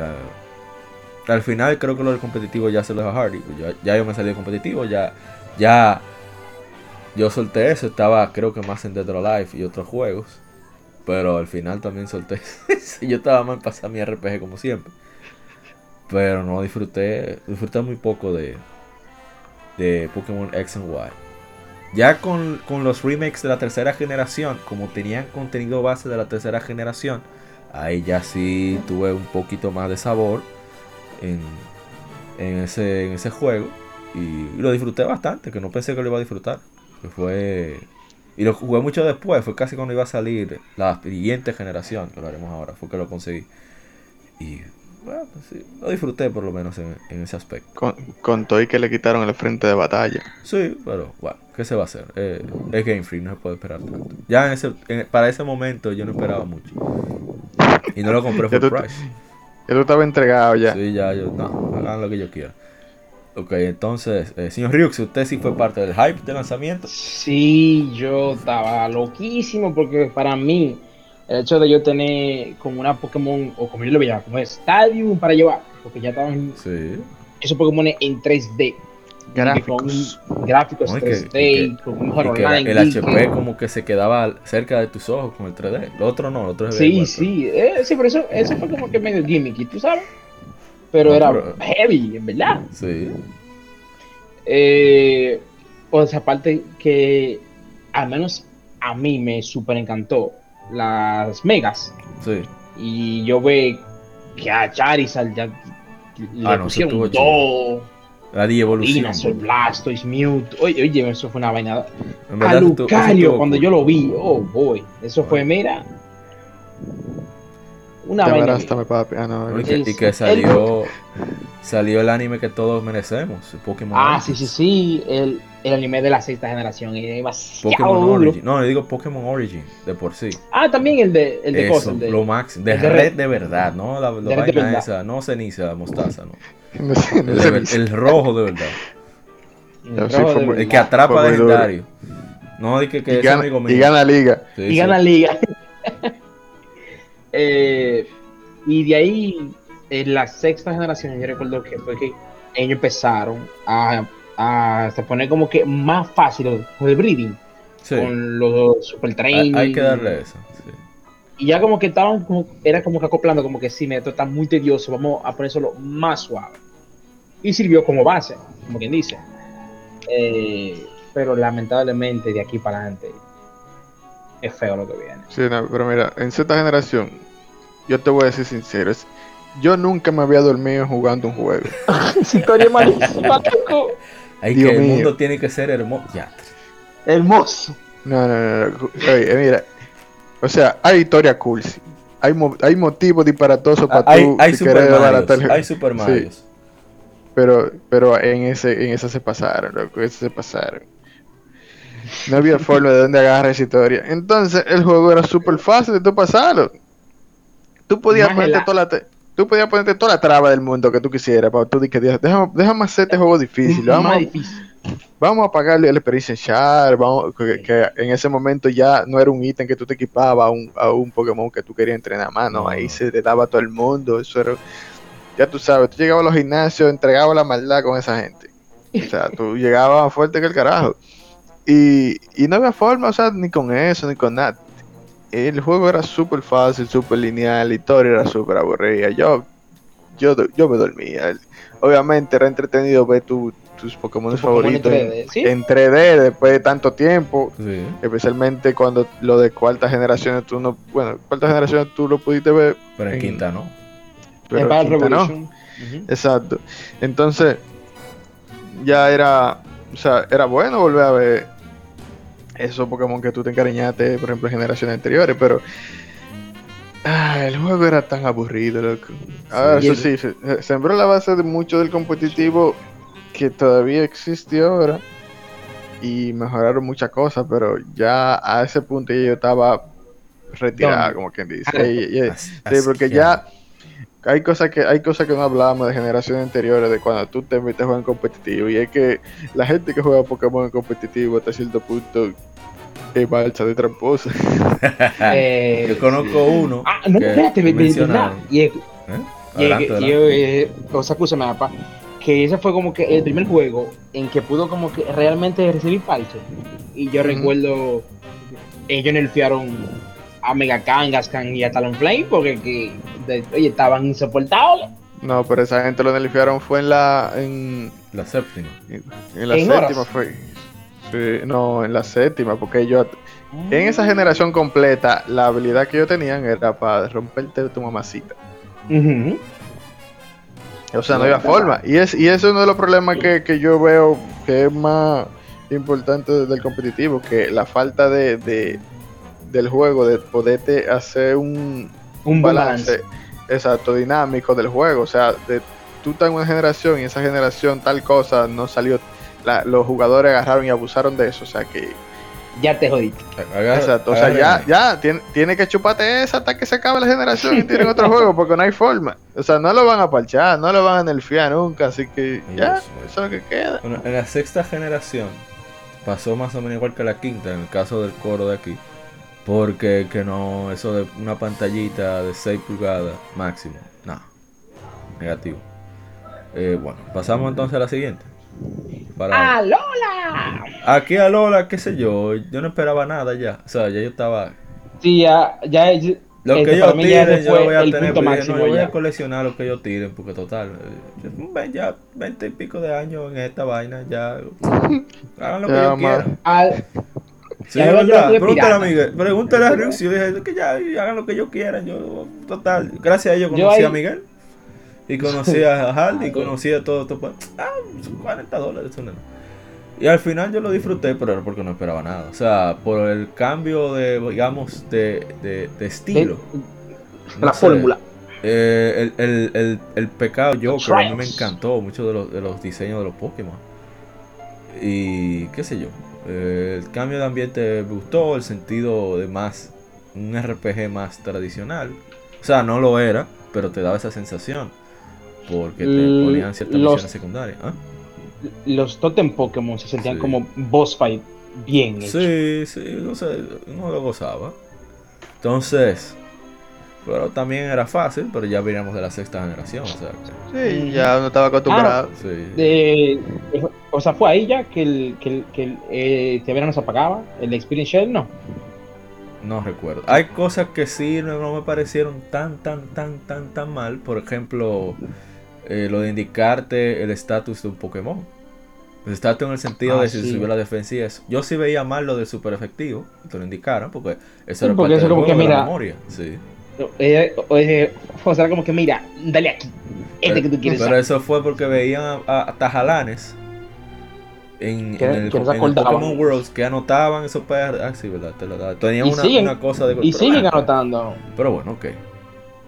al final creo que lo del competitivo ya se lo dejó Hardy. Ya, yo me salí del competitivo, ya, ya yo solté eso. Estaba creo que más en Dead or Alive y otros juegos. Pero al final también solté. yo estaba en pasar mi RPG como siempre. Pero no disfruté. Disfruté muy poco de. De Pokémon X and Y. Ya con, con los remakes de la tercera generación. Como tenían contenido base de la tercera generación. Ahí ya sí tuve un poquito más de sabor. En, en, ese, en ese juego. Y, y lo disfruté bastante. Que no pensé que lo iba a disfrutar. Que fue. Y lo jugué mucho después, fue casi cuando iba a salir la siguiente generación, que lo haremos ahora, fue que lo conseguí. Y bueno, pues sí, lo disfruté por lo menos en, en ese aspecto. Con, con todo y que le quitaron el frente de batalla. Sí, pero bueno, ¿qué se va a hacer? Eh, es Game Freak, no se puede esperar tanto. Ya en ese, en- para ese momento yo no esperaba mucho. Y no lo compré full price. Ya tú estabas entregado ya. Sí, ya yo, no, hagan lo que yo quiera. Ok, entonces, eh, señor Ryux, usted sí fue parte del hype de lanzamiento. Sí, yo estaba loquísimo porque para mí el hecho de yo tener como una Pokémon, o como yo lo veía, como Stadium para llevar, porque ya estaban Sí. esos Pokémon en 3D. Gráficos. Con gráficos No, y que- 3D, y que- con un Y mejor que online. el y que- HP como que se quedaba cerca de tus ojos con el 3D. Lo otro no, lo otro ve Sí, igual, sí, eh, sí, pero eso, eso fue como que medio gimmicky, ¿tú sabes? Pero No, era pero- heavy, en verdad. Sí. Eh, por esa parte que al menos a mí me super encantó las megas. Sí. Y yo ve que a Charizard ya le Ah, no, pusieron dos, La evolución. Blastoise, Mewtwo. Oye, oye, eso fue una vaina. A Lucario, cuando yo lo vi, oh boy, eso fue, mira, una vaina. papi. Ah, no, No, y, que, el- y que salió salió el anime que todos merecemos, Pokémon Ah, Origins. sí, sí, sí, el, el anime de la sexta generación, y demasiado Pokémon duro. Origin. No, le digo Pokémon Origin de por sí. Ah, también el de, el de Eso, el de- lo máximo. De el de red de verdad, no la, De de vaina verdad. esa, no ceniza, mostaza, no. No no El, de el rojo de verdad. el sí, rojo de El verdad. que atrapa legendario. No, di que, que y, es gana, amigo mío. y gana liga. Sí, y sí. gana liga. Eh, y de ahí, en la sexta generación, yo recuerdo que fue que ellos empezaron a, a se poner como que más fácil el breeding Sí. con los super Hay, training. hay que darle eso. sí. Y ya como que estaban, como, era como que acoplando, como que sí, esto está muy tedioso, vamos a ponérselo más suave. Y sirvió como base, como quien dice. Eh, pero lamentablemente de aquí para adelante es feo lo que viene. Sí, no, pero mira, en Z generación, yo te voy a decir sincero, es- yo nunca me había dormido jugando un juego. Esa historia malísima, loco. Hay Dios que el mío. mundo tiene que ser hermoso. Ya. Hermoso. No, no, no, no. Oye, mira, o sea, hay historia cool, sí. Hay, mo- hay motivos disparatosos para Ah, Hay, tú hay si Super querer el- Hay Super Sí. Marios. Pero, pero en ese, en esa se pasaron, loco, esa se pasaron. No había forma de dónde agarrar esa historia. Entonces, el juego era súper fácil de tú pasarlo. Tú podías ponerte toda la te- tú podías ponerte toda la traba del mundo que tú quisieras para tú que déjame, déjame hacer este juego difícil. Vamos, difícil. vamos a pagarle el Experience Shard, vamos, que, que en ese momento ya no era un ítem que tú te equipabas a un, a un Pokémon que tú querías entrenar más, no, No. ahí se le daba a todo el mundo, eso era, ya tú sabes, tú llegabas a los gimnasios, entregabas la maldad con esa gente, o sea, tú llegabas más fuerte que el carajo, y, y no había forma, o sea, ni con eso, ni con nada, el juego era súper fácil, súper lineal, la historia era súper aburrida, yo, yo, yo me dormía, obviamente era entretenido ver tu- tus Pokémon Tu Pokémon en favoritos en- 3D, ¿sí? en 3D después de tanto tiempo, Sí. especialmente cuando lo de cuarta generación tú no, bueno, cuarta generación tú lo pudiste ver, Pero en En- quinta no. pero En quinta no. Exacto. Entonces, ya era, o sea, era bueno volver a ver esos Pokémon que tú te encariñaste, por ejemplo, en generaciones anteriores, pero ah, el juego era tan aburrido, loco. Ahora, Sí. eso sí, se- sembró la base de mucho del competitivo que todavía existe ahora y mejoraron muchas cosas, pero ya a ese punto yo estaba retirado, ¿Dónde? como quien dice. Ah, Y- y- As- Sí, porque ya hay cosas que hay cosas que no hablamos de generaciones anteriores de cuando tú te metes a jugar en competitivo y es que la gente que juega Pokémon en competitivo hasta cierto punto es balsa de tramposa. Eh, Yo conozco uno. Ah, no, espérate, verdad. Y, ¿Eh? y, Adelante, y- adelante. eh, o sea, escúchame, papá, que ese fue como que el primer juego en que pudo como que realmente recibir parche. Y yo Ujú. recuerdo, ellos nerfearon a Mega Kangaskhan y a Talonflame porque que, de- oye, estaban insoportables. No, pero esa gente lo nerfearon fue en la en, La séptima. en la ¿En séptima horas? fue. Sí, no, en la séptima, porque ellos en esa generación completa la habilidad que ellos tenían era para romperte tu mamacita. Ujú. O sea, no había forma. Y es, y eso es uno de los problemas que, que yo veo que es más importante del competitivo, que la falta de, de- del juego, de poderte hacer un, Un balance, balance. exacto, dinámico del juego. O sea, de, tú estás en una generación y esa generación tal cosa no salió. la- los jugadores agarraron y abusaron de eso. O sea que, Ya te jodiste. Exacto. O sea, ya, ya tiene, tiene que chuparte esa hasta que se acabe la generación y tienen otro juego porque no hay forma. O sea, no lo van a parchar, no lo van a nerfear nunca. Así que ya, Dios. eso es lo que queda. Bueno, en la sexta generación pasó más o menos igual que la quinta, en el caso del coro de aquí. Porque que no, eso de una pantallita de 6 pulgadas máximo. No. Negativo. Eh, bueno, pasamos entonces a la siguiente. Para... ¡Alola! Aquí a Lola, qué sé yo, yo no esperaba nada ya. O sea, ya yo estaba... Sí, ya, ya, ya Lo Este, que ellos tiren, yo fue voy a tener. yo máximo no, yo voy ya. a coleccionar lo que ellos tiren, porque total. eh, ven ya 20 y pico de años en esta vaina, ya. Hagan lo que Ya, ellos quieran. Al- Sí, es verdad. Pregúntale a. Miguel. Pregúntale a Rius. Yo dije que ya hagan lo que ellos quieran. Yo, total. Gracias a ellos conocí a Miguel. Y conocí a Hardy. Y conocí a todo esto. Ah, son 40 dólares. eso no. Y al final yo lo disfruté, pero era porque no esperaba nada. O sea, por el cambio de, digamos, de, de, de estilo. la sé. fórmula. Eh, el, el, el, el pecado Joker a mí me encantó mucho de los, de los diseños de los Pokémon. Y qué sé yo. Eh, el cambio de ambiente me gustó, el sentido de más. Un RPG más tradicional. O sea, no lo era, pero te daba esa sensación. Porque te ponían ciertas los- misiones secundarias. ¿ah? Los totem Pokémon se sentían Sí. como boss fight bien hechos. Sí, sí, no sé, no lo gozaba. Entonces, pero también era fácil, pero ya veníamos de la sexta generación, o sea, Sí, ya uno estaba acostumbrado. sí. De- o sea, fue ahí ya que el, que el, que el eh, se apagaba. El Experience Shell no. No recuerdo. Hay cosas que sí no, no me parecieron tan, tan, tan, tan, tan mal. Por ejemplo, eh, lo de indicarte el estatus de un Pokémon. El estatus en el sentido Ah, de si sí. subió la defensa y eso. Yo sí veía mal lo del super efectivo, que te lo indicaran, porque eso Sí, era porque parte eso del como que juego, de la mira- memoria. Sí. Eh, eh, o sea, como que mira, dale aquí. Este que tú quieres. Pero eso fue porque veían a, a- a tajalanes en, en el, en. Pokémon Worlds que anotaban esos PR. Ah, sí, verdad, te lo daba. Tenían Y una, siguen- una cosa de y pero siguen anotando. Pero bueno, ok.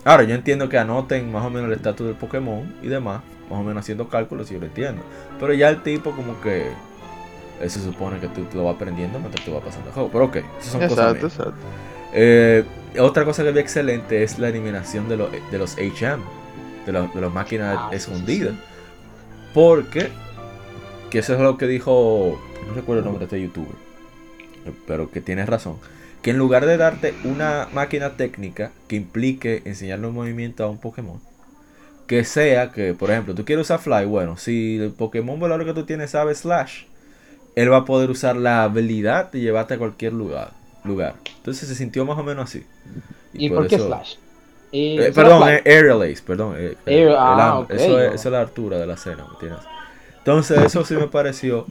Ahora, yo entiendo que anoten más o menos el estatus del Pokémon y demás, más o menos haciendo cálculos, yo lo entiendo. Pero ya el tipo, como que. Eso se supone que tú, tú lo vas aprendiendo mientras tú vas pasando el juego. Pero ok, esas son cosas Exacto, exacto. Eh, otra cosa que vi excelente es la eliminación de, los de los HM, de, los- de las máquinas Ah, sí, escondidas. Porque, que eso es lo que dijo, no recuerdo el nombre de este youtuber, pero que tienes razón, que en lugar de darte una máquina técnica que implique enseñarle un movimiento a un Pokémon, que sea que, por ejemplo, tú quieres usar Fly, bueno, si el Pokémon volador que tú tienes sabe Slash, él va a poder usar la habilidad de llevarte a cualquier lugar. lugar. Entonces se sintió más o menos así. ¿Y por, qué eso- Slash? Eh, eh, ¿eso perdón, Aerial Ace, perdón. eh, Air- ah, eso, es, eso es la altura de la cena, ¿me entiendes? Entonces eso sí me pareció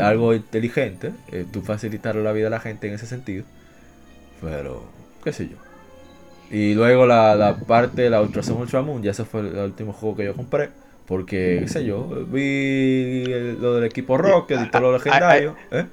algo inteligente, eh, tú facilitar la vida a la gente en ese sentido. Pero, qué sé yo. Y luego la, la parte, la Ultra Sun Ultra Moon, ya ese fue el último juego que yo compré. Porque, qué sé yo, vi lo del equipo Rocket y todo lo legendario. ¿eh?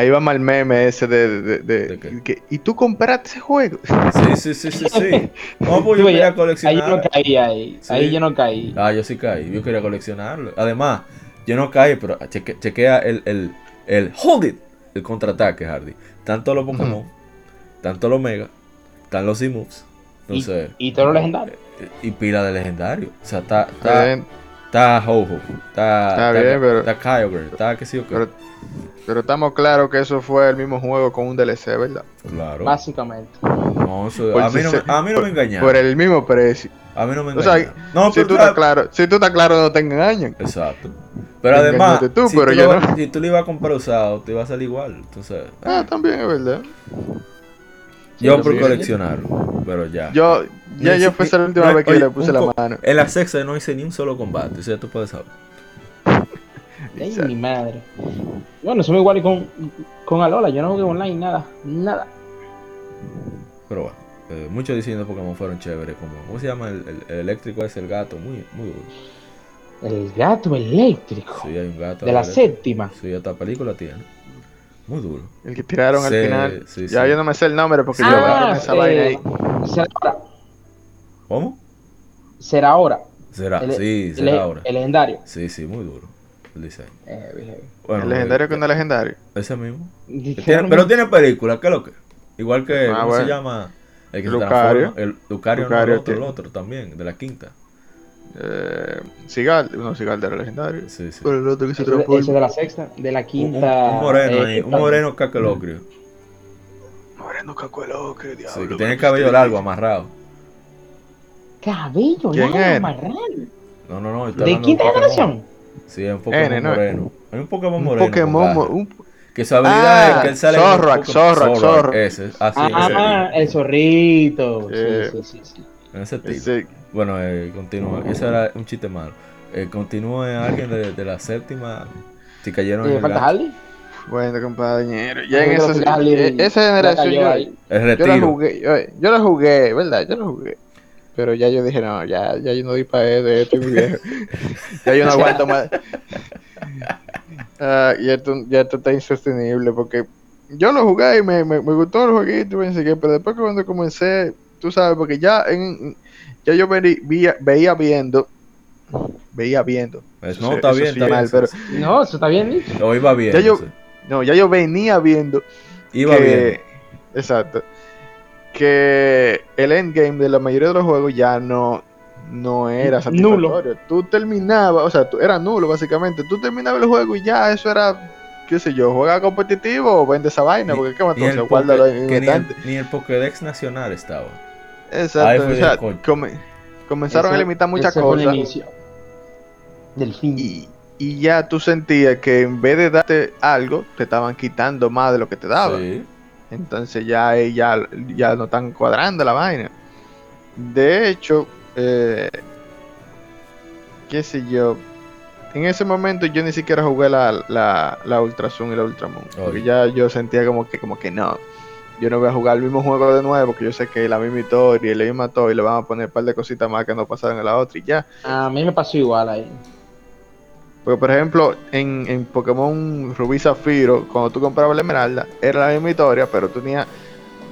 Ahí va mal meme ese de, de, de- ¿De qué? que- ¿Y tú compraste ese juego? Sí, sí, sí, sí, sí. No, pues yo quería ya- Ahí yo no caí ahí. Sí. Ahí yo no caí. Ah, yo sí caí, yo quería coleccionarlo. Además, yo no caí, pero cheque- chequea el, el, el Hold It, el contraataque, Hardy. Tanto los Pokémon, tanto los Mega, están los Z-Moves. Entonces, Y todo lo legendario. y pila de legendario. O sea, está, Está está, bien, está Ho-Ho, está, Está bien, pero- está Kyogre, está que sí o qué. pero, pero estamos claros que eso fue el mismo juego con un DLC, ¿verdad? claro. Básicamente. No, eso- Por a, mí no, a mí no me engañaron. Por el mismo precio. A mí no me O sea, engañaron. no, si tú claro- estás claro, si tú estás claro, no te engañan. Exacto. Pero Te además, tú, si, pero tú yo lo- no. si tú lo ibas a comprar usado, te iba a salir igual. Entonces, Ah, también es verdad. yo por sí. coleccionarlo, pero ya. Yo, ya, si- fue la última no, vez que oye, le puse la mano. En la sexta no hice ni un solo combate, eso ya tú puedes saber. Ay, mi madre. Bueno, somos iguales con, con Alola. Yo no jugué online, nada. Nada. Pero bueno, eh, muchos diseños de Pokémon fueron chéveres. Como, ¿Cómo se llama el, el- el eléctrico? Es el gato, muy, muy duro. El gato eléctrico. Sí, hay un gato. de la eléctrico. séptima. Sí, esta película tiene. Muy duro. El que tiraron al final. sí, ya sí. yo no me sé el nombre porque yo Ah, veo esa eh, vaina ahí. será ahora. ¿Cómo? Será ahora. Será, El- sí, el, será ahora. el legendario. Sí, sí, muy duro. El diseño. Eh, dije, Bueno, el legendario eh, que no es legendario. Ese mismo. Tiene- pero tiene película, ¿qué es lo que? Igual que, Ah, ¿cómo se bueno. llama? El que se Lucario. transforma. El Lucario, no, Lucario el otro, el otro también, de la quinta. Eh, Sigal, no, Sigal era legendario. Sí, sí. Pero el otro que se Ese, ese de la sexta, de la Un, quinta. un- un moreno eh, ahí, un moreno caquelocrio. Moreno cacuelo, que diablo. Sí, que tiene el cabello largo, amarrado. Cabello, ¿Quién largo, amarrado. No, no, no. ¿De quinta un generación? Sí, es un Pokémon N, ¿no? moreno. Hay un Pokémon Un moreno. Pokémon, garra. mo- un, Que su habilidad Ah, es que él sale en Zorrak, Zorrak, Zorrak. Ese, así, Ah, el zorrito. Sí, Eh. sí, sí, sí. ese, ese tipo. Ese- Bueno, eh, continúa. Ese era un chiste malo. Eh, continúa alguien de, de la séptima. Si cayeron en el ¿Falta. Harley? Bueno, compañero, ya en esa, esa generación yo, yo la jugué, yo, yo la jugué, ¿verdad? Yo la jugué. Pero ya yo dije, no, ya, ya yo no di para de esto, mi viejo. ya yo no aguanto más. Ah, y esto, ya esto está insostenible porque yo lo jugué y me, me, me gustó el jueguito, y pensé que, pero después que cuando comencé, tú sabes, porque ya en, ya yo veía, veía viendo, veía viendo. Pues Eso no, está bien, está mal, bien. pero- No, eso está bien dicho. O iba bien. Ya yo- no ya yo venía viendo Iba que- bien. Exacto. Que el endgame de la mayoría de los juegos ya no, no era Nulo. satisfactorio. Tú terminabas, o sea, tú, era nulo básicamente. Tú terminabas el juego y ya eso era, qué sé yo, juega competitivo o vende esa vaina, porque qué más Ni entonces, guárdalo en ni, el, ni el Pokédex nacional estaba. Exacto, o sea, come- comenzaron a limitar muchas cosas. Del fin. Y, y ya tú sentías que en vez de darte algo, te estaban quitando más de lo que te daban. Sí. Entonces ya, ya, ya no están cuadrando la vaina. De hecho, eh, qué sé yo, en ese momento yo ni siquiera jugué la, la, la Ultra Sun y la Ultra Moon. Porque ya yo sentía como que, como que no. Yo no voy a jugar el mismo juego de nuevo porque yo sé que la misma historia y la misma todo y le van a poner un par de cositas más que no pasaron en la otra y ya. A mí me pasó igual ahí. Porque, por ejemplo, en, en Pokémon Rubí Zafiro, cuando tú comprabas la Esmeralda, era la misma historia, pero tú tenías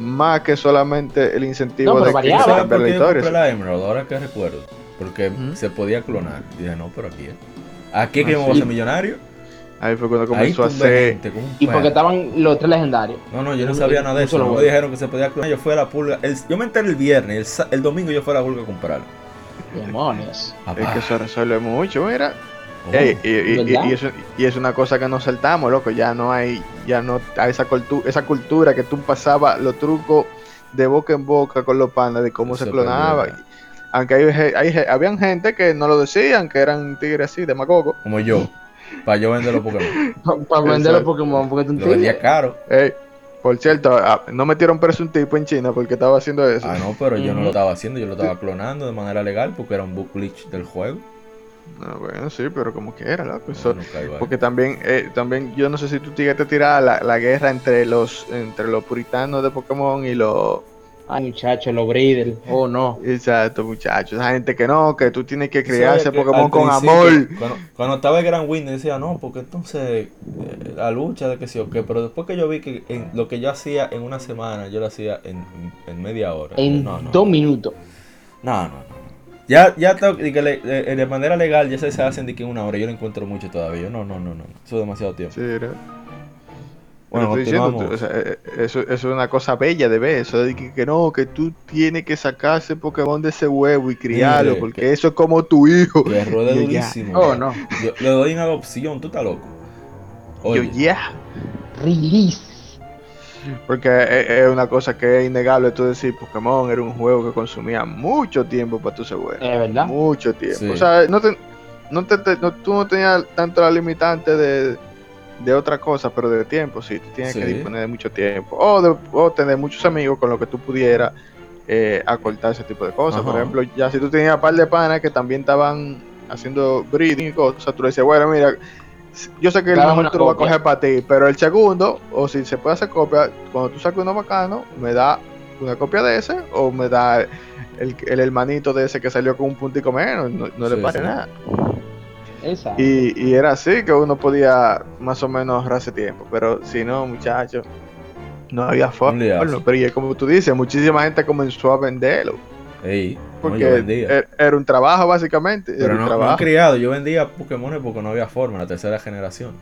más que solamente el incentivo No, de que variaba. se ¿Sabes cambiar la yo historia. la Emerald? Ahora que recuerdo. Porque se podía clonar. Dije, no, pero aquí es. Aquí es que Ah, me voy a ser millonario. Ahí fue cuando Ahí comenzó a hacer. gente Y porque estaban los tres legendarios. No, no, yo no sabía nada de eso. juego. dijeron que se podía clonar. Yo fui a la pulga. el- yo me enteré el viernes. El, sa- el domingo yo fui a la pulga a comprarlo. Demonios. Es que eso resuelve mucho, mira. Oh. Ey, y, y- y- ¿Verdad? y eso, y es una cosa que nos saltamos, loco. Ya no hay, ya no hay esa, cultu- esa cultura que tú pasabas los trucos de boca en boca con los panas de cómo Eso se clonaba. Aunque hay, hay habían gente que no lo decían, que eran tigres así, de macoco. Como yo. Para yo vender los Pokémon. Para vender los. Pokémon. Porque tú Lo vendía caro. Ey, por cierto, ah, no metieron preso un tipo en China porque estaba haciendo eso. Ah, no, pero yo no lo estaba haciendo. Yo lo estaba clonando de manera legal porque era un book glitch del juego. Ah, bueno, sí, pero como que era, loco. Yo Eso- no ahí. porque también, eh, también yo no sé si tú llegaste a tirar la, la guerra entre los entre los puritanos de Pokémon y los Ay, muchachos, los breeders. Oh, no. exacto muchachos, esa gente que no, que tú tienes que sabes ese Pokémon con amor. Cuando, cuando estaba el Gran Win decía, no, porque entonces eh, la lucha de que sí o qué. Pero después que yo vi que en- lo que yo hacía en una semana, yo lo hacía en, en media hora. En no, no, dos minutos. no, no, no. Ya, ya le- de, de manera legal ya se, se hacen de que en una hora. Yo lo encuentro mucho todavía. Yo, no, no, no, no. Eso es demasiado tiempo. Sí, era. Bueno, estoy diciendo, o sea, eh, eh, eso, eso es una cosa bella de ver, eso de que, que no, que tú tienes que sacar ese Pokémon de ese huevo y criarlo, porque que- eso es como tu hijo. Yo ya- durísimo. Oh, no. Yo le doy en adopción, tú estás loco. Yo ya. Release. Porque es, es una cosa que es innegable tú decir, Pokémon era un juego que consumía mucho tiempo para tu ser bueno. Es verdad. Mucho tiempo. Sí. O sea, no te, no te, te- no- tú no tenías tanto la limitante de, de otra cosa, pero de tiempo, sí. Tú tienes que disponer de mucho tiempo. O, de, o tener muchos amigos con los que tú pudieras eh, acortar ese tipo de cosas. Por ejemplo, ya si tú tenías un par de panas que también estaban haciendo breeding y cosas, tú le decías, bueno, mira, yo sé que el mejor tú lo vas a coger para ti, pero el segundo, o si se puede hacer copia, cuando tú saques uno bacano, me da una copia de ese o me da el, el hermanito de ese que salió con un puntico menos, no, no le pasa sí. nada. Exacto. Y, y era así que uno podía más o menos ahorrarse tiempo, pero si no, muchachos, no había forma. Bueno, pero y es como tú dices, muchísima gente comenzó a venderlo, ey, no, porque yo vendía. er- era un trabajo básicamente. Pero no, no trabajo. he criado, yo vendía Pokémon porque no había forma, la tercera generación.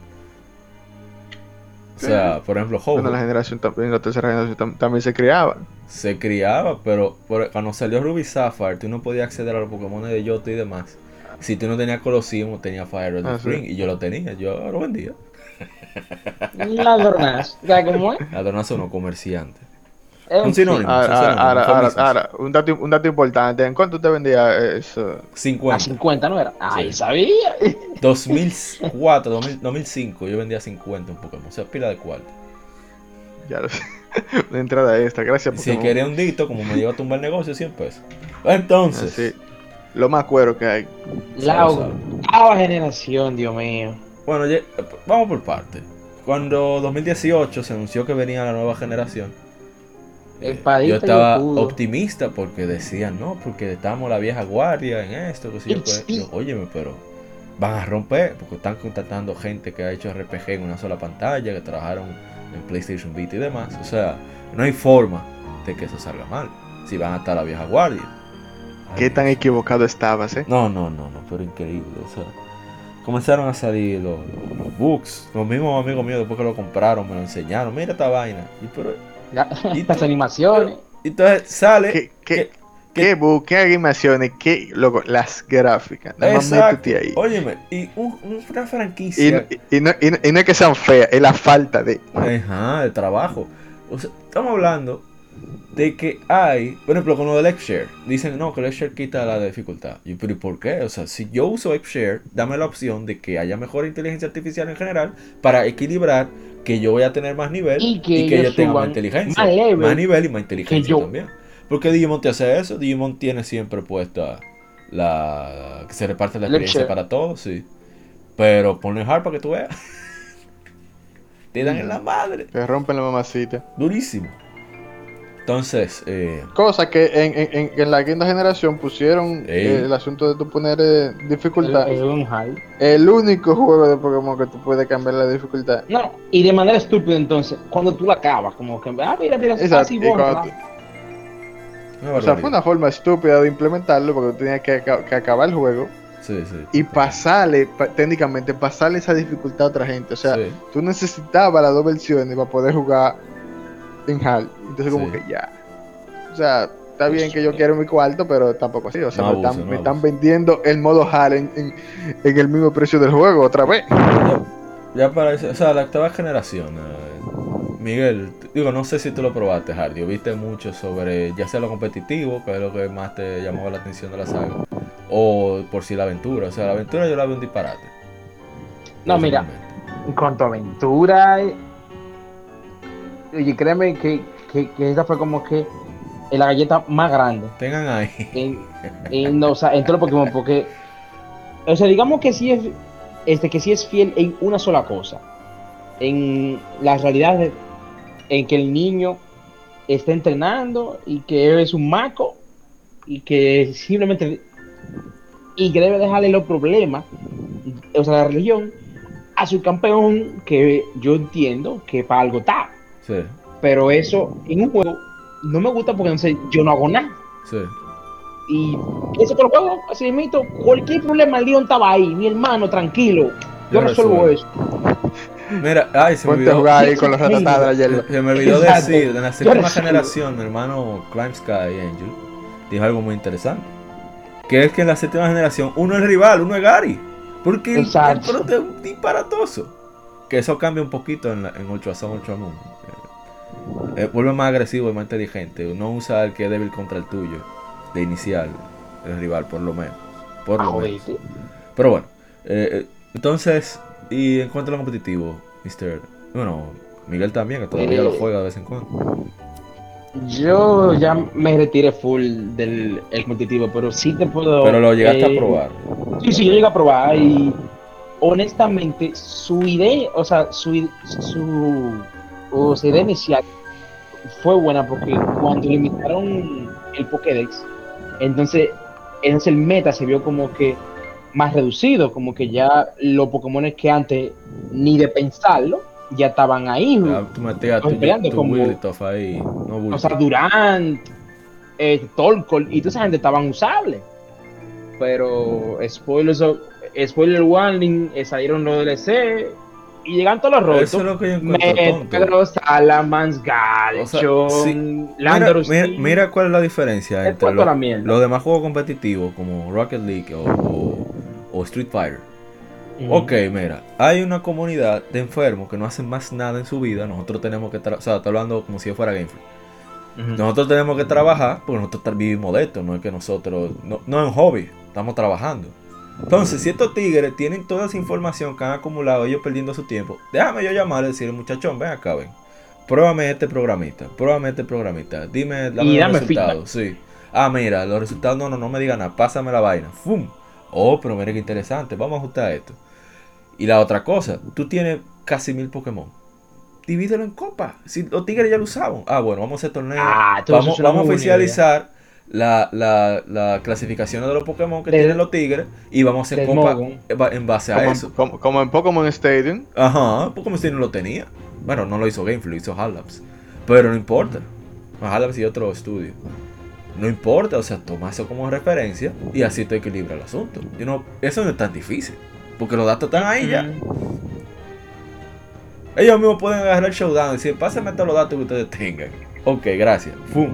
O sea, por ejemplo, Ho Bueno, la generación también, la tercera generación tam- también se criaban. se criaba, pero cuando salió Ruby Sapphire, tú no podías acceder a los Pokémon de Yoto y demás. Si tú no tenías Colosseum tenías Fire Red Ah, sí. Spring, y yo lo tenía, yo lo vendía. Ladronas. ¿Sabes cómo es? Adornazo no comerciante. Es Un sinónimo. Ahora, sí, ahora, sí, ahora, sí, sí. un, dato, un dato importante. ¿En cuánto te vendía eso? A 50. 50, ¿no era? Ay, Sí. sabía. 2004, 2000, 2005, yo vendía 50 un Pokémon. O sea, pila de cuarto. Ya lo sé. Una entrada extra, gracias Si Pokémon. quería un dito, como me iba a tumbar el negocio, 100 pesos. Entonces, Así, lo más cuero que hay. La octava generación, Dios mío. bueno, ya- vamos por parte. Cuando 2018 se anunció que venía la nueva generación, eh, Espadita yo estaba optimista porque decían, no, porque estamos la vieja guardia en esto, que sé yo, pues, yo, óyeme, pero van a romper, porque están contratando gente que ha hecho RPG en una sola pantalla, que trabajaron en PlayStation Vita y demás. O sea, no hay forma de que eso salga mal. Si van a estar la vieja guardia. Ay, Qué tan equivocado estabas, eh. No, no, no, no, pero increíble. O sea, comenzaron a salir los, los, los books. Los mismos amigos míos, después que lo compraron, me lo enseñaron. Mira esta vaina. Y, pero, Y tú- animaciones. y entonces sale. ¿Qué, qué, que- qué, bu- qué animaciones, qué, loco, las gráficas. Nada más Exacto. métete ahí. Óyeme, y un- una franquicia. y no, y no- y no es que sean feas, es la falta de. Ajá, de trabajo. O sea, estamos hablando de que hay, por ejemplo, con lo del X-Share. Dicen, no, que el X-Share quita la dificultad. Y, pero ¿y por qué? O sea, si yo uso X-Share, dame la opción de que haya mejor inteligencia artificial en general para equilibrar que yo voy a tener más nivel Y que y que ellos yo tenga más inteligencia. más level nivel y más inteligencia yo. también. Porque Digimon te hace eso. Digimon tiene siempre puesta la... que se reparte la experiencia para todos, sí. Pero ponle hard para que tú veas. te dan en la madre. Te rompen la mamacita. Durísimo. Entonces, eh, Cosa que en, en, en- la quinta generación pusieron eh, el asunto de tu poner eh, dificultad. Es un high. El único juego de Pokémon que tú puedes cambiar la dificultad. No, y de manera estúpida entonces, cuando tú la acabas, como que, ah, mira, mira, Exacto, así borra. tú- o sea, fue una forma estúpida de implementarlo porque tú tenías que, que acabar el juego Sí, sí. y pasarle, pa- técnicamente, pasarle esa dificultad a otra gente. O sea, Sí. tú necesitabas las dos versiones para poder jugar en HAL. Entonces, como Sí. que ya. O sea, está bien que yo quiero mi cuarto, pero tampoco así. O sea, No me, abuso, están, no me están abuso. vendiendo el modo HAL en, en- en el mismo precio del juego otra vez. Ya, ya para eso, o sea, la octava generación. eh, Miguel, digo, no sé si tú lo probaste, Hardy. Viste mucho sobre ya sea lo competitivo, que es lo que más te llamaba la atención de la saga, o por si la aventura. O sea, la aventura yo la veo un disparate. No, mira. En cuanto a aventura, eh, oye, créeme que, que, que esta fue como que la galleta más grande. Tengan ahí. en, en, o sea, en todo el Pokémon, porque, o sea, digamos que sí es, este, que sí es fiel en una sola cosa, en la realidad de- en que el niño está entrenando y que es un maco y que simplemente y que debe dejarle los problemas, o sea, la religión a su campeón que yo entiendo que para algo está, Sí, pero eso en un juego no me gusta porque entonces yo no hago nada. sí. Y ese otro juego, así mismo, cualquier problema, el León estaba ahí, mi hermano, tranquilo. Yo, Yo resuelvo eso. Mira, ay, se me Ponte a olvidó. jugar ahí Sí, con los sí, ratatadas de la hierba. Se me olvidó Exacto. decir, en la séptima generación, mi hermano Climb Sky Angel dijo algo muy interesante. Que es que en la séptima generación uno es rival, uno es Gary. Porque el, el es un disparatoso. Que eso cambia un poquito en, la, en Ultra Sun, Ultra Moon. Eh, vuelve más agresivo y más inteligente. Uno usa el que es débil contra el tuyo. De inicial, el rival, por lo menos. Por lo menos. Jodete. Pero bueno, eh, eh, entonces, y en cuanto a lo competitivo, Mr. Bueno, Miguel también, que todavía Eh. lo juega de vez en cuando. Yo ya me retiré full del el competitivo, pero sí te puedo. Pero lo llegaste a probar. Sí, sí, yo llegué a probar y honestamente su idea, o sea, su, su, o sea, idea inicial fue buena porque cuando limitaron el Pokédex, entonces, entonces el meta se vio como que más reducido, como que ya los Pokémon que antes ni de pensarlo ya estaban ahí. Ah, tú peleando como- ahí. No O sea, Durant, eh, y toda esa gente estaban usables. Pero, spoilers, spoiler warning, eh, salieron los DLC y llegan todos los rotos. Eso es lo que yo encuentro O sea, sí. Mira, Landorus. mira, mira cuál es la diferencia entre lo- los demás juegos competitivos como Rocket League o, o- o Street Fighter. Ujú. Ok, mira, hay una comunidad de enfermos que no hacen más nada en su vida. Nosotros tenemos que estar, o sea, estoy hablando como si yo fuera Game Freak. Nosotros tenemos que trabajar porque nosotros vivimos de esto, no es que nosotros, no, no es un hobby, estamos trabajando. Entonces, si estos tigres tienen toda esa información que han acumulado, ellos perdiendo su tiempo, déjame yo llamarle y decirle, muchachón, ven acá, ven. Pruébame este programita, pruébame este programita, dime los resultados. Sí. Ah, mira, los resultados, no, no, no me digan nada, pásame la vaina. ¡Fum! Oh, pero mira qué interesante, vamos a ajustar esto. Y la otra cosa, tú tienes casi mil Pokémon. Divídelo en copa. Si los tigres ya lo usaban. Ah, bueno, vamos a hacer torneo. Ah, vamos, vamos a oficializar la, la, la, clasificación de los Pokémon que tienen los tigres y vamos a hacer copa en base a eso. como, en Pokémon Stadium. Ajá, Pokémon Stadium lo tenía. Bueno, no lo hizo Gamefly, lo hizo Hallabs. Pero no importa. Hallabs y otro estudio. No importa, o sea, toma eso como referencia y así te equilibra el asunto. You know, eso no es tan difícil. Porque los datos están ahí ya. Ellos mismos pueden agarrar el showdown y decir, pásenme todos los datos que ustedes tengan. Ok, gracias. ¡Fum!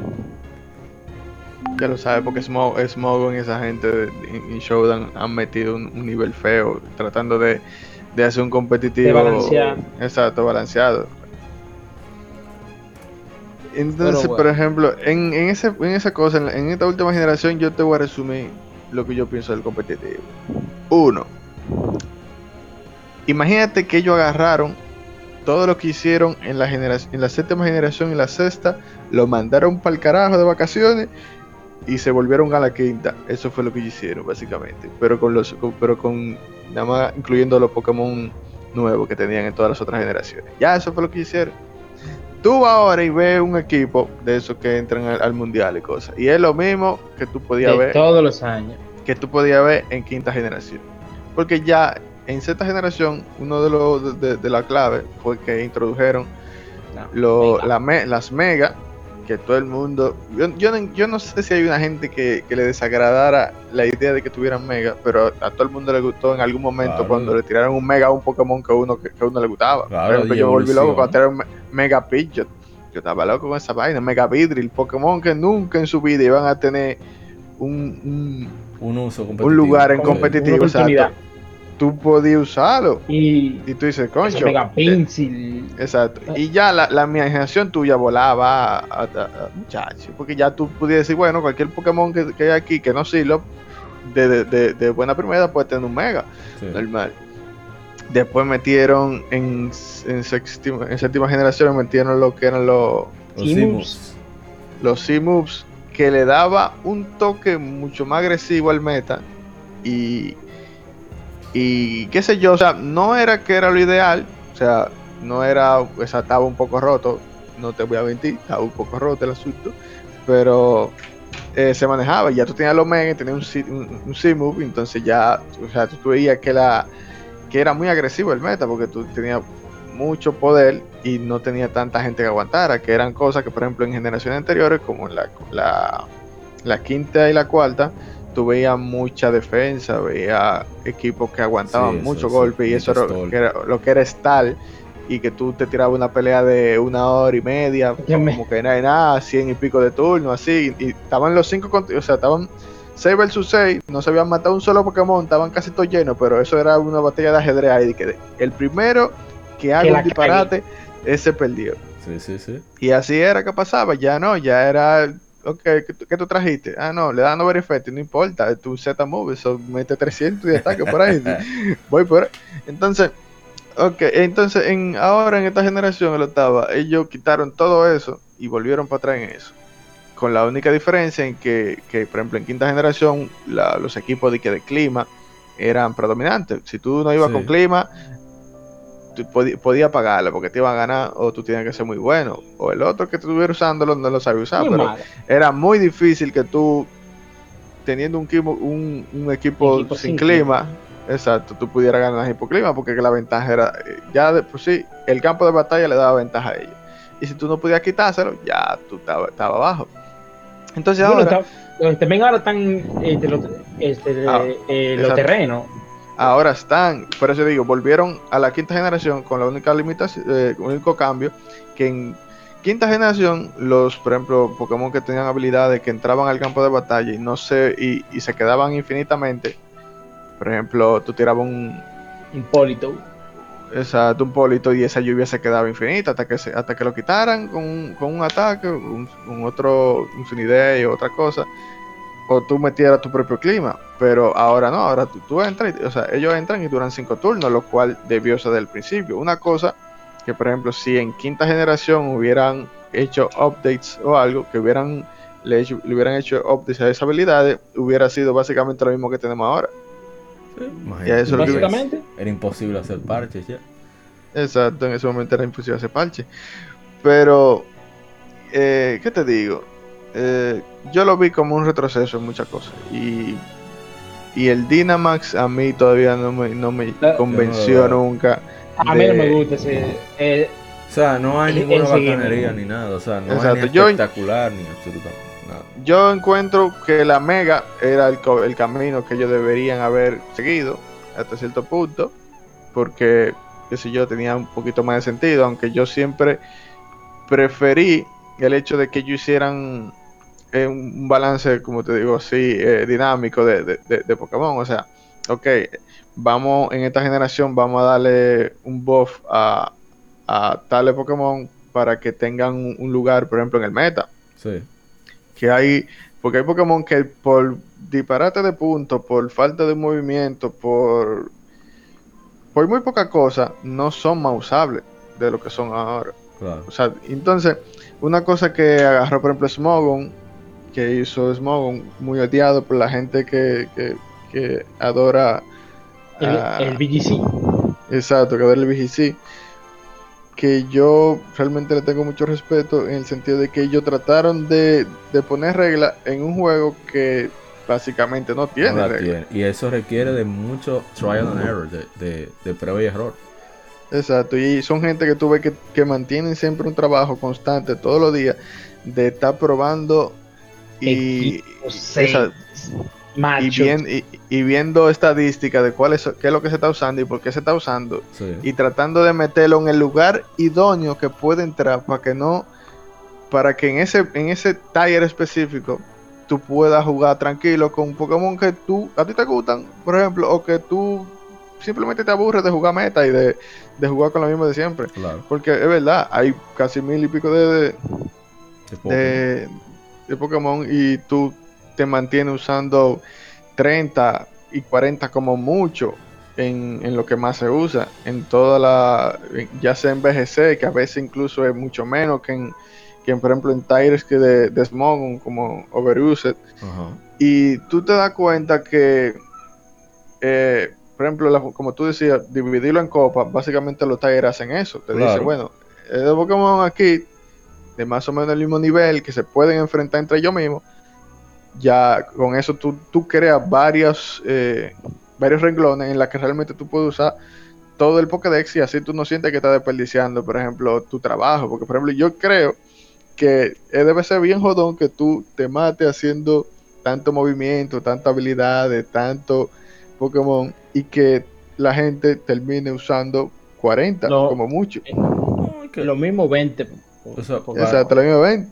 Ya lo sabes, porque Smogon y esa gente en Showdown han metido un, nivel feo, tratando de, hacer un competitivo. Exacto, balanceado. Entonces, por ejemplo, en, en, ese, en esa cosa, en, en, esta última generación, yo te voy a resumir lo que yo pienso del competitivo. Uno, imagínate que ellos agarraron todo lo que hicieron en la, generación, en la séptima generación y la sexta, lo mandaron para el carajo de vacaciones y se volvieron a la quinta. Eso fue lo que hicieron, básicamente. Pero con los, pero con nada más incluyendo los Pokémon nuevos que tenían en todas las otras generaciones. Ya eso fue lo que hicieron. Tú vas ahora y ves un equipo de esos que entran al, mundial y cosas. Y es lo mismo que tú podías ver. Todos los años. Que tú podías ver en quinta generación. Porque ya en sexta generación, uno de los de, la clave fue que introdujeron las mega, que todo el mundo. Yo, yo, no, sé si hay una gente que, le desagradara la idea de que tuvieran mega, pero a, todo el mundo le gustó en algún momento cuando le tiraron un mega a un Pokémon que uno que, uno le gustaba. Por ejemplo, yo volví loco cuando tiraron Mega Pidgeot. Yo estaba loco con esa vaina, Mega Vidril, Pokémon que nunca en su vida iban a tener un, un, uso un lugar en competitivo tú podías usarlo. Y, y tú dices, concho. Mega Pencil. Exacto. Y ya la, la imaginación tuya volaba a, muchachos. Porque ya tú podías decir, bueno, cualquier Pokémon que, que hay aquí que no sirva de, de, de, buena primera puede tener un Mega. Normal. Después metieron en, en, séptima, en séptima generación, metieron lo que eran los, los Los C-Moves que le daba un toque mucho más agresivo al meta y y qué sé yo, o sea, no era que era lo ideal, o sea, no era, o sea, estaba un poco roto, no te voy a mentir, estaba un poco roto el asunto, pero eh, se manejaba, ya tú tenías los mega, tenías un, un, move entonces ya, o sea, tú, veías que, la, que era muy agresivo el meta, porque tú tenías mucho poder y no tenía tanta gente que aguantara, que eran cosas que, por ejemplo, en generaciones anteriores, como la, la quinta y la cuarta, tú veías mucha defensa, veías equipos que aguantaban mucho golpe y eso era, lo que era Stal y que tú te tirabas una pelea de una hora y media, como que nada, nada, cien y pico de turno, así, y estaban los cinco, o sea, estaban 6 versus 6, no se habían matado un solo Pokémon, estaban casi todos llenos, pero eso era una batalla de ajedrez ahí, que el primero que haga un disparate, ese perdió. Sí, sí, sí. Y así era que pasaba, ya no, ya era ok, ¿qué, tú trajiste? Ah, no, le dan over effect, no importa, tu Z move, eso mete 300 de ataque por ahí. Voy por ahí. Entonces, ok, entonces en, ahora en esta generación, el octava, ellos quitaron todo eso y volvieron para atrás en eso. Con la única diferencia en que, que por ejemplo, en quinta generación, los equipos de, que de clima eran predominantes. Si tú no ibas con clima, podía pagarlo porque te iba a ganar o tú tienes que ser muy bueno. O el otro que estuviera usándolo no lo sabía usar, pero era muy difícil que tú, teniendo un, equipo, un, equipo, sin, clima, exacto, tú pudieras ganar el clima porque la ventaja era, ya de por sí, el campo de batalla le daba ventaja a ellos. Y si tú no podías quitárselo, ya tú estabas estaba abajo. Entonces ahora... también ahora están los, este, ah, eh, los terrenos ahora están, por eso digo, volvieron a la quinta generación con la única limitación, eh, único cambio, que en quinta generación, los, por ejemplo, Pokémon que tenían habilidades que entraban al campo de batalla y no se, y, se quedaban infinitamente, por ejemplo, tú tirabas un Hipólito. Exacto, un polito y esa lluvia se quedaba infinita hasta que se, hasta que lo quitaran con, un- con un ataque, un, un otro, un Day o otra cosa, o tú metieras tu propio clima. Pero ahora no, ahora tú, tú entras, y- o sea, ellos entran y duran cinco turnos, lo cual debió ser del principio. Una cosa que, por ejemplo, si en quinta generación hubieran hecho updates o algo, que hubieran le, hecho- le hubieran hecho updates a esas habilidades, hubiera sido básicamente lo mismo que tenemos ahora. Imagínate. Ya, eso es lo que- Básicamente, Era imposible hacer parches ya. Exacto, en ese momento era imposible hacer parche. Pero, eh, ¿qué te digo? Eh, yo lo vi como un retroceso en muchas cosas. Y, y el Dynamax a mí todavía no me, no me La- convenció no nunca. a mí no de- me gusta ese. eh, O sea, no hay El- ninguna el seguimiento. bacanería ni nada. O sea, no Exacto, hay ni yo- espectacular ni absolutamente nada. Yo encuentro que la Mega era el, co- el camino que ellos deberían haber seguido hasta cierto punto, porque, qué sé yo, tenía un poquito más de sentido, aunque yo siempre preferí el hecho de que ellos hicieran eh, un balance, como te digo, así, eh, dinámico de, de, de- de Pokémon. O sea, ok, vamos en esta generación, vamos a darle un buff a, a tales Pokémon para que tengan un- un lugar, por ejemplo, en el meta Sí. que hay, porque hay Pokémon que por disparate de puntos, por falta de movimiento, por, por muy poca cosa, no son más usables de lo que son ahora. Claro. O sea, entonces, una cosa que agarró, por ejemplo, Smogon, que hizo Smogon, muy odiado por la gente que, que, que adora el, a- el BGC. Exacto, que darle VGC. Que yo realmente le tengo mucho respeto en el sentido de que ellos trataron de, de poner reglas en un juego que básicamente no tiene No la reglas. tiene. Y eso requiere de mucho trial and error, de, de, de prueba y error. Exacto, y son gente que tú ves que, que mantienen siempre un trabajo constante todos los días de estar probando y, Equipos, esa- seis, y, machos. bien- y- y viendo estadísticas de cuál es, qué es lo que se está usando y por qué se está usando. Sí. y tratando de meterlo en el lugar idóneo que puede entrar para que no para que en ese en ese taller específico tú puedas jugar tranquilo con Pokémon que tú a ti te gustan por ejemplo o que tú simplemente te aburres de jugar meta y de, de jugar con lo mismo de siempre Claro. porque es verdad hay casi mil y pico de, de, De Pokémon. De, Pokémon y tú te mantienes usando 30 y 40 como mucho en, en lo que más se usa, en toda la, ya sea en BGC, que a veces incluso es mucho menos que en, que en, por ejemplo en Tires que de, de Smogon como Overused, y tú te das cuenta que, eh, por ejemplo, la- como tú decías, dividirlo en copas, básicamente los Tires hacen eso. Te Claro. dice, bueno, de Pokémon aquí, de más o menos el mismo nivel, que se pueden enfrentar entre ellos mismos, ya con eso tú, tú creas varios, eh, varios renglones en los que realmente tú puedes usar todo el Pokédex y así tú no sientes que estás desperdiciando, por ejemplo, tu trabajo. Porque, por ejemplo, yo creo que eh, debe ser bien jodón que tú te mates haciendo tanto movimiento, tanta habilidades, tanto Pokémon y que la gente termine usando 40 No. como mucho. Es que- Lo mismo 20. O sea, Exacto, la misma 20.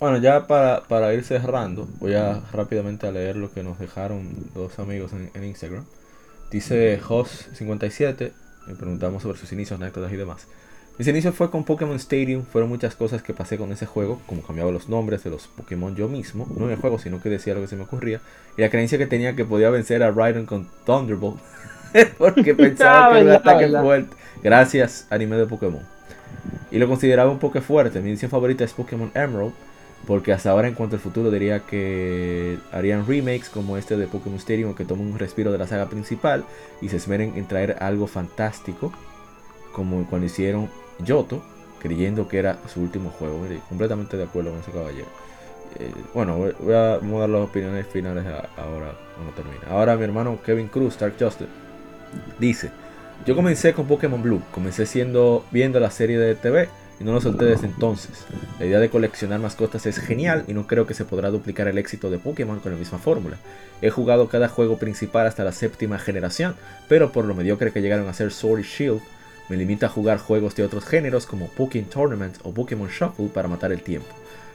Bueno, ya para, para ir cerrando, voy a rápidamente a leer lo que nos dejaron dos amigos en, en Instagram. Dice Hoss57, me preguntamos sobre sus inicios, anécdotas y demás. Mis inicios fue con Pokémon Stadium, fueron muchas cosas que pasé con ese juego, como cambiaba los nombres de los Pokémon yo mismo, no en el juego, sino que decía lo que se me ocurría, y la creencia que tenía que podía vencer a Raiden con Thunderbolt, porque pensaba que era un ataque fuerte. Gracias, anime de Pokémon. Y lo consideraba un poco fuerte. Mi edición favorita es Pokémon Emerald. Porque hasta ahora en cuanto al futuro diría que harían remakes como este de Pokémon Stadium que tomen un respiro de la saga principal y se esmeren en traer algo fantástico como cuando hicieron Yoto, creyendo que era su último juego. Completamente de acuerdo con ese caballero. Eh, bueno, voy a, vamos a dar las opiniones finales ahora cuando termine. Ahora mi hermano Kevin Cruz, Stark Justice, dice, yo comencé con Pokémon Blue, comencé siendo viendo la serie de TV y no lo solté desde entonces. La idea de coleccionar mascotas es genial y no creo que se podrá duplicar el éxito de Pokémon con la misma fórmula. He jugado cada juego principal hasta la séptima generación, pero por lo mediocre que llegaron a ser Sword y Shield, me limita a jugar juegos de otros géneros como Pokémon Tournament o Pokémon Shuffle para matar el tiempo.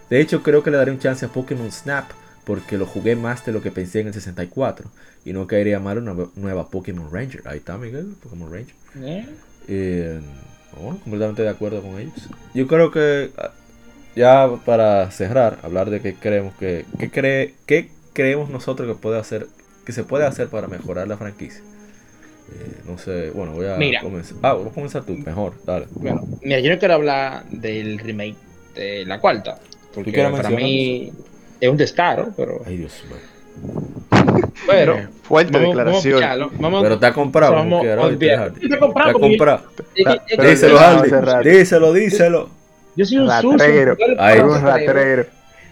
De hecho, creo que le daré un chance a Pokémon Snap porque lo jugué más de lo que pensé en el 64. Y no caería mal una nueva Pokémon Ranger. Ahí está, Miguel, Pokémon Ranger. ¿Eh? Eh, bueno, completamente de acuerdo con ellos. Yo creo que ah, ya para cerrar, hablar de qué creemos que qué cree qué creemos nosotros que puede hacer que se puede hacer para mejorar la franquicia. Eh, no sé, bueno, voy a Mira. comenzar. Ah, voy a comenzar tú, mejor, dale. Bueno, mira, yo no quiero hablar del remake de la cuarta. Porque para mí es un descaro, pero. Ay, Dios mío. Pero. Fuerte vamos- vamos a declaración. vamos- Pero está comprado, vamos. Está comprado Está yo- Díselo, rato. Díselo, díselo. Yo soy un Ratrero. sucio. yo pongo Un ratrero.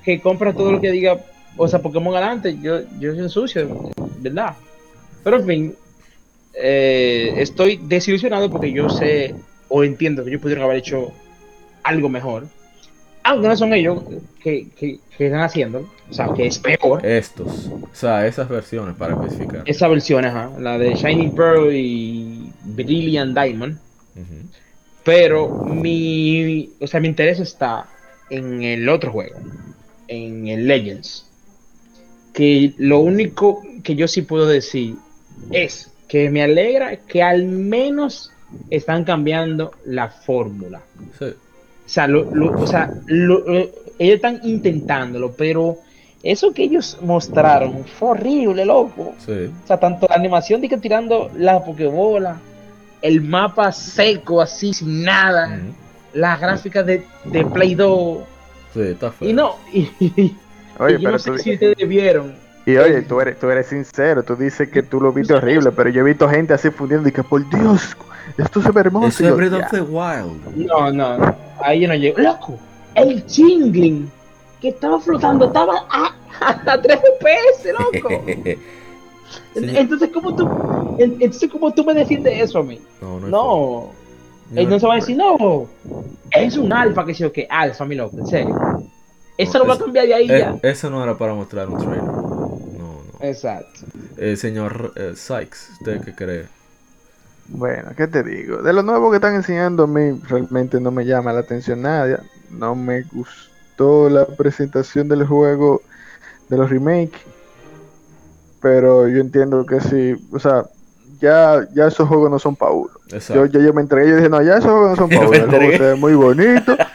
Que compra todo lo que diga. O sea, Pokémon adelante. Yo, yo soy un sucio, ¿verdad? Pero en fin. eh, estoy desilusionado porque yo sé o entiendo que ellos pudieron haber hecho algo mejor. Aunque no son ellos que, que, que están haciendo. O sea, que es peor. Estos. O sea, esas versiones para especificar. Esa versión, ajá. La de Shining Pearl y Brilliant Diamond. Pero mi, o sea, mi interés está en el otro juego, en el Legends. Que lo único que yo sí puedo decir es que me alegra que al menos están cambiando la fórmula. Sí. O sea, lo- lo- o sea lo- lo- ellos están intentándolo, pero eso que ellos mostraron fue horrible, loco. Sí. O sea, tanto la animación de que tirando la pokebola, el mapa seco así, sin nada, las gráficas de, de Play 2. Sí, está feo. Y no, y, y Oye, yo pero no sé tú, si ustedes vieron. Y oye, tú eres, tú eres sincero, tú dices que tú lo viste horrible, pero yo he visto gente así fundiendo y que por Dios, esto se ve hermoso. Eso Y es yo, Breath ya. of the Wild. No, no, no, ahí yo no llego. Loco, el Chingling que estaba flotando estaba a, a 3 FPS, loco. Entonces, ¿cómo tú, en- entonces, ¿cómo tú me defiendes eso a mí? No, no. No. forma. Él no se va a decir, no, es un alfa, que sí o que alfa, mi loco, en serio. Eso No, lo va a cambiar de ahí Eh, ya. eso no era para mostrar un trailer. Exacto. Eh, señor eh, Sykes, ¿usted qué cree? Bueno, ¿qué te digo? De lo nuevo que están enseñando a mí realmente no me llama la atención nadie. No me gustó la presentación del juego de los remakes. Pero yo entiendo que sí, o sea, ya, ya esos juegos no son para uno. Yo, yo me entregué, yo dije, no, ya esos juegos no son para uno. El juego entregué. se ve muy bonito.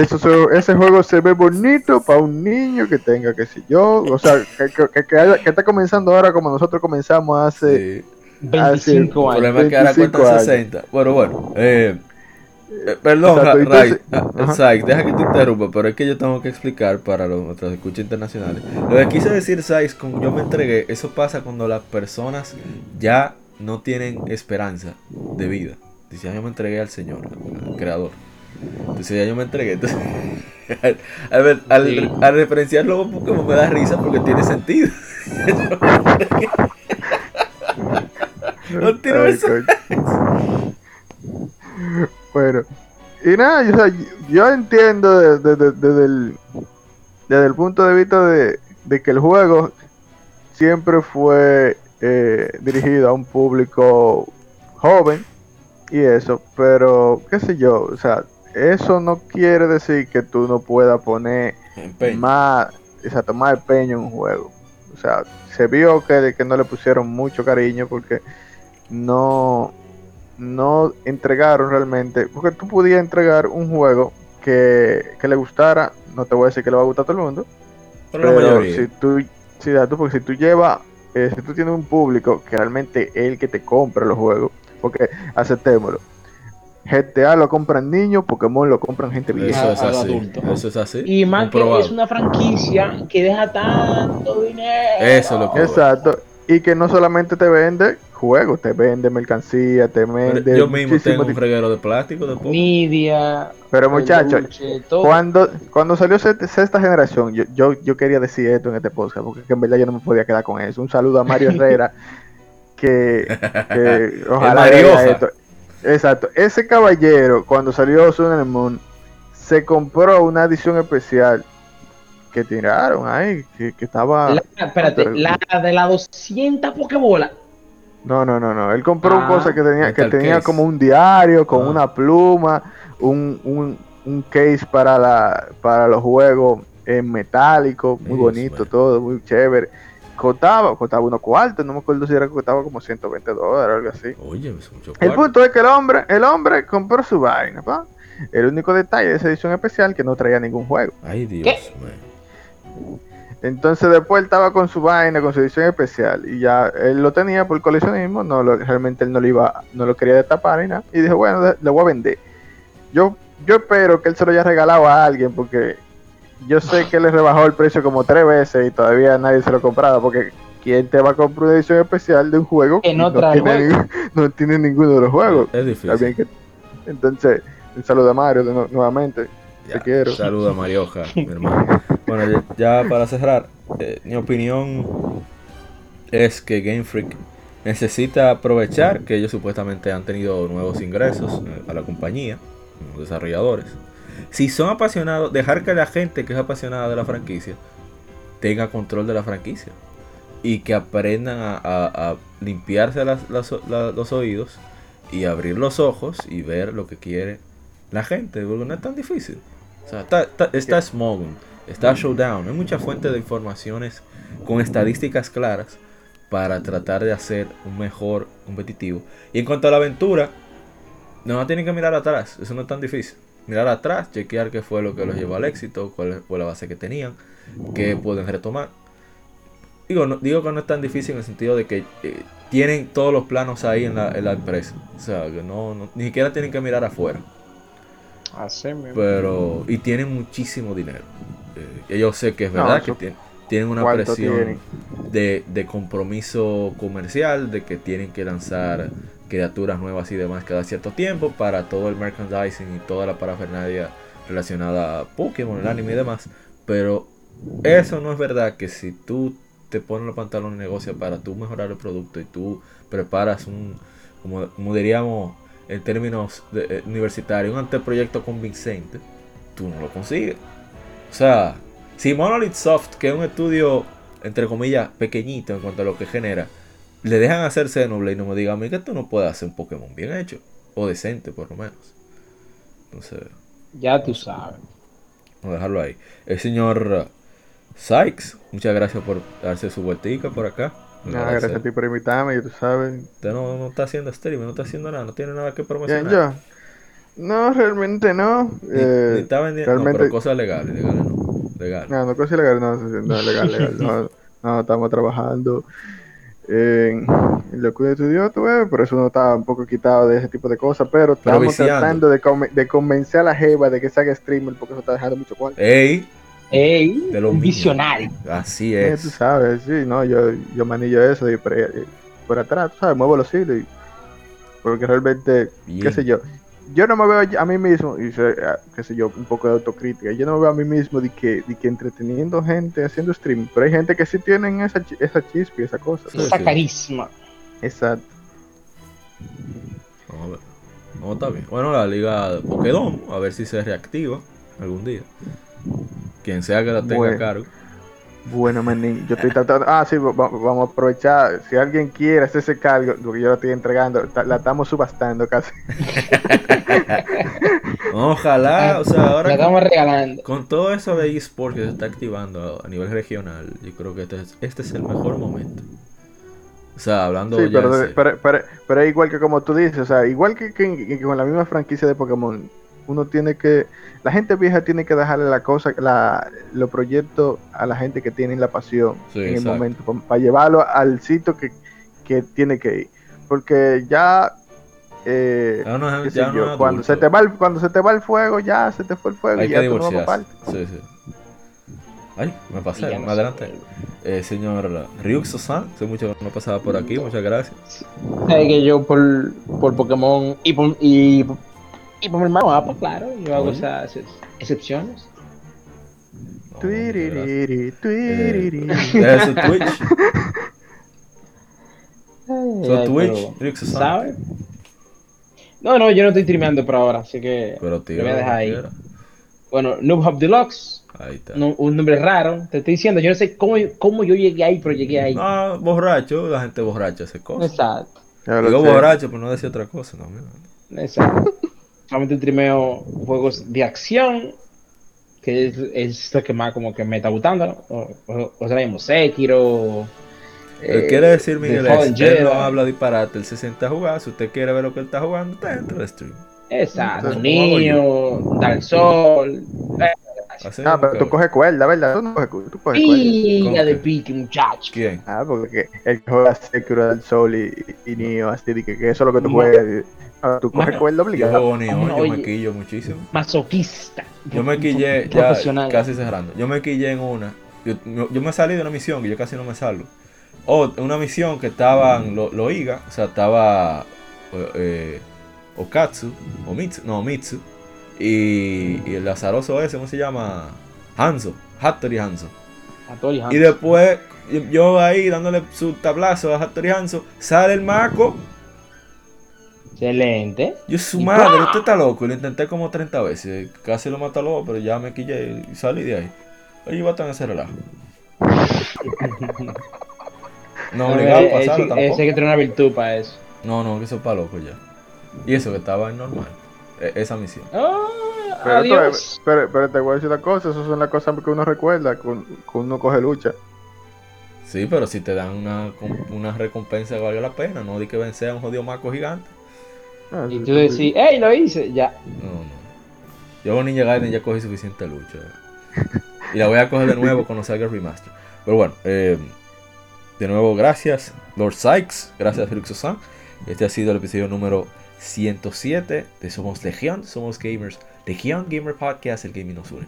Eso se- ese juego se ve bonito para un niño que tenga, qué sé yo. O sea, que, que, que- que haya- que está comenzando ahora como nosotros comenzamos hace... Sí. 25 El años. problema es que ahora 25 cuentan años. 60. Bueno, bueno. Eh, eh, perdón, Exacto, Ra- entonces- Ray, ah, deja que te interrumpa, pero es que yo tengo que explicar para los nuestros escuchas internacionales. Lo que quise decir, Sykes, con yo me entregué, eso pasa cuando las personas ya no tienen esperanza de vida. Dice, ya yo me entregué al Señor, al Creador. Entonces ya yo me entregué. Entonces, a ver, al, Sí. al referenciarlo un Pokémon me da risa porque tiene sentido. No tiene Ay, eso. coño. Bueno, y nada, yo, o sea, yo entiendo de- de- de- desde el, desde el punto de vista de, de que el juego siempre fue eh, dirigido a un público joven y eso, pero qué sé yo, o sea, eso no quiere decir que tú no puedas poner Empeño. más, exacto, más empeño en un juego. O sea, se vio que, que no le pusieron mucho cariño porque no, no entregaron realmente, porque tú podías entregar un juego que, que le gustara, no te voy a decir que le va a gustar a todo el mundo, Pero pero si tú, si, tú, porque si tú llevas, eh, si tú tienes un público que realmente es el que te compra los juegos, porque aceptémoslo, GTA lo compran niños, Pokémon lo compran gente vieja. Eso es así. adulto. Eso es así. Y más que es una franquicia que deja tanto dinero. Eso es lo que- Exacto. Y que no solamente te vende juegos, te vende mercancía, te Pero vende. yo mismo tengo un freguero de plástico de poco. Media. Pero muchachos, cuando, cuando salió se- sexta generación, yo, yo, yo quería decir esto en este podcast, porque que en verdad yo no me podía quedar con eso. Un saludo a Mario Herrera, que, que ojalá Exacto. Ese caballero, cuando salió Sun and Moon, se compró una edición especial que tiraron ahí, que, que estaba... La, espérate, la de la 200 Pokébola. No, no, no, no. Él compró Ah. cosas que tenía, que tenía case. como un diario, con Ah. una pluma, un, un, un case para la para los juegos en metálico, muy Dios bonito todo, muy chévere. Costaba, costaba unos cuartos, no me acuerdo si era que costaba como 120 dólares o algo así. Oye, es mucho El cuarto. punto es que el hombre, el hombre compró su vaina, ¿pa? El único detalle de esa edición especial que no traía ningún juego. Ay, Dios. Entonces después él estaba con su vaina, con su edición especial, y ya él lo tenía por coleccionismo, no lo, realmente él no lo iba, no lo quería destapar ni nada, y dijo, bueno, le voy a vender. Yo, yo espero que él se lo haya regalado a alguien, porque yo sé que le rebajó el precio como tres veces y todavía nadie se lo compraba, porque ¿quién te va a comprar una edición especial de un juego Que no trae tiene, ningún- no tiene ninguno de los juegos? Es difícil. que- entonces, un saludo a Mario de nuevamente. Ya, te quiero. Saluda a Marioja, mi hermano. Bueno, ya, ya para cerrar, eh, mi opinión es que Game Freak necesita aprovechar que ellos supuestamente han tenido nuevos ingresos eh, a la compañía, los desarrolladores. Si son apasionados, dejar que la gente que es apasionada de la franquicia tenga control de la franquicia y que aprendan a, a- a limpiarse las- las- la- los oídos y abrir los ojos y ver lo que quiere la gente, porque no es tan difícil. O sea, está, está, está Smogon, está Showdown, hay muchas fuentes de informaciones con estadísticas claras para tratar de hacer un mejor competitivo. Y en cuanto a la aventura, no tienen que mirar atrás, eso no es tan difícil. Mirar atrás, chequear qué fue lo que los llevó al éxito, cuál fue la base que tenían, qué pueden retomar. Digo, no, digo que no es tan difícil en el sentido de que eh, tienen todos los planos ahí en la, en la empresa. O sea, que no, no- ni siquiera tienen que mirar afuera. Así mismo. Pero, y tienen muchísimo dinero. Eh, yo sé que es verdad que tien- tienen una ¿Cuánto presión tienen? de, de compromiso comercial, de que tienen que lanzar criaturas nuevas y demás cada cierto tiempo para todo el merchandising y toda la parafernalia relacionada a Pokémon, el anime y demás. Pero eso no es verdad que si tú te pones los pantalones de negocio para tú mejorar el producto y tú preparas un, como, como diríamos en términos de- eh, universitarios, un anteproyecto convincente, tú no lo consigues. O sea, si Monolith Soft, que es un estudio, entre comillas, pequeñito en cuanto a lo que genera, le dejan hacer Xenoblade y no me digan a mí que tú no puedes hacer un Pokémon bien hecho, o decente por lo menos. Entonces, Ya tú sabes. vamos a dejarlo ahí. El señor uh, Sykes, muchas gracias por darse su vueltica por acá. Nada, gracias a ti por invitarme, y tú sabes. Usted no, no está haciendo streaming, no está haciendo nada, no tiene nada que Bien, promocionar. yo. No, realmente no. Ni, Eh, ni está vendiendo, no, pero cosas legales, legales no. Legales. No, no cosa ilegal, no, no, no, legal, legal. No, no, estamos trabajando en, en lo que uno estudió, tú ves, por eso uno está un poco quitado de ese tipo de cosas, pero estamos viciando. tratando de, conven- de convencer a la jeva de que se haga streamer porque eso está dejando mucho cuarto. ¡Ey! Ey, De lo un mío. visionario. Así Eh, es. tú sabes, sí, no, yo, yo manillo eso y por, ahí- por atrás, tú sabes, muevo los hilos y porque realmente, Bien. qué sé yo, yo no me veo a mí mismo, y sé, ah, qué sé yo, un poco de autocrítica, yo no me veo a mí mismo de que, de que entreteniendo gente haciendo streaming, pero hay gente que sí tienen esa, chi- esa chispa y esa cosa. Sí, Esa sí. carisma. Exacto. Vamos a ver. No, está bien. Bueno, la liga de Pokédom, a ver si se reactiva algún día. Quien sea que la tenga a cargo. Bueno, manín, yo estoy tratando, ah, sí, va- va- vamos a aprovechar, si alguien quiere hacerse cargo, lo que yo lo estoy entregando, la estamos subastando casi. Ojalá, o sea, La ahora estamos regalando. con todo eso de eSport que se está activando a nivel regional, yo creo que este es, este es el mejor momento. O sea, hablando Sí, ya pero, de- pero, pero, pero es igual que como tú dices, o sea, igual que, que- que con la misma franquicia de Pokémon, uno tiene que, la gente vieja tiene que dejarle la cosa, la, los proyectos a la gente que tiene la pasión Sí, en exacto. el momento, para llevarlo al sitio que, que tiene que ir. Porque ya, eh, Ya no ya no yo, cuando, se te va el, cuando se te va el fuego, ya se te fue el fuego Hay y que ya tú no. Sí, sí. Ay, me pasé, no adelante. Eh, señor Ryuxo-san, hace mucho que no pasaba por aquí, muchas gracias. Sabes que yo por, por Pokémon y por, y, y por mi hermano Apa, claro, yo hago esas ex- excepciones. No. Tuiriri, Eh, tuiriri. deja su Twitch. Su Ay, Twitch, pero, Ryuxo-san. ¿Sabes? No, no, yo no estoy streameando por ahora, así que Pero tío, voy a dejar ahí. Bueno, Noob Hub Deluxe, Ahí está. no- un nombre raro, te estoy diciendo, yo no sé cómo, cómo yo llegué ahí, pero llegué ahí. Ah, borracho, la gente borracha hace cosas. Exacto, Digo borracho, pero no decía otra cosa, no, mira. exacto. Solamente streameo juegos de acción que es, es lo que más como que me está gustando, ¿no? O, o, o sea, mismo Sekiro. Eh, quiere decir, Miguel, es, él no habla disparate, él se sienta a jugar. Si usted quiere ver lo que él está jugando, está dentro del stream. Exacto, niño, Dark Sol. Así ah, pero tú coges cuerda, ¿verdad? Tú no coges, tú coges cuerda. de pique, muchacho. ¿Quién? Ah, porque el que juega Sekiro del Sol y, y, Nio, así de que, que, eso es lo que tú juegas. Ah, tú coges cuerda obligado. Yo, yo me quillo muchísimo. Masoquista. Yo me quillé, ya casi cerrando. Yo me quillé en una. Yo, yo, me salí de una misión que yo casi no me salgo. O una misión que estaban los lo Iga, o sea, estaba eh, Okatsu, o Mitsu, no, Mitsu, y, y, el azaroso ese, ¿cómo se llama? Hanzo, Hattori Hanzo. Hattori Hanzo. Y después, yo ahí dándole su tablazo a Hattori Hanzo, sale el maco. Excelente. Yo, su madre, usted está loco. Lo intenté como 30 veces. Casi lo mató luego, pero ya me quillé y salí de ahí. Oye, iba a tener ese relajo. no, obligado a pasarlo tampoco. Ese que tiene una virtud para eso. No, no, que eso es para loco ya. Y eso que estaba en normal. E, esa misión. Oh, pero, adiós. Pero, pero, te voy a decir una cosa, esas son las cosas que uno recuerda, que uno coge lucha. Sí, pero si te dan una, una recompensa que valga la pena, no di que vencer a un jodido maco gigante. Ah, y tú decís, ¡Ey, lo hice! Ya. No, no. Yo con Ninja Gaiden ya cogí suficiente lucha. y la voy a coger de nuevo cuando salga el remaster. Pero bueno, eh, de nuevo, gracias, Lord Sykes. Gracias, Felix Osan. Este ha sido el episodio número 107 de Somos Legión, Somos Gamers, Legión Gamer Podcast, el gaming nos une.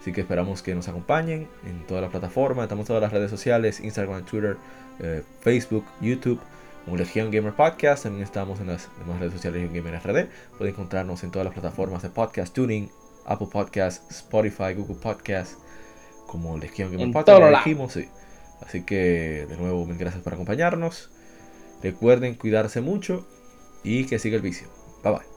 Así que esperamos que nos acompañen en todas las plataformas, estamos en todas las redes sociales, Instagram, Twitter, eh, Facebook, YouTube, como Legión Gamer Podcast, también estamos en las demás redes sociales Legión Gamer RD, pueden encontrarnos en todas las plataformas de podcast tuning, Apple Podcast, Spotify, Google Podcast, como Legión Gamer Podcast, dijimos, sí. Así que de nuevo, mil gracias por acompañarnos. Recuerden cuidarse mucho y que siga el vicio. Bye bye.